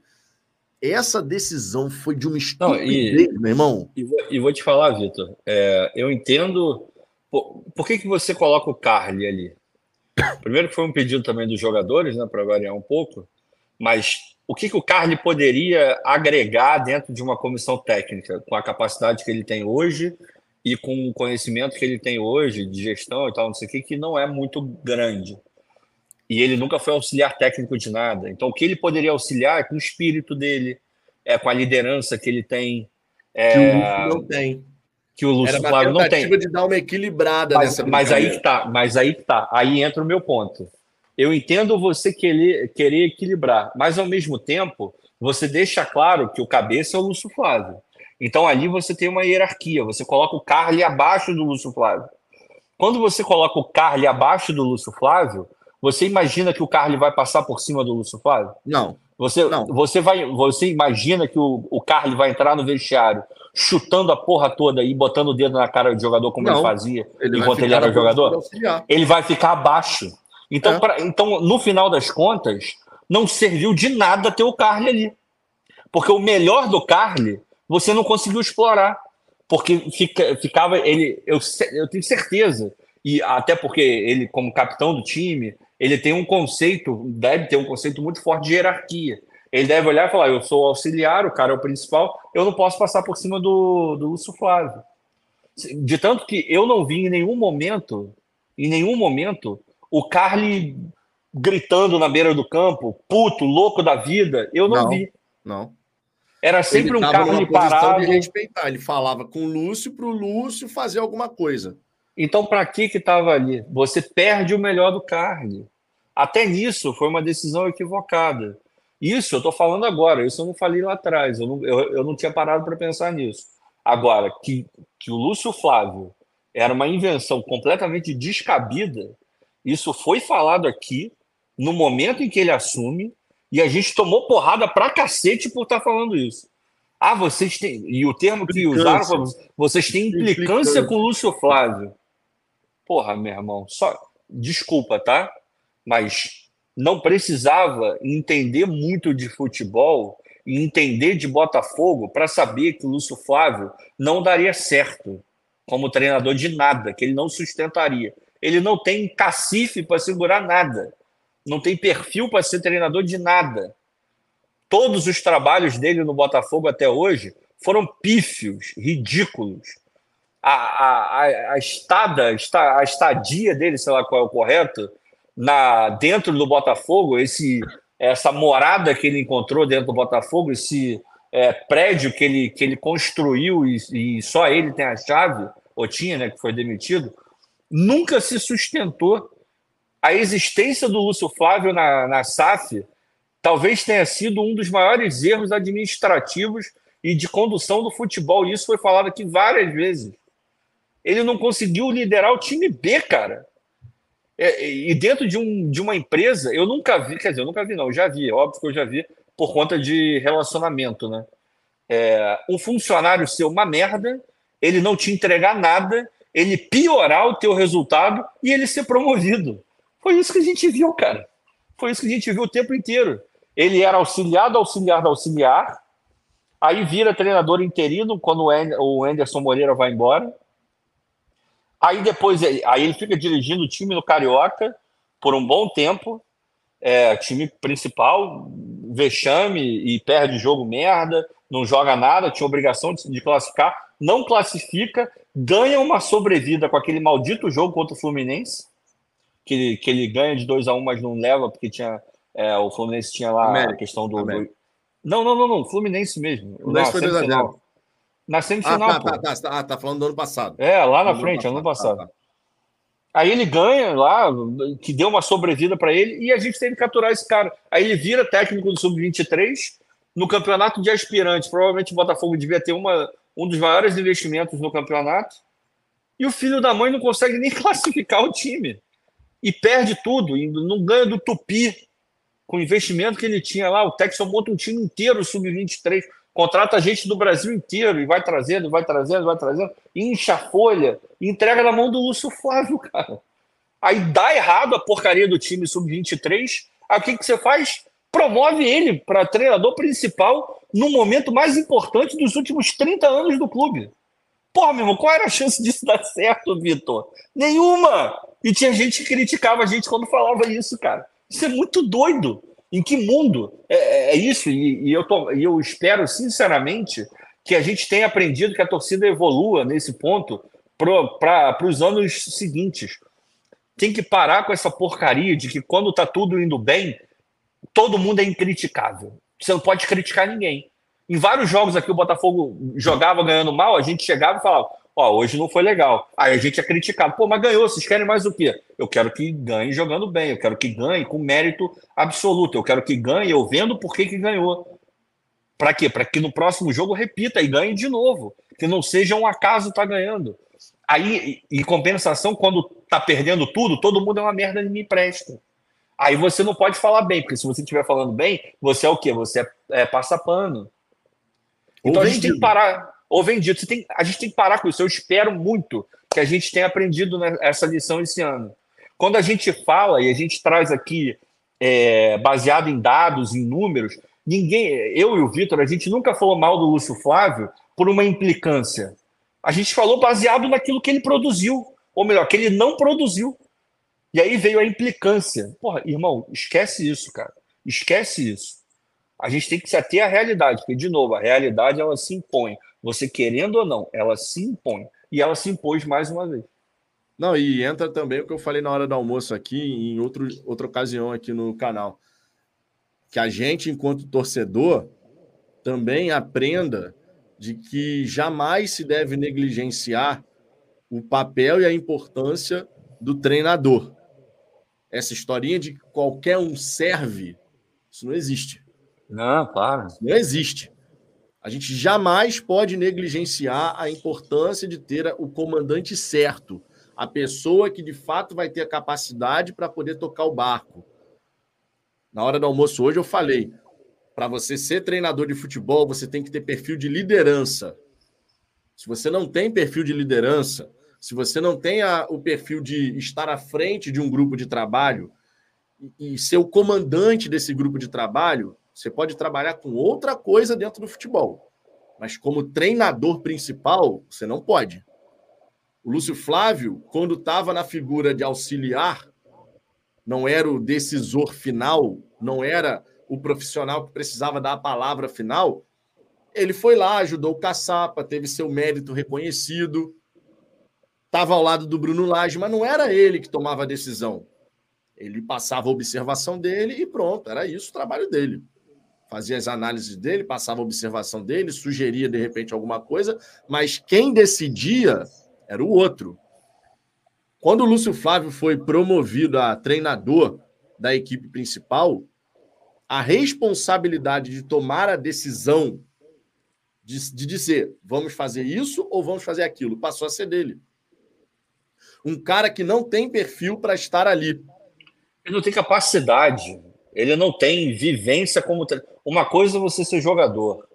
Essa decisão foi de uma estupidez, meu irmão. E vou, e vou te falar, Vitor, é, eu entendo. Por, por, que, que você coloca o Carly ali? Primeiro que foi um pedido também dos jogadores, né, para variar um pouco, mas o que, que o Carly poderia agregar dentro de uma comissão técnica, com a capacidade que ele tem hoje e com o conhecimento que ele tem hoje de gestão e tal, não sei o que, que não é muito grande. E ele nunca foi auxiliar técnico de nada. Então, o que ele poderia auxiliar é com o espírito dele, é com a liderança que ele tem. É... Que o Lúcio não tem. Que o Lúcio Era Flávio não tem. de dar uma equilibrada mas, nessa Mas aí que tá, mas aí que tá. Aí entra o meu ponto. Eu entendo você querer, querer equilibrar, mas ao mesmo tempo, você deixa claro que o cabeça é o Lúcio Flávio. Então ali você tem uma hierarquia, você coloca o Carly abaixo do Lúcio Flávio. Quando você coloca o Carly abaixo do Lúcio Flávio, você imagina que o Carly vai passar por cima do Lúcio Flávio? Não. Você, não. você, vai, você imagina que o, o Carly vai entrar no vestiário chutando a porra toda e botando o dedo na cara do jogador como não. ele fazia ele enquanto ele era jogador? Ele vai ficar abaixo. Então, é. pra, então, no final das contas, não serviu de nada ter o Carly ali. Porque o melhor do Carly você não conseguiu explorar. Porque fica, ficava ele. Eu, eu tenho certeza, e até porque ele, como capitão do time, ele tem um conceito, deve ter um conceito muito forte de hierarquia. Ele deve olhar e falar: eu sou o auxiliar, o cara é o principal, eu não posso passar por cima do, do Lúcio Flávio. De tanto que eu não vi em nenhum momento, em nenhum momento, o Carly gritando na beira do campo, puto, louco da vida, eu não, não vi. Não. Era sempre ele um Carly parado. de respeitar. Ele falava com o Lúcio para o Lúcio fazer alguma coisa. Então, para que que estava ali? Você perde o melhor do Carly. Até nisso foi uma decisão equivocada. Isso eu estou falando agora, isso eu não falei lá atrás, eu não, eu, eu não tinha parado para pensar nisso. Agora, que, que o Lúcio Flávio era uma invenção completamente descabida, isso foi falado aqui no momento em que ele assume, e a gente tomou porrada pra cacete por estar tá falando isso. Ah, vocês têm. E o termo que usaram vocês têm implicância, implicância com o Lúcio Flávio. Porra, meu irmão, só desculpa, tá? Mas não precisava entender muito de futebol e entender de Botafogo para saber que o Lúcio Flávio não daria certo como treinador de nada, que ele não sustentaria. Ele não tem cacife para segurar nada, não tem perfil para ser treinador de nada. Todos os trabalhos dele no Botafogo até hoje foram pífios, ridículos a, a, a, estada, a estadia dele, sei lá qual é o correto, na, dentro do Botafogo, esse, essa morada que ele encontrou dentro do Botafogo, esse é, prédio que ele, que ele construiu e, e, só ele tem a chave, ou tinha, né, que foi demitido, nunca se sustentou. A existência do Lúcio Flávio na, na SAF talvez tenha sido um dos maiores erros administrativos e de condução do futebol. Isso foi falado aqui várias vezes ele não conseguiu liderar o time B, cara. É, e dentro de, um, de uma empresa, eu nunca vi, quer dizer, eu nunca vi, não, eu já vi, óbvio que eu já vi, por conta de relacionamento, né? É, um funcionário ser uma merda, ele não te entregar nada, ele piorar o teu resultado e ele ser promovido. Foi isso que a gente viu, cara. Foi isso que a gente viu o tempo inteiro. Ele era auxiliar do auxiliar do auxiliar, aí vira treinador interino quando o Anderson Moreira vai embora Aí depois, aí ele fica dirigindo o time no Carioca por um bom tempo, é, time principal, vexame e perde jogo merda, não joga nada, tinha obrigação de, de classificar, não classifica, ganha uma sobrevida com aquele maldito jogo contra o Fluminense, que ele, que ele ganha de 2 a 1 um, mas não leva, porque tinha é, o Fluminense tinha lá América. a questão do, do, Não, não, não, não, Fluminense mesmo. O Fluminense foi 2 a 0 na semifinal. Ah, tá, tá, tá, ah, tá, falando do ano passado. É, lá na frente, ano passado. Ano passado. Aí ele ganha lá, que deu uma sobrevida para ele, e a gente teve que capturar esse cara. Aí ele vira técnico do Sub-23, no campeonato de aspirantes. Provavelmente o Botafogo devia ter uma, um dos maiores investimentos no campeonato. E o filho da mãe não consegue nem *laughs* classificar o time. E perde tudo, e não ganha do Tupi, com o investimento que ele tinha lá. O Texas monta um time inteiro, sub-23, contrata gente do Brasil inteiro e vai trazendo, vai trazendo, vai trazendo, incha a folha entrega na mão do Lúcio Flávio, *laughs* cara. Aí dá errado a porcaria do time sub-23. Aí o que, que você faz? Promove ele para treinador principal no momento mais importante dos últimos 30 anos do clube. Porra, meu irmão, qual era a chance disso dar certo, Vitor? Nenhuma! E tinha gente que criticava a gente quando falava isso, cara. Isso é muito doido. Em que mundo é, é, é isso? E, e eu, tô, e eu espero, sinceramente, que a gente tenha aprendido que a torcida evolua nesse ponto para os anos seguintes. Tem que parar com essa porcaria de que quando está tudo indo bem, todo mundo é incriticável. Você não pode criticar ninguém. Em vários jogos aqui o Botafogo jogava ganhando mal, a gente chegava e falava: Ó, hoje não foi legal. Aí a gente é criticado. Pô, mas ganhou, vocês querem mais o quê? Eu quero que ganhe jogando bem, eu quero que ganhe com mérito absoluto, eu quero que ganhe eu vendo por que, que ganhou. Para quê? Para que no próximo jogo repita e ganhe de novo. Que não seja um acaso tá ganhando. Aí, em compensação, quando tá perdendo tudo, todo mundo é uma merda e me presta. Aí você não pode falar bem, porque se você estiver falando bem, você é o quê? Você é, é passa pano. Então a gente tem que parar. Ou vendido. Você tem, a gente tem que parar com isso. Eu espero muito que a gente tenha aprendido essa lição esse ano. Quando a gente fala e a gente traz aqui, é, baseado em dados, em números, ninguém, eu e o Vitor, a gente nunca falou mal do Lúcio Flávio por uma implicância. A gente falou baseado naquilo que ele produziu, ou melhor, que ele não produziu. E aí veio a implicância. Porra, irmão, esquece isso, cara. Esquece isso. A gente tem que se ater à realidade, porque, de novo, a realidade ela se impõe. Você querendo ou não, ela se impõe. E ela se impôs mais uma vez. Não, e entra também o que eu falei na hora do almoço aqui, em outro, outra ocasião aqui no canal. Que a gente, enquanto torcedor, também aprenda de que jamais se deve negligenciar o papel e a importância do treinador essa historinha de que qualquer um serve, isso não existe. Não, claro. Isso não existe. A gente jamais pode negligenciar a importância de ter o comandante certo, a pessoa que de fato vai ter a capacidade para poder tocar o barco. Na hora do almoço hoje eu falei, para você ser treinador de futebol, você tem que ter perfil de liderança. Se você não tem perfil de liderança, se você não tem a, o perfil de estar à frente de um grupo de trabalho e, e ser o comandante desse grupo de trabalho, você pode trabalhar com outra coisa dentro do futebol. Mas como treinador principal, você não pode. O Lúcio Flávio, quando estava na figura de auxiliar, não era o decisor final, não era o profissional que precisava dar a palavra final. Ele foi lá, ajudou o Caçapa, teve seu mérito reconhecido estava ao lado do Bruno Lage, mas não era ele que tomava a decisão. Ele passava a observação dele e pronto, era isso o trabalho dele. Fazia as análises dele, passava a observação dele, sugeria de repente alguma coisa, mas quem decidia era o outro. Quando o Lúcio Flávio foi promovido a treinador da equipe principal, a responsabilidade de tomar a decisão de, de dizer vamos fazer isso ou vamos fazer aquilo passou a ser dele um cara que não tem perfil para estar ali. Ele não tem capacidade, ele não tem vivência como. Uma coisa é você ser jogador,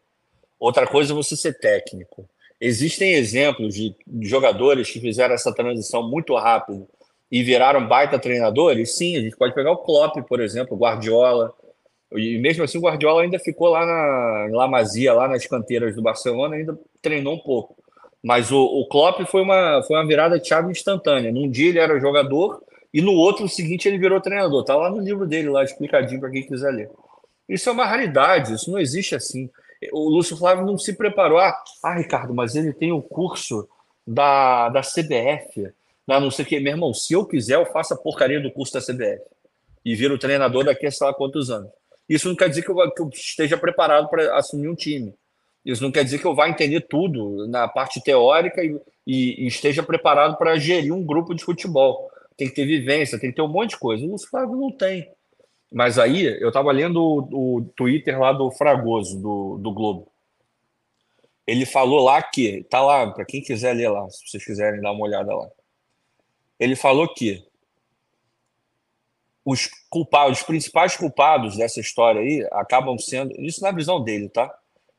outra coisa é você ser técnico. Existem exemplos de jogadores que fizeram essa transição muito rápido e viraram baita treinadores? Sim, a gente pode pegar o Klopp, por exemplo, Guardiola. E mesmo assim, o Guardiola ainda ficou lá na em La Masia, lá nas canteiras do Barcelona, ainda treinou um pouco. Mas o, o Klopp foi uma, foi uma virada de chave instantânea. Num dia ele era jogador e no outro seguinte ele virou treinador. Tá lá no livro dele, lá explicadinho para quem quiser ler. Isso é uma raridade, isso não existe assim. O Lúcio Flávio não se preparou. Ah, ah Ricardo, mas ele tem o curso da, da CBF, da não sei o que. Meu irmão, se eu quiser, eu faço a porcaria do curso da CBF e viro treinador daqui a sei lá quantos anos. Isso não quer dizer que eu, que eu esteja preparado para assumir um time. Isso não quer dizer que eu vá entender tudo na parte teórica e, e, e esteja preparado para gerir um grupo de futebol. Tem que ter vivência, tem que ter um monte de coisa. O Flávio não tem. Mas aí eu estava lendo o, o, Twitter lá do Fragoso, do, do Globo. Ele falou lá que, tá lá, para quem quiser ler lá, se vocês quiserem dar uma olhada lá. Ele falou que os culpados, os principais culpados dessa história aí acabam sendo, isso na visão dele, tá?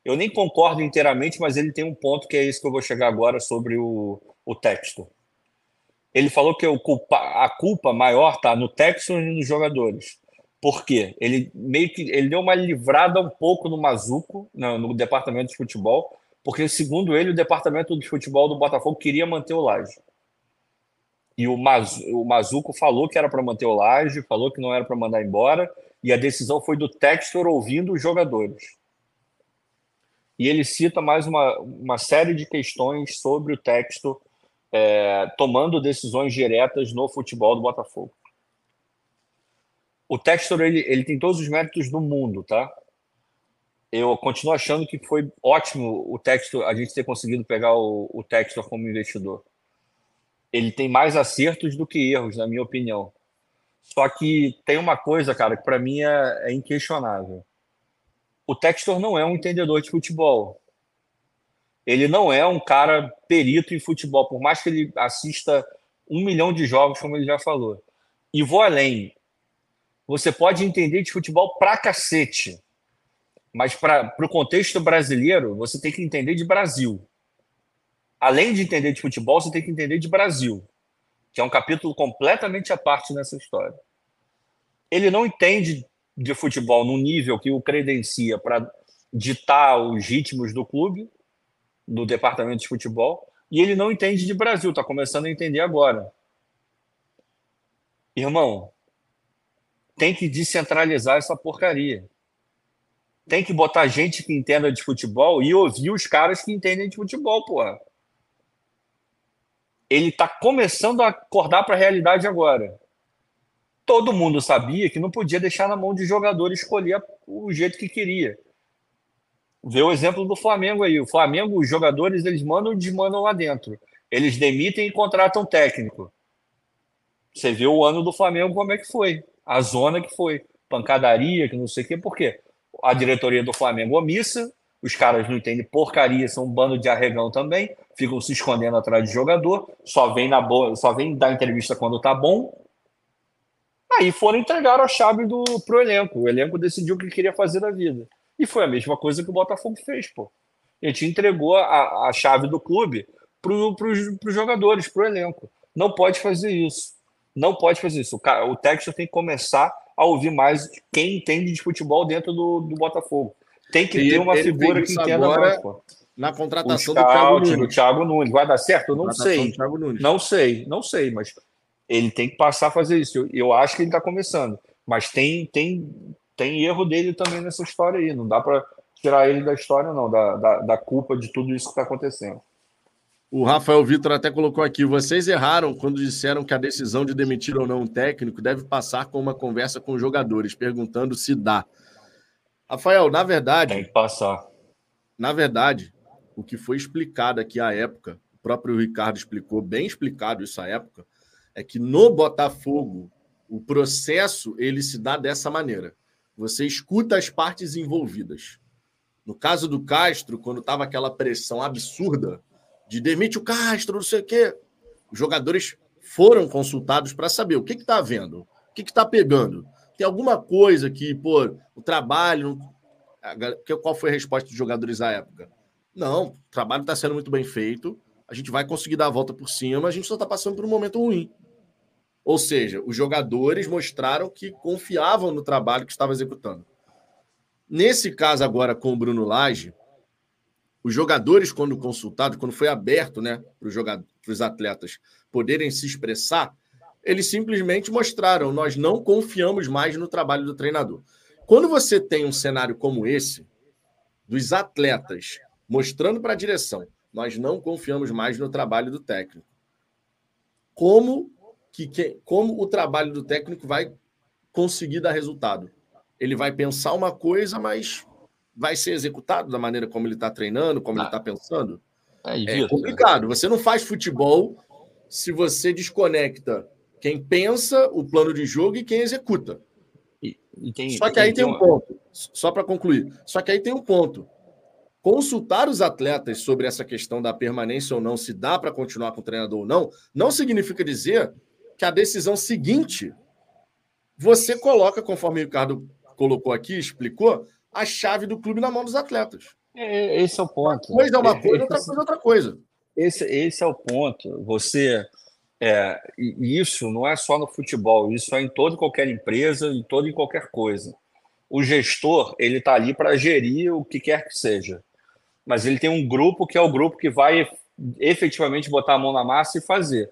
Eu nem concordo inteiramente, mas ele tem um ponto que é isso que eu vou chegar agora sobre o, o texto. Ele falou que culpa, a culpa maior está no texto e nos jogadores. Por quê? Ele meio que ele deu uma livrada um pouco no Mazuco, no, no departamento de futebol, porque, segundo ele, o departamento de futebol do Botafogo queria manter o Laje. E o, Maz, o Mazuco falou que era para manter o Laje, falou que não era para mandar embora, e a decisão foi do Textor ouvindo os jogadores. E ele cita mais uma, uma série de questões sobre o Textor é, tomando decisões diretas no futebol do Botafogo. O Textor ele, ele tem todos os méritos do mundo, tá? Eu continuo achando que foi ótimo o Textor, a gente ter conseguido pegar o, o Textor como investidor ele tem mais acertos do que erros, na minha opinião. Só que tem uma coisa, cara, que para mim é, é, inquestionável. O Textor não é um entendedor de futebol. Ele não é um cara perito em futebol, por mais que ele assista um milhão de jogos, como ele já falou. E vou além. Você pode entender de futebol pra cacete. Mas para o contexto brasileiro, você tem que entender de Brasil além de entender de futebol, você tem que entender de Brasil, que é um capítulo completamente à parte nessa história. Ele não entende de futebol no nível que o credencia para ditar os ritmos do clube, do departamento de futebol, e ele não entende de Brasil, está começando a entender agora. Irmão, tem que descentralizar essa porcaria. Tem que botar gente que entenda de futebol e ouvir os caras que entendem de futebol, porra ele está começando a acordar para a realidade agora. Todo mundo sabia que não podia deixar na mão de jogador escolher o jeito que queria. Vê o exemplo do Flamengo aí. O Flamengo, os jogadores, eles mandam e desmandam lá dentro. Eles demitem e contratam técnico. Você vê o ano do Flamengo como é que foi. A zona que foi. Pancadaria, que não sei o quê. Por quê? A diretoria do Flamengo omissa, os caras não entendem porcaria, são um bando de arregão também, ficam se escondendo atrás de jogador, só vem na boa, só vem dar entrevista quando tá bom. Aí foram entregar a chave do pro elenco. O elenco decidiu o que queria fazer da vida. E foi a mesma coisa que o Botafogo fez, pô. A gente entregou a, a chave do clube para os jogadores, pro elenco. Não pode fazer isso. Não pode fazer isso. O, cara, o técnico tem que começar a ouvir mais quem entende de futebol dentro do, do Botafogo. Tem que e ter uma figura que entenda agora mais, pô. Na contratação do Thiago Nunes. do Thiago Nunes. Vai dar certo? Eu não sei. Não sei, não sei, mas ele tem que passar a fazer isso. Eu, eu acho que ele está começando. Mas tem, tem, tem erro dele também nessa história aí. Não dá para tirar ele da história, não, da, da, da culpa de tudo isso que está acontecendo. O Rafael Vitor até colocou aqui: vocês erraram quando disseram que a decisão de demitir ou não um técnico deve passar com uma conversa com os jogadores, perguntando se dá. Rafael, na verdade. Tem que passar. Na verdade, o que foi explicado aqui à época, o próprio Ricardo explicou, bem explicado isso à época, é que no Botafogo o processo ele se dá dessa maneira. Você escuta as partes envolvidas. No caso do Castro, quando estava aquela pressão absurda de demite o Castro, não sei o quê, os jogadores foram consultados para saber o que está havendo, o que está pegando. Tem alguma coisa que, pô, o trabalho. Qual foi a resposta dos jogadores à época? Não, o trabalho está sendo muito bem feito, a gente vai conseguir dar a volta por cima, a gente só está passando por um momento ruim. Ou seja, os jogadores mostraram que confiavam no trabalho que estava executando. Nesse caso agora com o Bruno Lage, os jogadores, quando consultados, quando foi aberto né, para os atletas poderem se expressar, eles simplesmente mostraram: nós não confiamos mais no trabalho do treinador. Quando você tem um cenário como esse, dos atletas mostrando para a direção, nós não confiamos mais no trabalho do técnico. Como que, que como o trabalho do técnico vai conseguir dar resultado? Ele vai pensar uma coisa, mas vai ser executado da maneira como ele está treinando, como ah, ele está pensando? É, é complicado. Você não faz futebol se você desconecta quem pensa o plano de jogo e quem executa. Tem, Só que aí tem, tem um ponto, só para concluir. Só que aí tem um ponto. Consultar os atletas sobre essa questão da permanência ou não, se dá para continuar com o treinador ou não, não significa dizer que a decisão seguinte você coloca, conforme o Ricardo colocou aqui, explicou, a chave do clube na mão dos atletas. É, esse é o ponto. Uma coisa é uma coisa, outra coisa é outra coisa. Esse, esse é o ponto. Você. É, isso não é só no futebol, isso é em toda e qualquer empresa, em toda e qualquer coisa. O gestor, ele está ali para gerir o que quer que seja. Mas ele tem um grupo que é o grupo que vai efetivamente botar a mão na massa e fazer.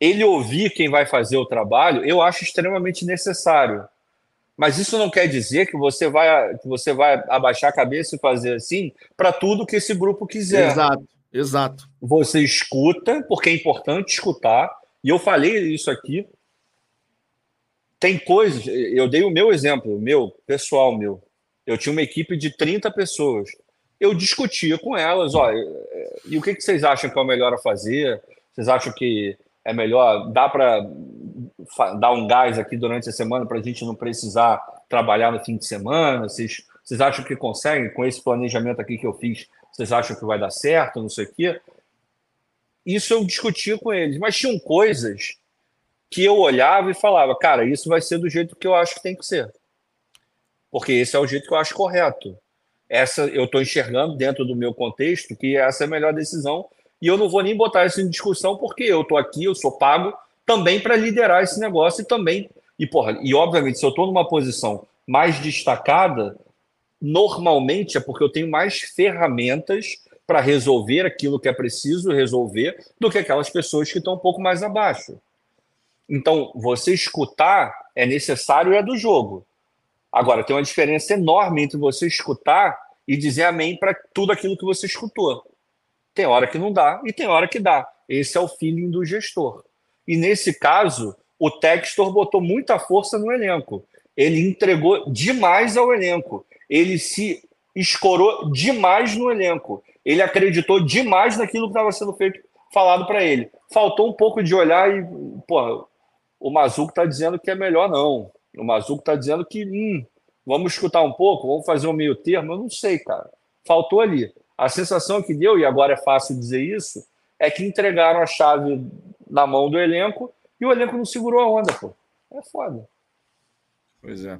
Ele ouvir quem vai fazer o trabalho, eu acho extremamente necessário. Mas isso não quer dizer que você vai, que você vai abaixar a cabeça e fazer assim para tudo que esse grupo quiser. Exato, exato. Você escuta, porque é importante escutar. E eu falei isso aqui. Tem coisas, eu dei o meu exemplo, meu, pessoal meu. Eu tinha uma equipe de 30 pessoas. Eu discutia com elas, ó, e o que, que vocês acham que é o melhor a fazer? Vocês acham que é melhor, dá para dar um gás aqui durante a semana para a gente não precisar trabalhar no fim de semana? Vocês, vocês acham que conseguem, com esse planejamento aqui que eu fiz, vocês acham que vai dar certo, não sei o quê? Isso eu discutia com eles, mas tinham coisas que eu olhava e falava, cara, isso vai ser do jeito que eu acho que tem que ser. Porque esse é o jeito que eu acho correto. Essa eu estou enxergando dentro do meu contexto que essa é a melhor decisão e eu não vou nem botar isso em discussão, porque eu estou aqui, eu sou pago também para liderar esse negócio e também. E, porra, e obviamente, se eu estou numa posição mais destacada, normalmente é porque eu tenho mais ferramentas para resolver aquilo que é preciso resolver do que aquelas pessoas que estão um pouco mais abaixo. Então, você escutar é necessário e é do jogo. Agora, tem uma diferença enorme entre você escutar e dizer amém para tudo aquilo que você escutou. Tem hora que não dá e tem hora que dá. Esse é o feeling do gestor. E nesse caso, o Textor botou muita força no elenco. Ele entregou demais ao elenco. Ele se escorou demais no elenco. Ele acreditou demais naquilo que estava sendo feito, falado para ele. Faltou um pouco de olhar e, porra, o Mazuco está dizendo que é melhor não. O Mazuco está dizendo que, hum, vamos escutar um pouco, vamos fazer um meio termo. Eu não sei, cara. Faltou ali. A sensação que deu, e agora é fácil dizer isso, é que entregaram a chave na mão do elenco e o elenco não segurou a onda, pô. É foda. Pois é.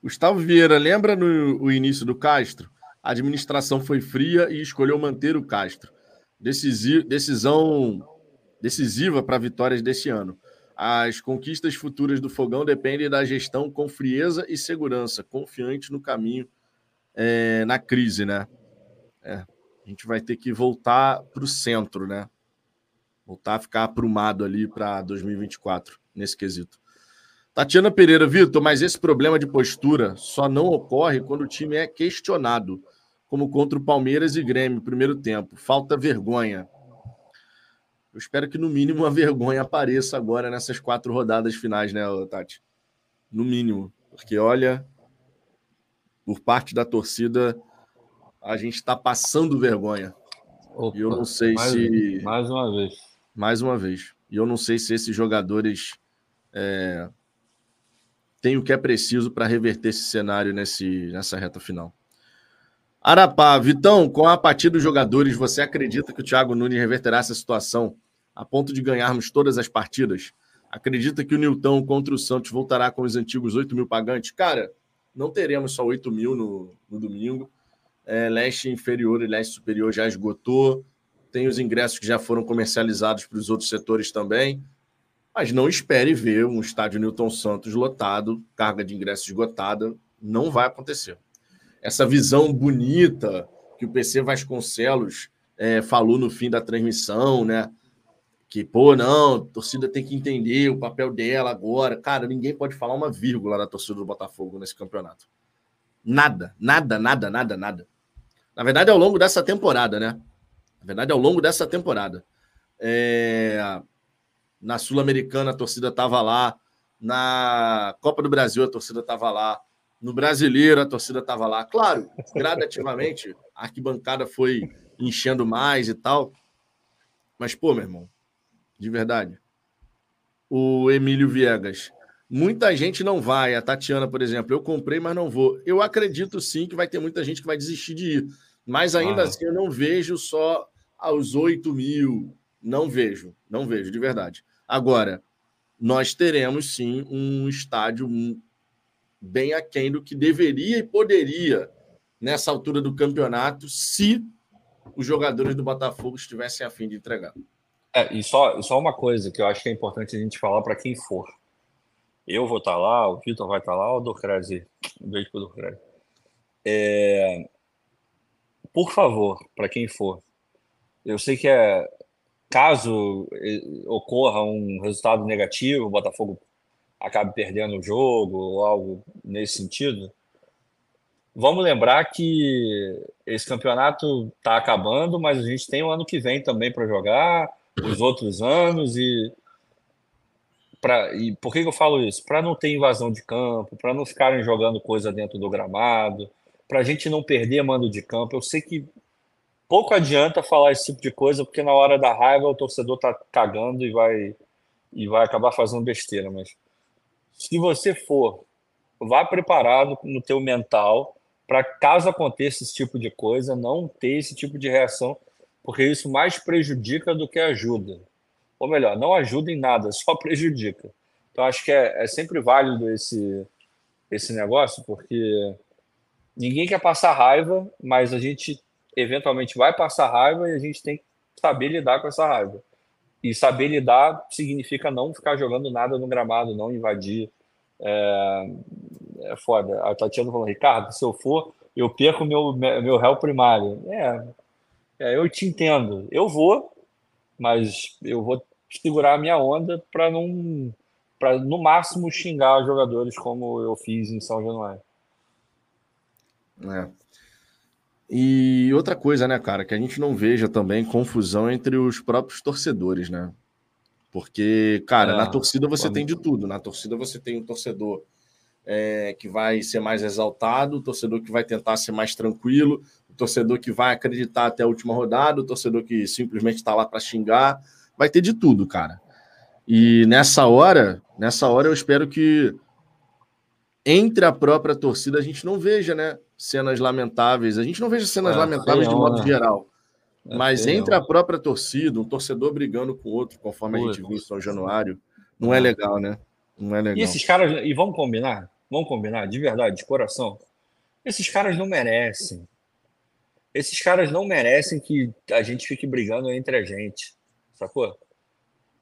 Gustavo Vieira, lembra no o início do Castro? A administração foi fria e escolheu manter o Castro. Decisi decisão decisiva para vitórias deste ano. As conquistas futuras do Fogão dependem da gestão com frieza e segurança, confiante no caminho é, na crise, né? É, a gente vai ter que voltar para o centro, né? Voltar a ficar aprumado ali para 2024, nesse quesito. Tatiana Pereira, Vitor, mas esse problema de postura só não ocorre quando o time é questionado, como contra o Palmeiras e Grêmio, primeiro tempo. Falta vergonha. Eu espero que, no mínimo, a vergonha apareça agora nessas quatro rodadas finais, né, Tati? No mínimo. Porque, olha, por parte da torcida, a gente está passando vergonha. Opa, e eu não sei mais, se. Mais uma vez. Mais uma vez. E eu não sei se esses jogadores é, têm o que é preciso para reverter esse cenário nesse, nessa reta final. Arapá, Vitão, com a apatia dos jogadores, você acredita que o Thiago Nunes reverterá essa situação a ponto de ganharmos todas as partidas? Acredita que o Nilton contra o Santos voltará com os antigos 8 mil pagantes? Cara, não teremos só 8 mil no, no domingo é, leste inferior e leste superior já esgotou. Tem os ingressos que já foram comercializados para os outros setores também. Mas não espere ver um estádio Newton Santos lotado, carga de ingressos esgotada. Não vai acontecer. Essa visão bonita que o PC Vasconcelos é, falou no fim da transmissão, né? Que, pô, não, a torcida tem que entender o papel dela agora. Cara, ninguém pode falar uma vírgula da torcida do Botafogo nesse campeonato. Nada, nada, nada, nada, nada. Na verdade, ao longo dessa temporada, né? Na verdade, ao longo dessa temporada. É... Na Sul-Americana, a torcida estava lá. Na Copa do Brasil, a torcida estava lá. No Brasileiro, a torcida estava lá. Claro, gradativamente, a arquibancada foi enchendo mais e tal. Mas, pô, meu irmão, de verdade. O Emílio Viegas. Muita gente não vai. A Tatiana, por exemplo, eu comprei, mas não vou. Eu acredito sim que vai ter muita gente que vai desistir de ir. Mas ainda ah. assim, eu não vejo só aos 8 mil. Não vejo, não vejo, de verdade. Agora, nós teremos sim um estádio bem aquém do que deveria e poderia nessa altura do campeonato, se os jogadores do Botafogo estivessem a fim de entregar. É, e só, só uma coisa que eu acho que é importante a gente falar para quem for. Eu vou estar tá lá, o Vitor vai estar tá lá, o Dorcrase. Um beijo para o Dorcrase. É... Por favor, para quem for, eu sei que é caso é, ocorra um resultado negativo, o Botafogo acabe perdendo o jogo ou algo nesse sentido, vamos lembrar que esse campeonato está acabando, mas a gente tem o ano que vem também para jogar, os outros anos e Pra, e por que, que eu falo isso? Para não ter invasão de campo, para não ficarem jogando coisa dentro do gramado, para a gente não perder mando de campo. Eu sei que pouco adianta falar esse tipo de coisa, porque na hora da raiva o torcedor tá cagando e vai e vai acabar fazendo besteira, mas se você for, vá preparado no teu mental para caso aconteça esse tipo de coisa, não ter esse tipo de reação, porque isso mais prejudica do que ajuda ou melhor, não ajuda em nada, só prejudica. Então, acho que é, é sempre válido esse, esse negócio, porque ninguém quer passar raiva, mas a gente eventualmente vai passar raiva e a gente tem que saber lidar com essa raiva. E saber lidar significa não ficar jogando nada no gramado, não invadir. É, é foda. A Tatiana falou, Ricardo, se eu for, eu perco meu, meu réu primário. É, é, eu te entendo. Eu vou, mas eu vou segurar a minha onda para não para no máximo xingar os jogadores como eu fiz em São Januário. É. E outra coisa, né, cara, que a gente não veja também confusão entre os próprios torcedores, né? Porque, cara, é, na torcida você pode... tem de tudo. Na torcida você tem um torcedor é, que vai ser mais exaltado, o torcedor que vai tentar ser mais tranquilo, o torcedor que vai acreditar até a última rodada, o torcedor que simplesmente está lá para xingar vai ter de tudo, cara. E nessa hora, nessa hora eu espero que entre a própria torcida a gente não veja, né, cenas lamentáveis. A gente não veja cenas é, lamentáveis de modo né? geral. É mas entre a própria torcida, um torcedor brigando com outro, conforme Putz. a gente viu em São Januário, não é legal, né? Não é legal. E esses caras, e vamos combinar? Vamos combinar, de verdade, de coração. Esses caras não merecem. Esses caras não merecem que a gente fique brigando entre a gente sacou?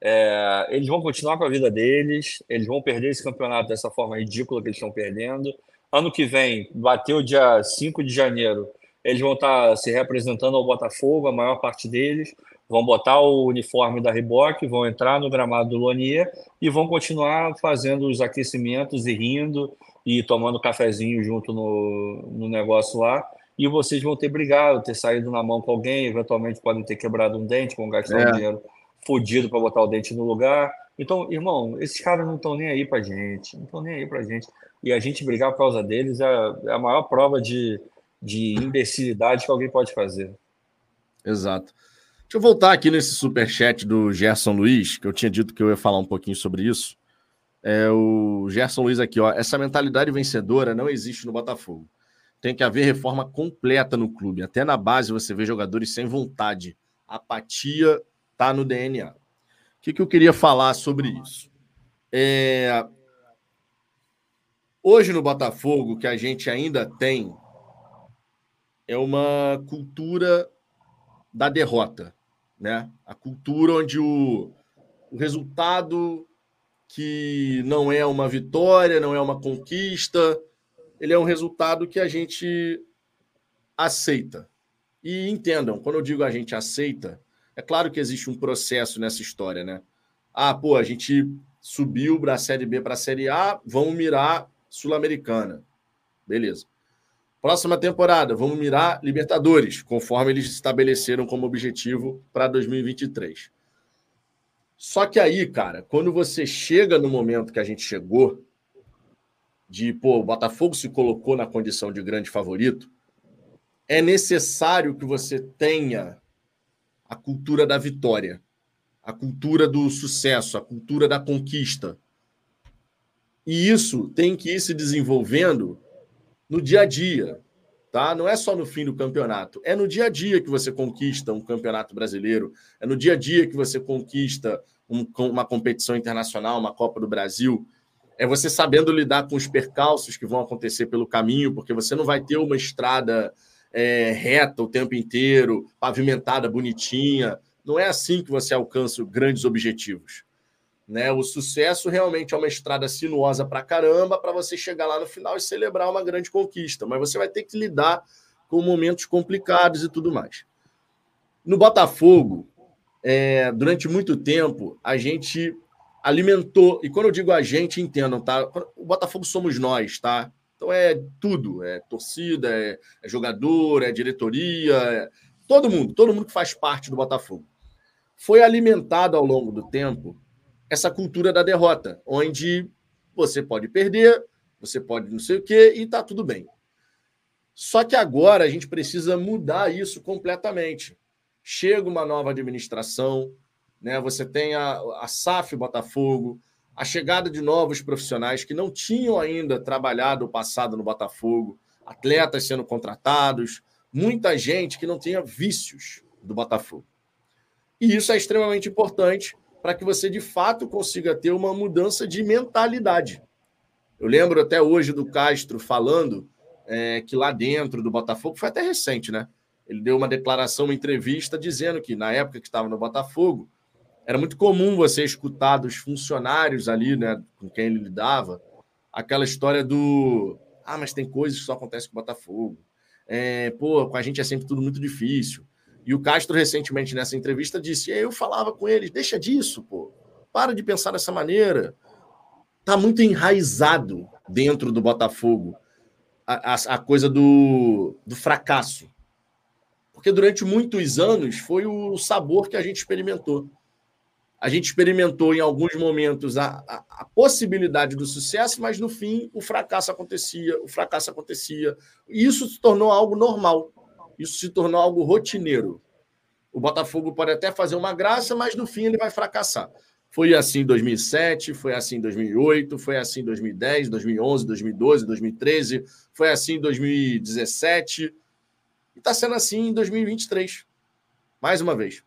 É, eles vão continuar com a vida deles, eles vão perder esse campeonato dessa forma ridícula que eles estão perdendo. Ano que vem, bateu dia 5 de janeiro, eles vão estar se representando ao Botafogo, a maior parte deles, vão botar o uniforme da Reebok, vão entrar no gramado do Lonier e vão continuar fazendo os aquecimentos e rindo e tomando cafezinho junto no, no negócio lá e vocês vão ter brigado, ter saído na mão com alguém, eventualmente podem ter quebrado um dente, vão gastar é. um dinheiro fodido para botar o dente no lugar. Então, irmão, esses caras não estão nem aí para gente, não estão nem aí para gente. E a gente brigar por causa deles é, é a maior prova de, de imbecilidade que alguém pode fazer. Exato. Deixa eu voltar aqui nesse superchat do Gerson Luiz, que eu tinha dito que eu ia falar um pouquinho sobre isso. É o Gerson Luiz aqui, ó. Essa mentalidade vencedora não existe no Botafogo. Tem que haver reforma completa no clube. Até na base você vê jogadores sem vontade. Apatia tá no DNA. O que, que eu queria falar sobre isso? É... Hoje no Botafogo, que a gente ainda tem, é uma cultura da derrota, né? A cultura onde o, o resultado que não é uma vitória, não é uma conquista, ele é um resultado que a gente aceita. E entendam, quando eu digo a gente aceita, é claro que existe um processo nessa história, né? Ah, pô, a gente subiu da Série B para a Série A, vamos mirar Sul-Americana. Beleza. Próxima temporada, vamos mirar Libertadores, conforme eles estabeleceram como objetivo para 2023. Só que aí, cara, quando você chega no momento que a gente chegou, de, pô, o Botafogo se colocou na condição de grande favorito, é necessário que você tenha a cultura da vitória, a cultura do sucesso, a cultura da conquista. E isso tem que ir se desenvolvendo no dia a dia, tá? Não é só no fim do campeonato, é no dia a dia que você conquista um campeonato brasileiro, é no dia a dia que você conquista um, uma competição internacional, uma Copa do Brasil. É você sabendo lidar com os percalços que vão acontecer pelo caminho, porque você não vai ter uma estrada é, reta o tempo inteiro, pavimentada, bonitinha. Não é assim que você alcança grandes objetivos. Né? O sucesso realmente é uma estrada sinuosa para caramba para você chegar lá no final e celebrar uma grande conquista, mas você vai ter que lidar com momentos complicados e tudo mais. No Botafogo, é, durante muito tempo, a gente alimentou, e quando eu digo a gente, entendam, tá? O Botafogo somos nós, tá? Então é tudo, é torcida, é, é jogador, é diretoria, é todo mundo, todo mundo que faz parte do Botafogo. Foi alimentado ao longo do tempo essa cultura da derrota, onde você pode perder, você pode não sei o quê, e tá tudo bem. Só que agora a gente precisa mudar isso completamente. Chega uma nova administração, né? Você tem a, a SAF Botafogo, a chegada de novos profissionais que não tinham ainda trabalhado o passado no Botafogo, atletas sendo contratados, muita gente que não tinha vícios do Botafogo. E isso é extremamente importante para que você de fato consiga ter uma mudança de mentalidade. Eu lembro até hoje do Castro falando é, que lá dentro do Botafogo, foi até recente, né? Ele deu uma declaração, uma entrevista, dizendo que na época que estava no Botafogo, era muito comum você escutar dos funcionários ali, né, com quem ele lidava, aquela história do ah, mas tem coisas que só acontecem com o Botafogo. É, pô, com a gente é sempre tudo muito difícil. E o Castro, recentemente, nessa entrevista, disse: eu falava com eles, deixa disso, pô. Para de pensar dessa maneira. Tá muito enraizado dentro do Botafogo a, a, a coisa do, do fracasso. Porque durante muitos anos foi o sabor que a gente experimentou. A gente experimentou em alguns momentos a, a, a, possibilidade do sucesso, mas no fim o fracasso acontecia, o fracasso acontecia. E isso se tornou algo normal. Isso se tornou algo rotineiro. O Botafogo pode até fazer uma graça, mas no fim ele vai fracassar. Foi assim em 2007, foi assim em 2008, foi assim em 2010, 2011, 2012, 2013, foi assim em 2017 e está sendo assim em 2023. Mais uma vez.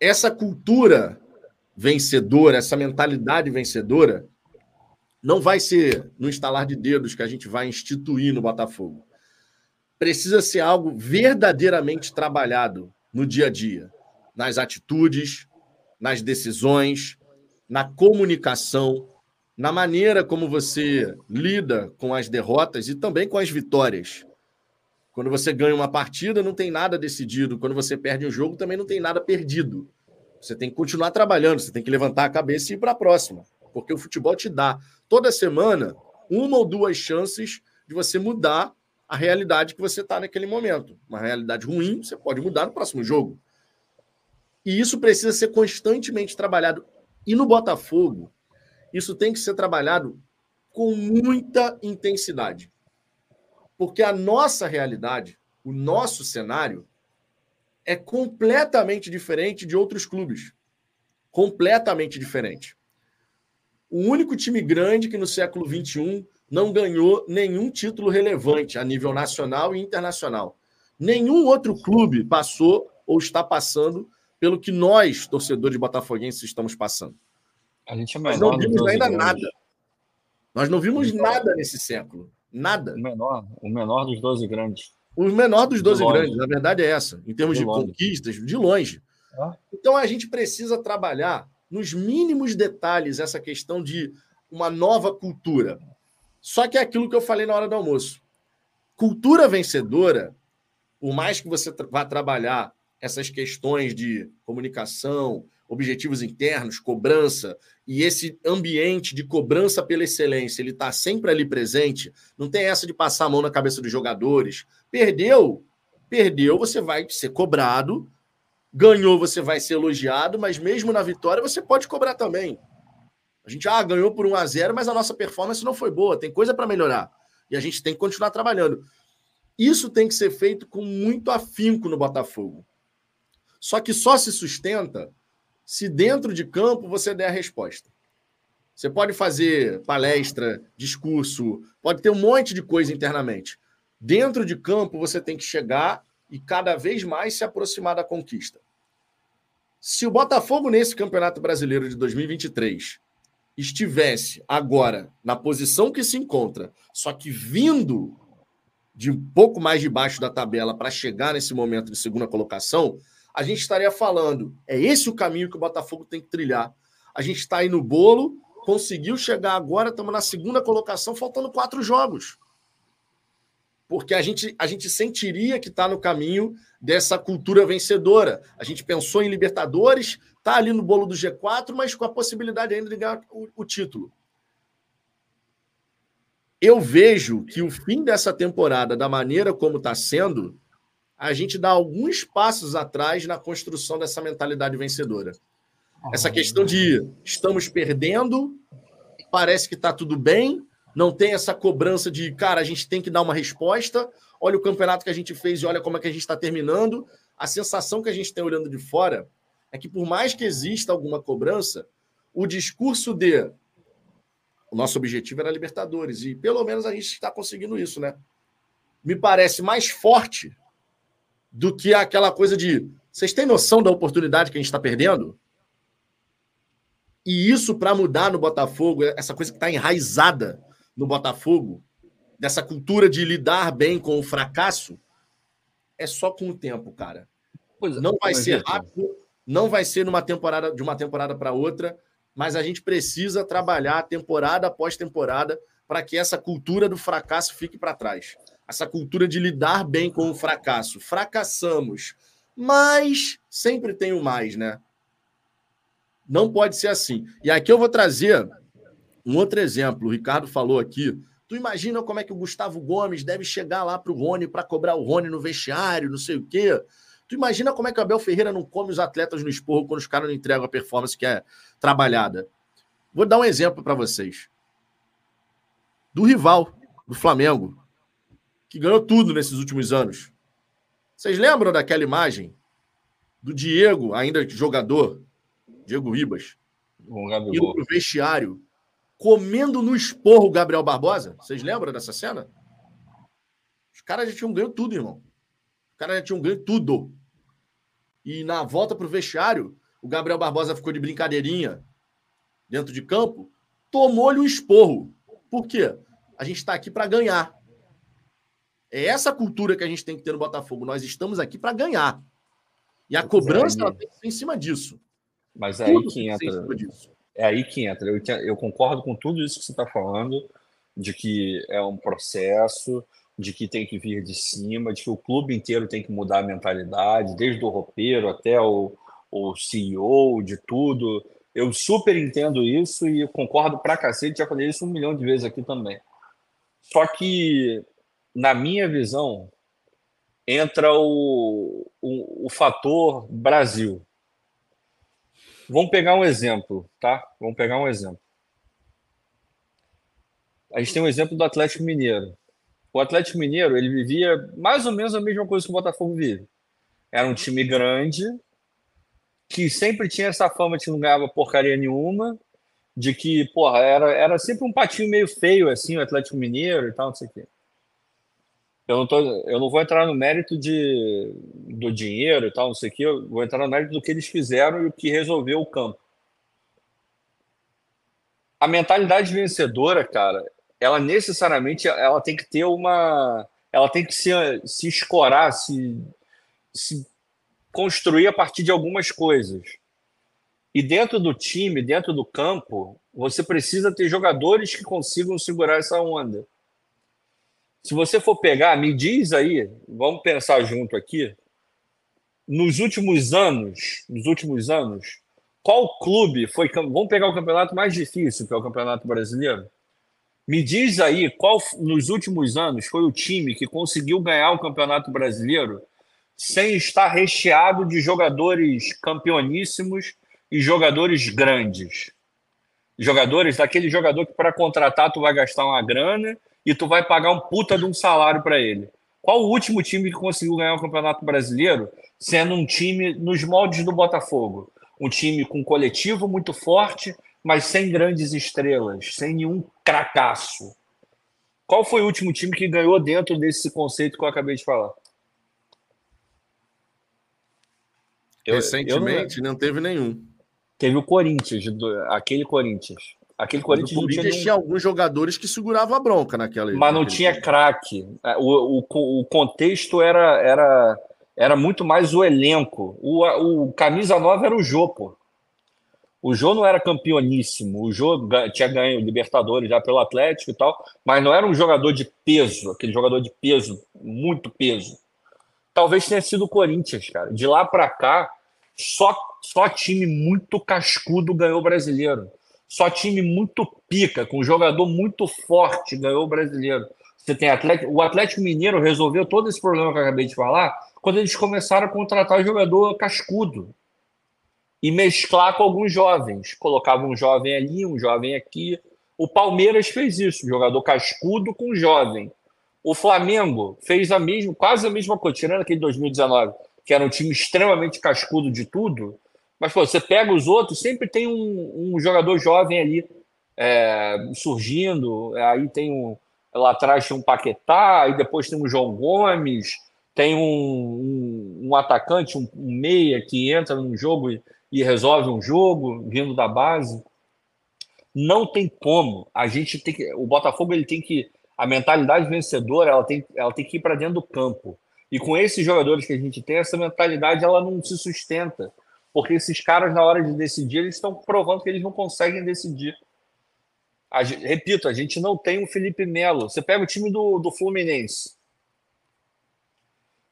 Essa cultura vencedora, essa mentalidade vencedora, não vai ser no instalar de dedos que a gente vai instituir no Botafogo precisa ser algo verdadeiramente trabalhado no dia a dia, nas atitudes, nas decisões, na comunicação, na maneira como você lida com as derrotas e também com as vitórias. Quando você ganha uma partida, não tem nada decidido. Quando você perde um jogo, também não tem nada perdido. Você tem que continuar trabalhando, você tem que levantar a cabeça e ir para a próxima. Porque o futebol te dá toda semana uma ou duas chances de você mudar a realidade que você está naquele momento. Uma realidade ruim, você pode mudar no próximo jogo. E isso precisa ser constantemente trabalhado. E no Botafogo, isso tem que ser trabalhado com muita intensidade. Porque a nossa realidade, o nosso cenário, é completamente diferente de outros clubes. Completamente diferente. O único time grande que no século XXI não ganhou nenhum título relevante a nível nacional e internacional. Nenhum outro clube passou ou está passando pelo que nós, torcedores botafoguenses, estamos passando. A gente é nós não vimos ainda nada. Nós não vimos nada nesse século. Nada. O menor, o menor dos 12 grandes. O menor dos 12 grandes, na verdade é essa, em termos de, de conquistas, de longe. Ah. Então a gente precisa trabalhar nos mínimos detalhes essa questão de uma nova cultura. Só que é aquilo que eu falei na hora do almoço. Cultura vencedora, por mais que você vá trabalhar essas questões de comunicação, objetivos internos, cobrança, e esse ambiente de cobrança pela excelência, ele está sempre ali presente, não tem essa de passar a mão na cabeça dos jogadores. Perdeu, perdeu, você vai ser cobrado, ganhou, você vai ser elogiado, mas mesmo na vitória você pode cobrar também. A gente ah, ganhou por 1 a 0 mas a nossa performance não foi boa, tem coisa para melhorar. E a gente tem que continuar trabalhando. Isso tem que ser feito com muito afinco no Botafogo. Só que só se sustenta se dentro de campo você der a resposta. Você pode fazer palestra, discurso, pode ter um monte de coisa internamente. Dentro de campo, você tem que chegar e cada vez mais se aproximar da conquista. Se o Botafogo, nesse Campeonato Brasileiro de 2023, estivesse agora na posição que se encontra, só que vindo de um pouco mais de baixo da tabela para chegar nesse momento de segunda colocação, a gente estaria falando, é esse o caminho que o Botafogo tem que trilhar. A gente está aí no bolo, conseguiu chegar agora, estamos na segunda colocação, faltando quatro jogos porque a gente, a gente sentiria que está no caminho dessa cultura vencedora. A gente pensou em Libertadores, está ali no bolo do G4, mas com a possibilidade ainda de ganhar o, o título. Eu vejo que o fim dessa temporada, da maneira como está sendo, a gente dá alguns passos atrás na construção dessa mentalidade vencedora. Essa questão de estamos perdendo, parece que está tudo bem, não tem essa cobrança de, cara, a gente tem que dar uma resposta. Olha o campeonato que a gente fez e olha como é que a gente está terminando. A sensação que a gente tem olhando de fora é que, por mais que exista alguma cobrança, o discurso de o nosso objetivo era Libertadores, e pelo menos a gente está conseguindo isso, né? Me parece mais forte do que aquela coisa de vocês têm noção da oportunidade que a gente está perdendo? E isso, para mudar no Botafogo, essa coisa que está enraizada no Botafogo, dessa cultura de lidar bem com o fracasso, é só com o tempo, cara. É, não vai ser rápido, não vai ser numa temporada de uma temporada para outra, mas a gente precisa trabalhar temporada após temporada para que essa cultura do fracasso fique para trás. Essa cultura de lidar bem com o fracasso. Fracassamos, mas sempre tem o mais, né? Não pode ser assim. E aqui eu vou trazer um outro exemplo, o Ricardo falou aqui. Tu imagina como é que o Gustavo Gomes deve chegar lá para o Rony para cobrar o Rony no vestiário, não sei o quê. Tu imagina como é que o Abel Ferreira não come os atletas no esporro quando os caras não entregam a performance que é trabalhada. Vou dar um exemplo para vocês. Do rival, do Flamengo, que ganhou tudo nesses últimos anos. Vocês lembram daquela imagem do Diego, ainda jogador, Diego Ribas, indo para o vestiário comendo no esporro o Gabriel Barbosa. Vocês lembram dessa cena? Os caras já tinham ganho tudo, irmão. Os caras já tinham ganho tudo. E na volta para o vestiário, o Gabriel Barbosa ficou de brincadeirinha dentro de campo, tomou-lhe um esporro. Por quê? A gente está aqui para ganhar. É essa cultura que a gente tem que ter no Botafogo. Nós estamos aqui para ganhar. E a cobrança aí... tem que ser em cima disso. Mas é aí que entra é aí que entra. Eu, eu concordo com tudo isso que você está falando, de que é um processo, de que tem que vir de cima, de que o clube inteiro tem que mudar a mentalidade, desde o roupeiro até o, o CEO, de tudo. Eu super entendo isso e concordo pra cacete, já falei isso um milhão de vezes aqui também. Só que, na minha visão, entra o, o, o fator Brasil. Vamos pegar um exemplo, tá? Vamos pegar um exemplo. A gente tem um exemplo do Atlético Mineiro. O Atlético Mineiro, ele vivia mais ou menos a mesma coisa que o Botafogo vive. Era um time grande, que sempre tinha essa fama de que não ganhava porcaria nenhuma, de que, porra, era, era sempre um patinho meio feio, assim, o Atlético Mineiro e tal, não sei o quê. Eu não, tô, eu não vou entrar no mérito de, do dinheiro e tal, não sei o que, eu vou entrar no mérito do que eles fizeram e o que resolveu o campo. A mentalidade vencedora, cara, ela necessariamente ela tem que ter uma. Ela tem que se, se escorar, se, se construir a partir de algumas coisas. E dentro do time, dentro do campo, você precisa ter jogadores que consigam segurar essa onda. Se você for pegar, me diz aí, vamos pensar junto aqui, nos últimos anos, nos últimos anos, qual clube foi. Vamos pegar o campeonato mais difícil, que é o Campeonato Brasileiro. Me diz aí qual, nos últimos anos, foi o time que conseguiu ganhar o Campeonato Brasileiro sem estar recheado de jogadores campeoníssimos e jogadores grandes. Jogadores, daquele jogador que para contratar tu vai gastar uma grana e tu vai pagar um puta de um salário para ele. Qual o último time que conseguiu ganhar o Campeonato Brasileiro sendo um time nos moldes do Botafogo? Um time com coletivo muito forte, mas sem grandes estrelas, sem nenhum cracaço. Qual foi o último time que ganhou dentro desse conceito que eu acabei de falar? Eu, Recentemente eu não... não... teve nenhum. Teve o Corinthians, aquele Corinthians. Aquele Corinthians, Corinthians tinha, tinha, alguns jogadores que seguravam a bronca naquela. Mas não tinha craque. É, o, o, o contexto era, era, era muito mais o elenco. O, o camisa nova era o Jô, pô. O Jô não era campeoníssimo. O Jô tinha ganho Libertadores já pelo Atlético e tal, mas não era um jogador de peso, aquele jogador de peso, muito peso. Talvez tenha sido o Corinthians, cara. De lá para cá, só, só time muito cascudo ganhou o brasileiro. Só time muito pica, com jogador muito forte, ganhou o brasileiro. Você tem Atlético, o Atlético Mineiro resolveu todo esse problema que eu acabei de falar quando eles começaram a contratar jogador cascudo e mesclar com alguns jovens. Colocava um jovem ali, um jovem aqui. O Palmeiras fez isso, jogador cascudo com jovem. O Flamengo fez a mesma, quase a mesma coisa, tirando aquele 2019, que era um time extremamente cascudo de tudo. Mas pô, você pega os outros, sempre tem um, um jogador jovem ali é, surgindo. Aí tem um. Lá atrás tem um Paquetá, aí depois tem um João Gomes, tem um, um, um atacante, um, um, meia que entra num jogo e, e resolve um jogo, vindo da base. Não tem como. A gente tem que. O Botafogo ele tem que. A mentalidade vencedora ela tem, ela tem que ir para dentro do campo. E com esses jogadores que a gente tem, essa mentalidade ela não se sustenta porque esses caras, na hora de decidir, eles estão provando que eles não conseguem decidir. A, repito, a gente não tem o Felipe Melo. Você pega o time do, do Fluminense.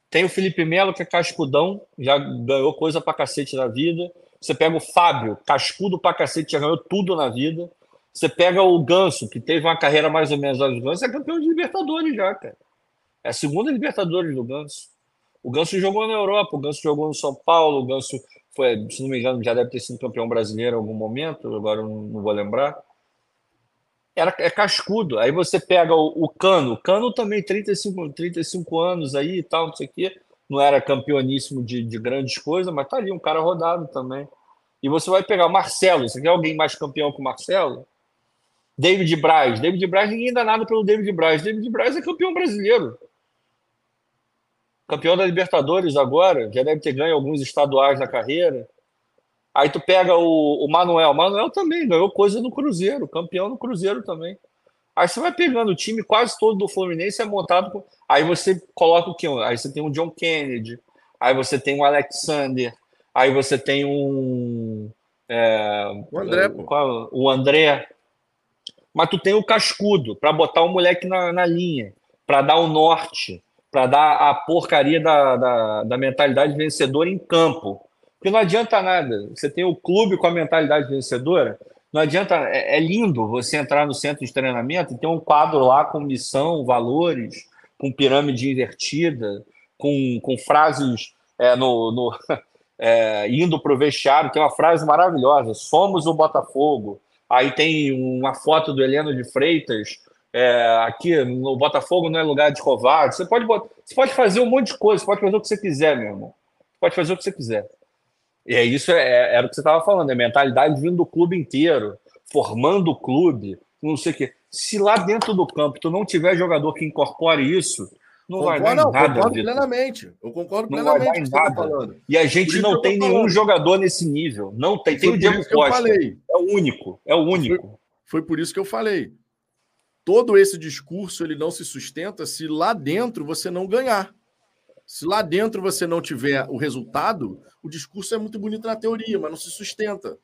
Tem o Felipe Melo, que é cascudão, já ganhou coisa pra cacete na vida. Você pega o Fábio, cascudo pra cacete, já ganhou tudo na vida. Você pega o Ganso, que teve uma carreira mais ou menos. O Ganso é campeão de Libertadores já, cara. É a segunda Libertadores do Ganso. O Ganso jogou na Europa, o Ganso jogou no São Paulo, o Ganso foi, se não me engano, já deve ter sido campeão brasileiro em algum momento, agora não, não vou lembrar. Era, é cascudo. Aí você pega o, o, Cano, o Cano também, 35, 35 anos aí e tal, não sei o quê. Não era campeoníssimo de, de grandes coisas, mas tá ali, um cara rodado também. E você vai pegar o Marcelo, você quer alguém mais campeão que o Marcelo? David Braz. David Braz, ninguém dá nada pelo David Braz. David Braz é campeão brasileiro campeão da Libertadores agora, já deve ter ganho alguns estaduais na carreira. Aí tu pega o, o Manuel, Manuel também ganhou coisa no Cruzeiro, campeão no Cruzeiro também. Aí você vai pegando o time quase todo do Fluminense é montado com... Aí você coloca o quê? Aí você tem um John Kennedy, aí você tem um Alexander, aí você tem um. É... o André, pô. Qual? O André. Mas tu tem o cascudo para botar o moleque na, na linha, para dar o norte para dar a porcaria da, da, da, mentalidade vencedora em campo. Porque não adianta nada. Você tem o clube com a mentalidade vencedora, não adianta. É, é lindo você entrar no centro de treinamento e ter um quadro lá com missão, valores, com pirâmide invertida, com, com frases é, no, no *laughs* é, indo para o vestiário. Tem uma frase maravilhosa: somos o Botafogo. Aí tem uma foto do Heleno de Freitas é, aqui no Botafogo não é lugar de covarde. Você pode, você pode fazer um monte de coisa, você pode fazer o que você quiser, meu irmão. Você pode fazer o que você quiser. E é isso, é, era o que você estava falando, é mentalidade vindo do clube inteiro, formando o clube, não sei o quê. Se lá dentro do campo tu não tiver jogador que incorpore isso, não concordo, vai dar não, nada. Concordo plenamente. Eu concordo não plenamente vai dar nada. E a gente não tem nenhum falando. jogador nesse nível. Não tem. Tem o Diego Costa. É o único. É o único. Foi, foi por isso que eu falei todo esse discurso ele não se sustenta se lá dentro você não ganhar. Se lá dentro você não tiver o resultado, o discurso é muito bonito na teoria, mas não se sustenta.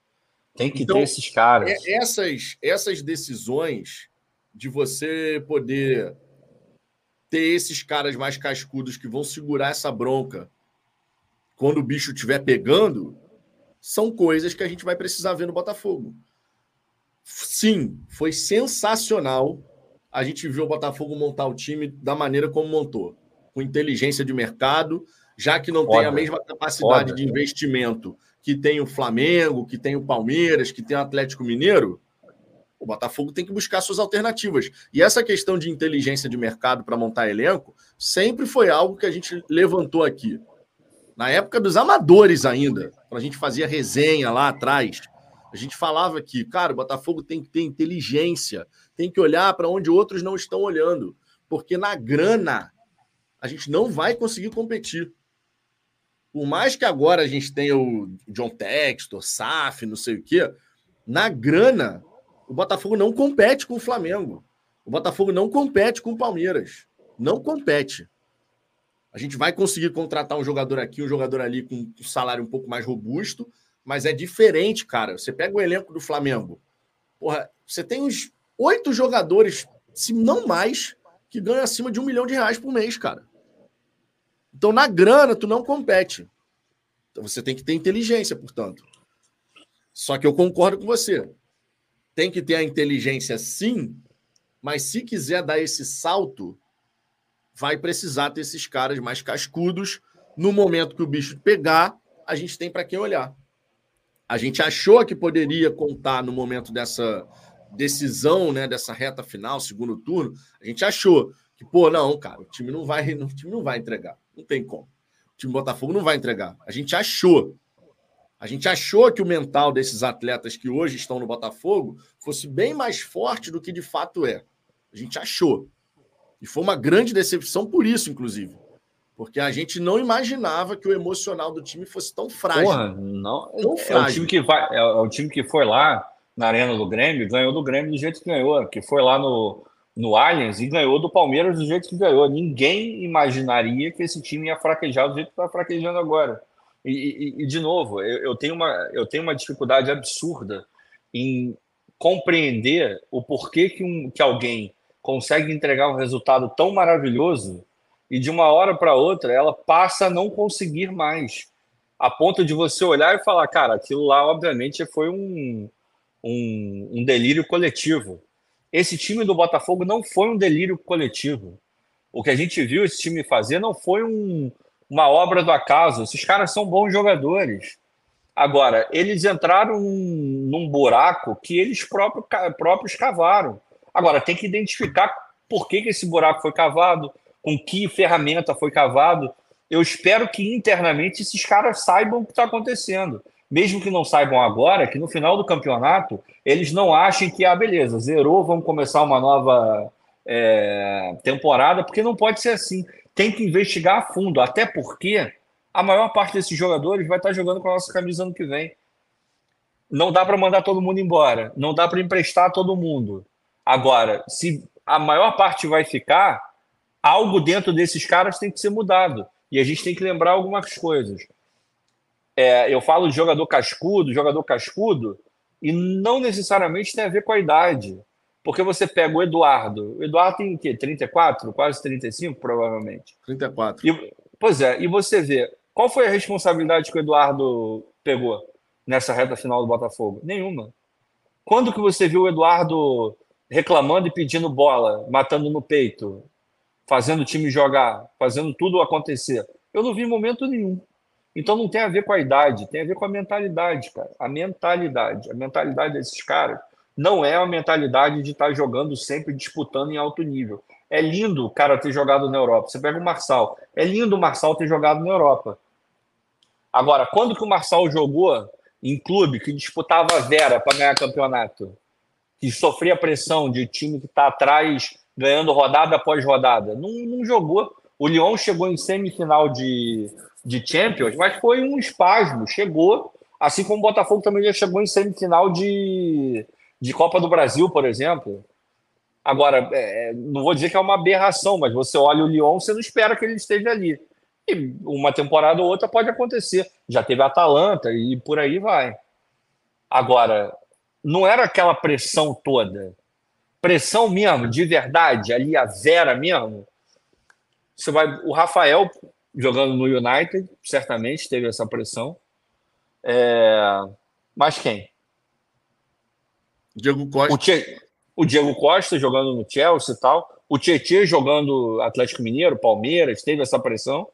Tem que então, ter esses caras. É, essas, essas decisões de você poder ter esses caras mais cascudos que vão segurar essa bronca quando o bicho estiver pegando, são coisas que a gente vai precisar ver no Botafogo. Sim, foi sensacional a gente viu o Botafogo montar o time da maneira como montou, com inteligência de mercado, já que não Foda. tem a mesma capacidade Foda. de investimento que tem o Flamengo, que tem o Palmeiras, que tem o Atlético Mineiro. O Botafogo tem que buscar suas alternativas. E essa questão de inteligência de mercado para montar elenco sempre foi algo que a gente levantou aqui. Na época dos amadores ainda, quando a gente fazia resenha lá atrás, A gente falava aqui, cara, o Botafogo tem que ter inteligência, tem que olhar para onde outros não estão olhando, porque na grana a gente não vai conseguir competir. Por mais que agora a gente tenha o John Textor, SAF, não sei o quê, na grana, o Botafogo não compete com o Flamengo. O Botafogo não compete com o Palmeiras. Não compete. A gente vai conseguir contratar um jogador aqui, um jogador ali com um salário um pouco mais robusto, mas é diferente, cara. Você pega o elenco do Flamengo. Porra, você tem uns oito jogadores, se não mais, que ganham acima de um milhão de reais por mês, cara. Então, na grana, tu não compete. Então, você tem que ter inteligência, portanto. Só que eu concordo com você. Tem que ter a inteligência, sim, mas se quiser dar esse salto, vai precisar ter esses caras mais cascudos. No momento que o bicho pegar, a gente tem para quem olhar. A gente achou que poderia contar no momento dessa decisão, né, dessa reta final, segundo turno. A gente achou que, pô, não, cara, o time não vai, o time não vai entregar. Não tem como. O time Botafogo não vai entregar. A gente achou. A gente achou que o mental desses atletas que hoje estão no Botafogo fosse bem mais forte do que de fato é. A gente achou. E foi uma grande decepção por isso, inclusive. Porque a gente não imaginava que o emocional do time fosse tão frágil. Porra, não. Tão frágil. É o time que vai, é, o time que foi lá na arena do Grêmio, ganhou do Grêmio do jeito que ganhou, que foi lá no, no Allianz e ganhou do Palmeiras do jeito que ganhou. Ninguém imaginaria que esse time ia fraquejar do jeito que está fraquejando agora. E, e, e, de novo, eu, eu, tenho uma, eu tenho uma dificuldade absurda em compreender o porquê que, um, que alguém consegue entregar um resultado tão maravilhoso e de uma hora para outra ela passa a não conseguir mais. A ponto de você olhar e falar, cara, aquilo lá, obviamente, foi um, um, um delírio coletivo. Esse time do Botafogo não foi um delírio coletivo. O que a gente viu esse time fazer não foi um, uma obra do acaso. Esses caras são bons jogadores. Agora, eles entraram num, num buraco que eles próprios, próprios cavaram. Agora, tem que identificar por que, que esse buraco foi cavado, com que ferramenta foi cavado. Eu espero que internamente esses caras saibam o que está acontecendo. Mesmo que não saibam agora, que no final do campeonato eles não achem que, ah, beleza, zerou, vamos começar uma nova é, temporada, porque não pode ser assim. Tem que investigar a fundo, até porque a maior parte desses jogadores vai estar jogando com a nossa camisa ano que vem. Não dá para mandar todo mundo embora, não dá para emprestar todo mundo. Agora, se a maior parte vai ficar, algo dentro desses caras tem que ser mudado. E a gente tem que lembrar algumas coisas. É, eu falo de jogador cascudo, jogador cascudo, e não necessariamente tem a ver com a idade. Porque você pega o Eduardo. O Eduardo tem o quê? 34? Quase 35, provavelmente. 34. E, pois é, e você vê, qual foi a responsabilidade que o Eduardo pegou nessa reta final do Botafogo? Nenhuma. Quando que você viu o Eduardo reclamando e pedindo bola, matando no peito, fazendo o time jogar, fazendo tudo acontecer. Eu não vi momento nenhum. Então não tem a ver com a idade, tem a ver com a mentalidade, cara. A mentalidade. A mentalidade desses caras não é a mentalidade de estar tá jogando sempre disputando em alto nível. É lindo o cara ter jogado na Europa. Você pega o Marçal. É lindo o Marçal ter jogado na Europa. Agora, quando que o Marçal jogou em clube que disputava a Vera para ganhar campeonato? Que sofria pressão de time que está atrás ganhando rodada após rodada. Não, não jogou. O Lyon chegou em semifinal de, de Champions, mas foi um espasmo. Chegou, assim como o Botafogo também já chegou em semifinal de, de Copa do Brasil, por exemplo. Agora, é, não vou dizer que é uma aberração, mas você olha o Lyon, você não espera que ele esteja ali. E uma temporada ou outra pode acontecer. Já teve Atalanta e por aí vai. Agora, não era aquela pressão toda pressão mesmo, de verdade, ali a Vera mesmo, você vai. O Rafael jogando no United, certamente teve essa pressão. É, mas quem? Diego Costa. O, che, o Diego Costa jogando no Chelsea e tal. O Tietchan jogando Atlético Mineiro, Palmeiras, teve essa pressão.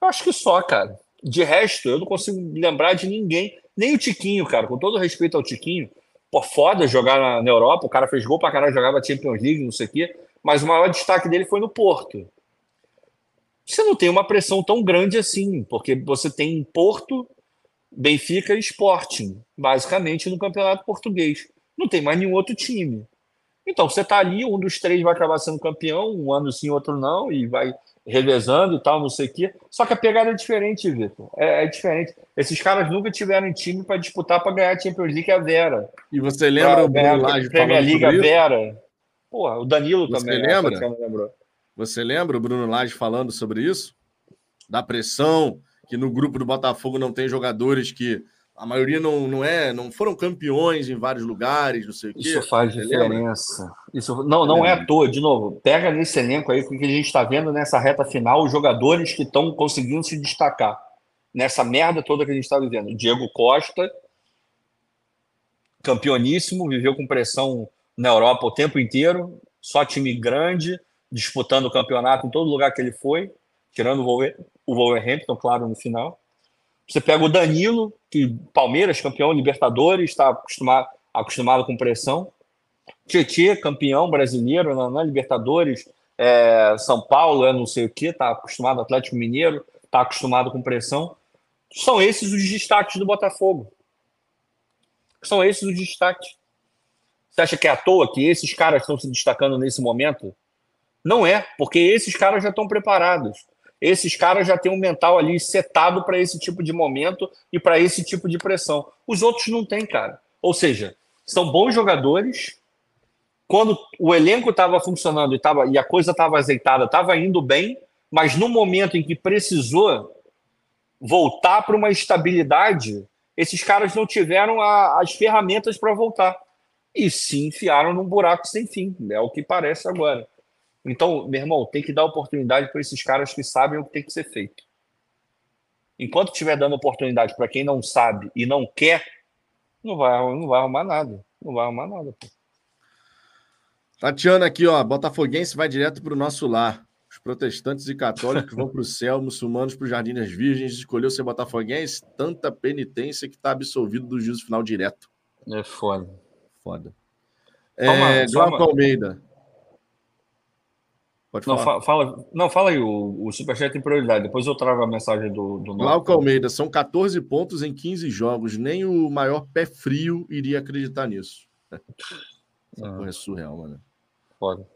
Eu acho que só, cara. De resto, eu não consigo lembrar de ninguém. Nem o Tiquinho, cara. Com todo respeito ao Tiquinho, pô, foda jogar na, na, Europa, o cara fez gol pra caralho, jogava Champions League, não sei o quê, mas o maior destaque dele foi no Porto. Você não tem uma pressão tão grande assim, porque você tem em Porto Benfica e Sporting, basicamente no Campeonato Português. Não tem mais nenhum outro time. Então, você está ali, um dos três vai acabar sendo campeão, um ano sim, outro não, e vai revezando e tal, não sei o quê. Só que a pegada é diferente, Vitor. É, é diferente. Esses caras nunca tiveram time para disputar para ganhar a Champions League a Vera. E você lembra pra o Bruno Lage Premier League a Vera? Porra, o Danilo você também. Né? Lembra? Você lembra o Bruno Lage falando sobre isso? Da pressão, que no grupo do Botafogo não tem jogadores que a maioria não, não é, não foram campeões em vários lugares, não sei o quê. Isso faz Você diferença. Lembra? Isso não, não é. é à toa, de novo. Pega nesse elenco aí, porque a gente está vendo nessa reta final os jogadores que estão conseguindo se destacar nessa merda toda que a gente está vivendo. Diego Costa, campeoníssimo, viveu com pressão na Europa o tempo inteiro, só time grande, disputando o campeonato em todo lugar que ele foi, tirando o Wolverhampton, claro, no final. Você pega o Danilo, que Palmeiras, campeão Libertadores, está acostumado, acostumado com pressão. Tietê, campeão brasileiro na, na Libertadores. É, São Paulo é não sei o que, está acostumado, Atlético Mineiro, está acostumado com pressão. São esses os destaques do Botafogo. São esses os destaques. Você acha que é à toa que esses caras estão se destacando nesse momento? Não é, porque esses caras já estão preparados esses caras já têm um mental ali setado para esse tipo de momento e para esse tipo de pressão. Os outros não têm, cara. Ou seja, são bons jogadores. Quando o elenco estava funcionando e, tava, e a coisa estava azeitada, estava indo bem, mas no momento em que precisou voltar para uma estabilidade, esses caras não tiveram a, as ferramentas para voltar. E se enfiaram num buraco sem fim. É o que parece agora. Então, meu irmão, tem que dar oportunidade para esses caras que sabem o que tem que ser feito. Enquanto estiver dando oportunidade para quem não sabe e não quer, não vai, não vai arrumar nada. Não vai arrumar nada. Pô. Tatiana aqui, ó. Botafoguense vai direto para o nosso lar. Os protestantes e católicos vão para o céu, muçulmanos para o Jardim das Virgens. Escolheu ser botafoguense, tanta penitência que está absolvido do juízo final direto. É foda. Foda. É, Glauco Almeida. Pode falar. Não, fala, não, fala aí, o, o Superchat tem prioridade. Depois eu trago a mensagem do, do Glauco Almeida, são 14 pontos em 15 jogos. Nem o maior pé frio iria acreditar nisso. *laughs* Essa ah. é surreal, mano. Foda.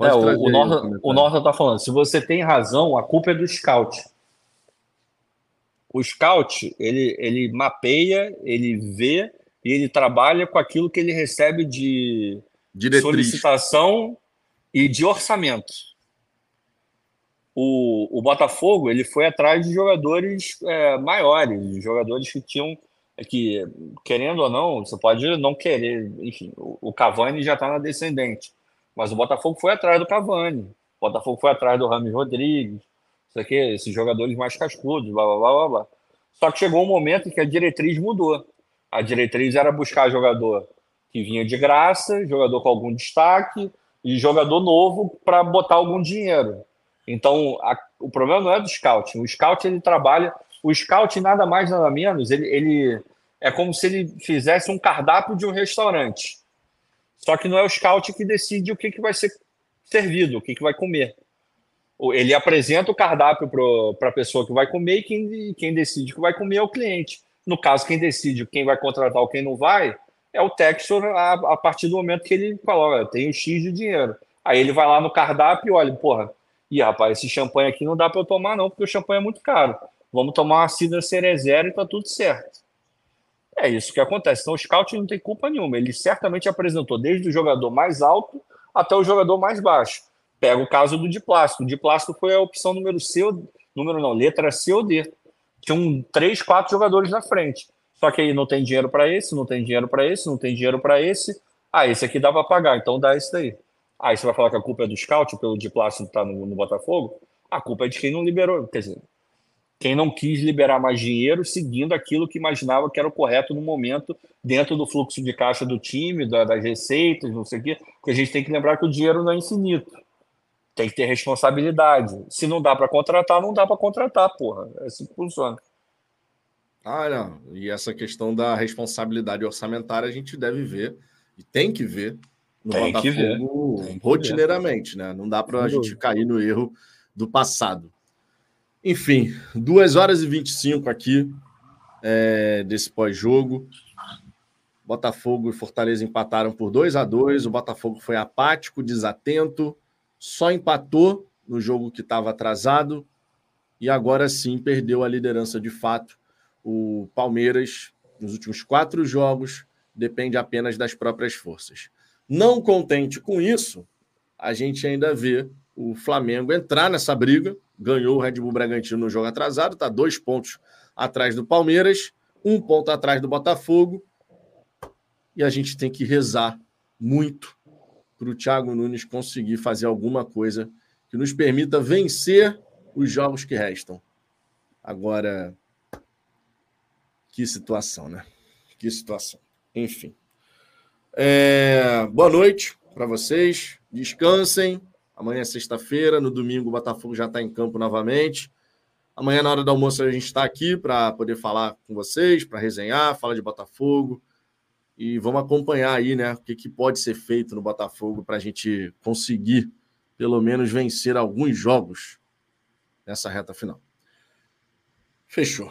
É, o, o, Norta, o Norta tá falando, se você tem razão, a culpa é do scout. O scout, ele, ele mapeia, ele vê e ele trabalha com aquilo que ele recebe de Diretriz. solicitação e de orçamento. O, o Botafogo ele foi atrás de jogadores é, maiores, jogadores que tinham que querendo ou não, você pode não querer, enfim, o, o Cavani já está na descendente, mas o Botafogo foi atrás do Cavani, o Botafogo foi atrás do Ramos Rodrigues, isso aqui, esses jogadores mais cascudos, blá blá blá blá. Só que chegou um momento em que a diretriz mudou. A diretriz era buscar jogador que vinha de graça, jogador com algum destaque, e jogador novo para botar algum dinheiro. Então, a, o problema não é do scout. O scout ele trabalha. O scout, nada mais, nada menos, ele, ele é como se ele fizesse um cardápio de um restaurante. Só que não é o scout que decide o que, que vai ser servido, o que, que vai comer. Ele apresenta o cardápio para a pessoa que vai comer e quem, quem decide que vai comer é o cliente. No caso, quem decide quem vai contratar ou quem não vai é o Textor a, a partir do momento que ele fala, eu tenho X de dinheiro. Aí ele vai lá no cardápio e olha, porra, e rapaz, esse champanhe aqui não dá para eu tomar não, porque o champanhe é muito caro. Vamos tomar uma cidra cerezera e tá tudo certo. É isso que acontece. Então o scout não tem culpa nenhuma. Ele certamente apresentou desde o jogador mais alto até o jogador mais baixo. Pega o caso do Diplástico. O Diplástico foi a opção número C, número não, letra C ou D. Tinham três, quatro jogadores na frente. Só que aí não tem dinheiro para esse, não tem dinheiro para esse, não tem dinheiro para esse. Ah, esse aqui dá para pagar, então dá esse daí. Aí você vai falar que a culpa é do scout, pelo de plástico tá no, no Botafogo? A culpa é de quem não liberou, quer dizer, quem não quis liberar mais dinheiro seguindo aquilo que imaginava que era o correto no momento, dentro do fluxo de caixa do time, da, das receitas, não sei o quê, porque a gente tem que lembrar que o dinheiro não é infinito. Tem que ter responsabilidade. Se não dá para contratar, não dá para contratar, porra. É assim que funciona. Ah, não. E essa questão da responsabilidade orçamentária a gente deve ver e tem que ver no tem Botafogo rotineiramente, né? Não dá para a gente cair no erro do passado. Enfim, 2 horas e 25 aqui é, desse pós-jogo. Botafogo e Fortaleza empataram por 2 a 2 O Botafogo foi apático, desatento, só empatou no jogo que estava atrasado e agora sim perdeu a liderança de fato. O Palmeiras, nos últimos quatro jogos, depende apenas das próprias forças. Não contente com isso, a gente ainda vê o Flamengo entrar nessa briga. Ganhou o Red Bull Bragantino no jogo atrasado, está dois pontos atrás do Palmeiras, um ponto atrás do Botafogo. E a gente tem que rezar muito para o Thiago Nunes conseguir fazer alguma coisa que nos permita vencer os jogos que restam. Agora, que situação, né? Que situação. Enfim. É... Boa noite para vocês. Descansem. Amanhã é sexta-feira, no domingo o Botafogo já está em campo novamente. Amanhã, na hora do almoço, a gente está aqui para poder falar com vocês, para resenhar, falar de Botafogo. E vamos acompanhar aí, né? O que, que pode ser feito no Botafogo para a gente conseguir, pelo menos, vencer alguns jogos nessa reta final. Fechou.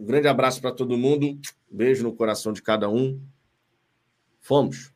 Um grande abraço para todo mundo. Beijo no coração de cada um. Fomos.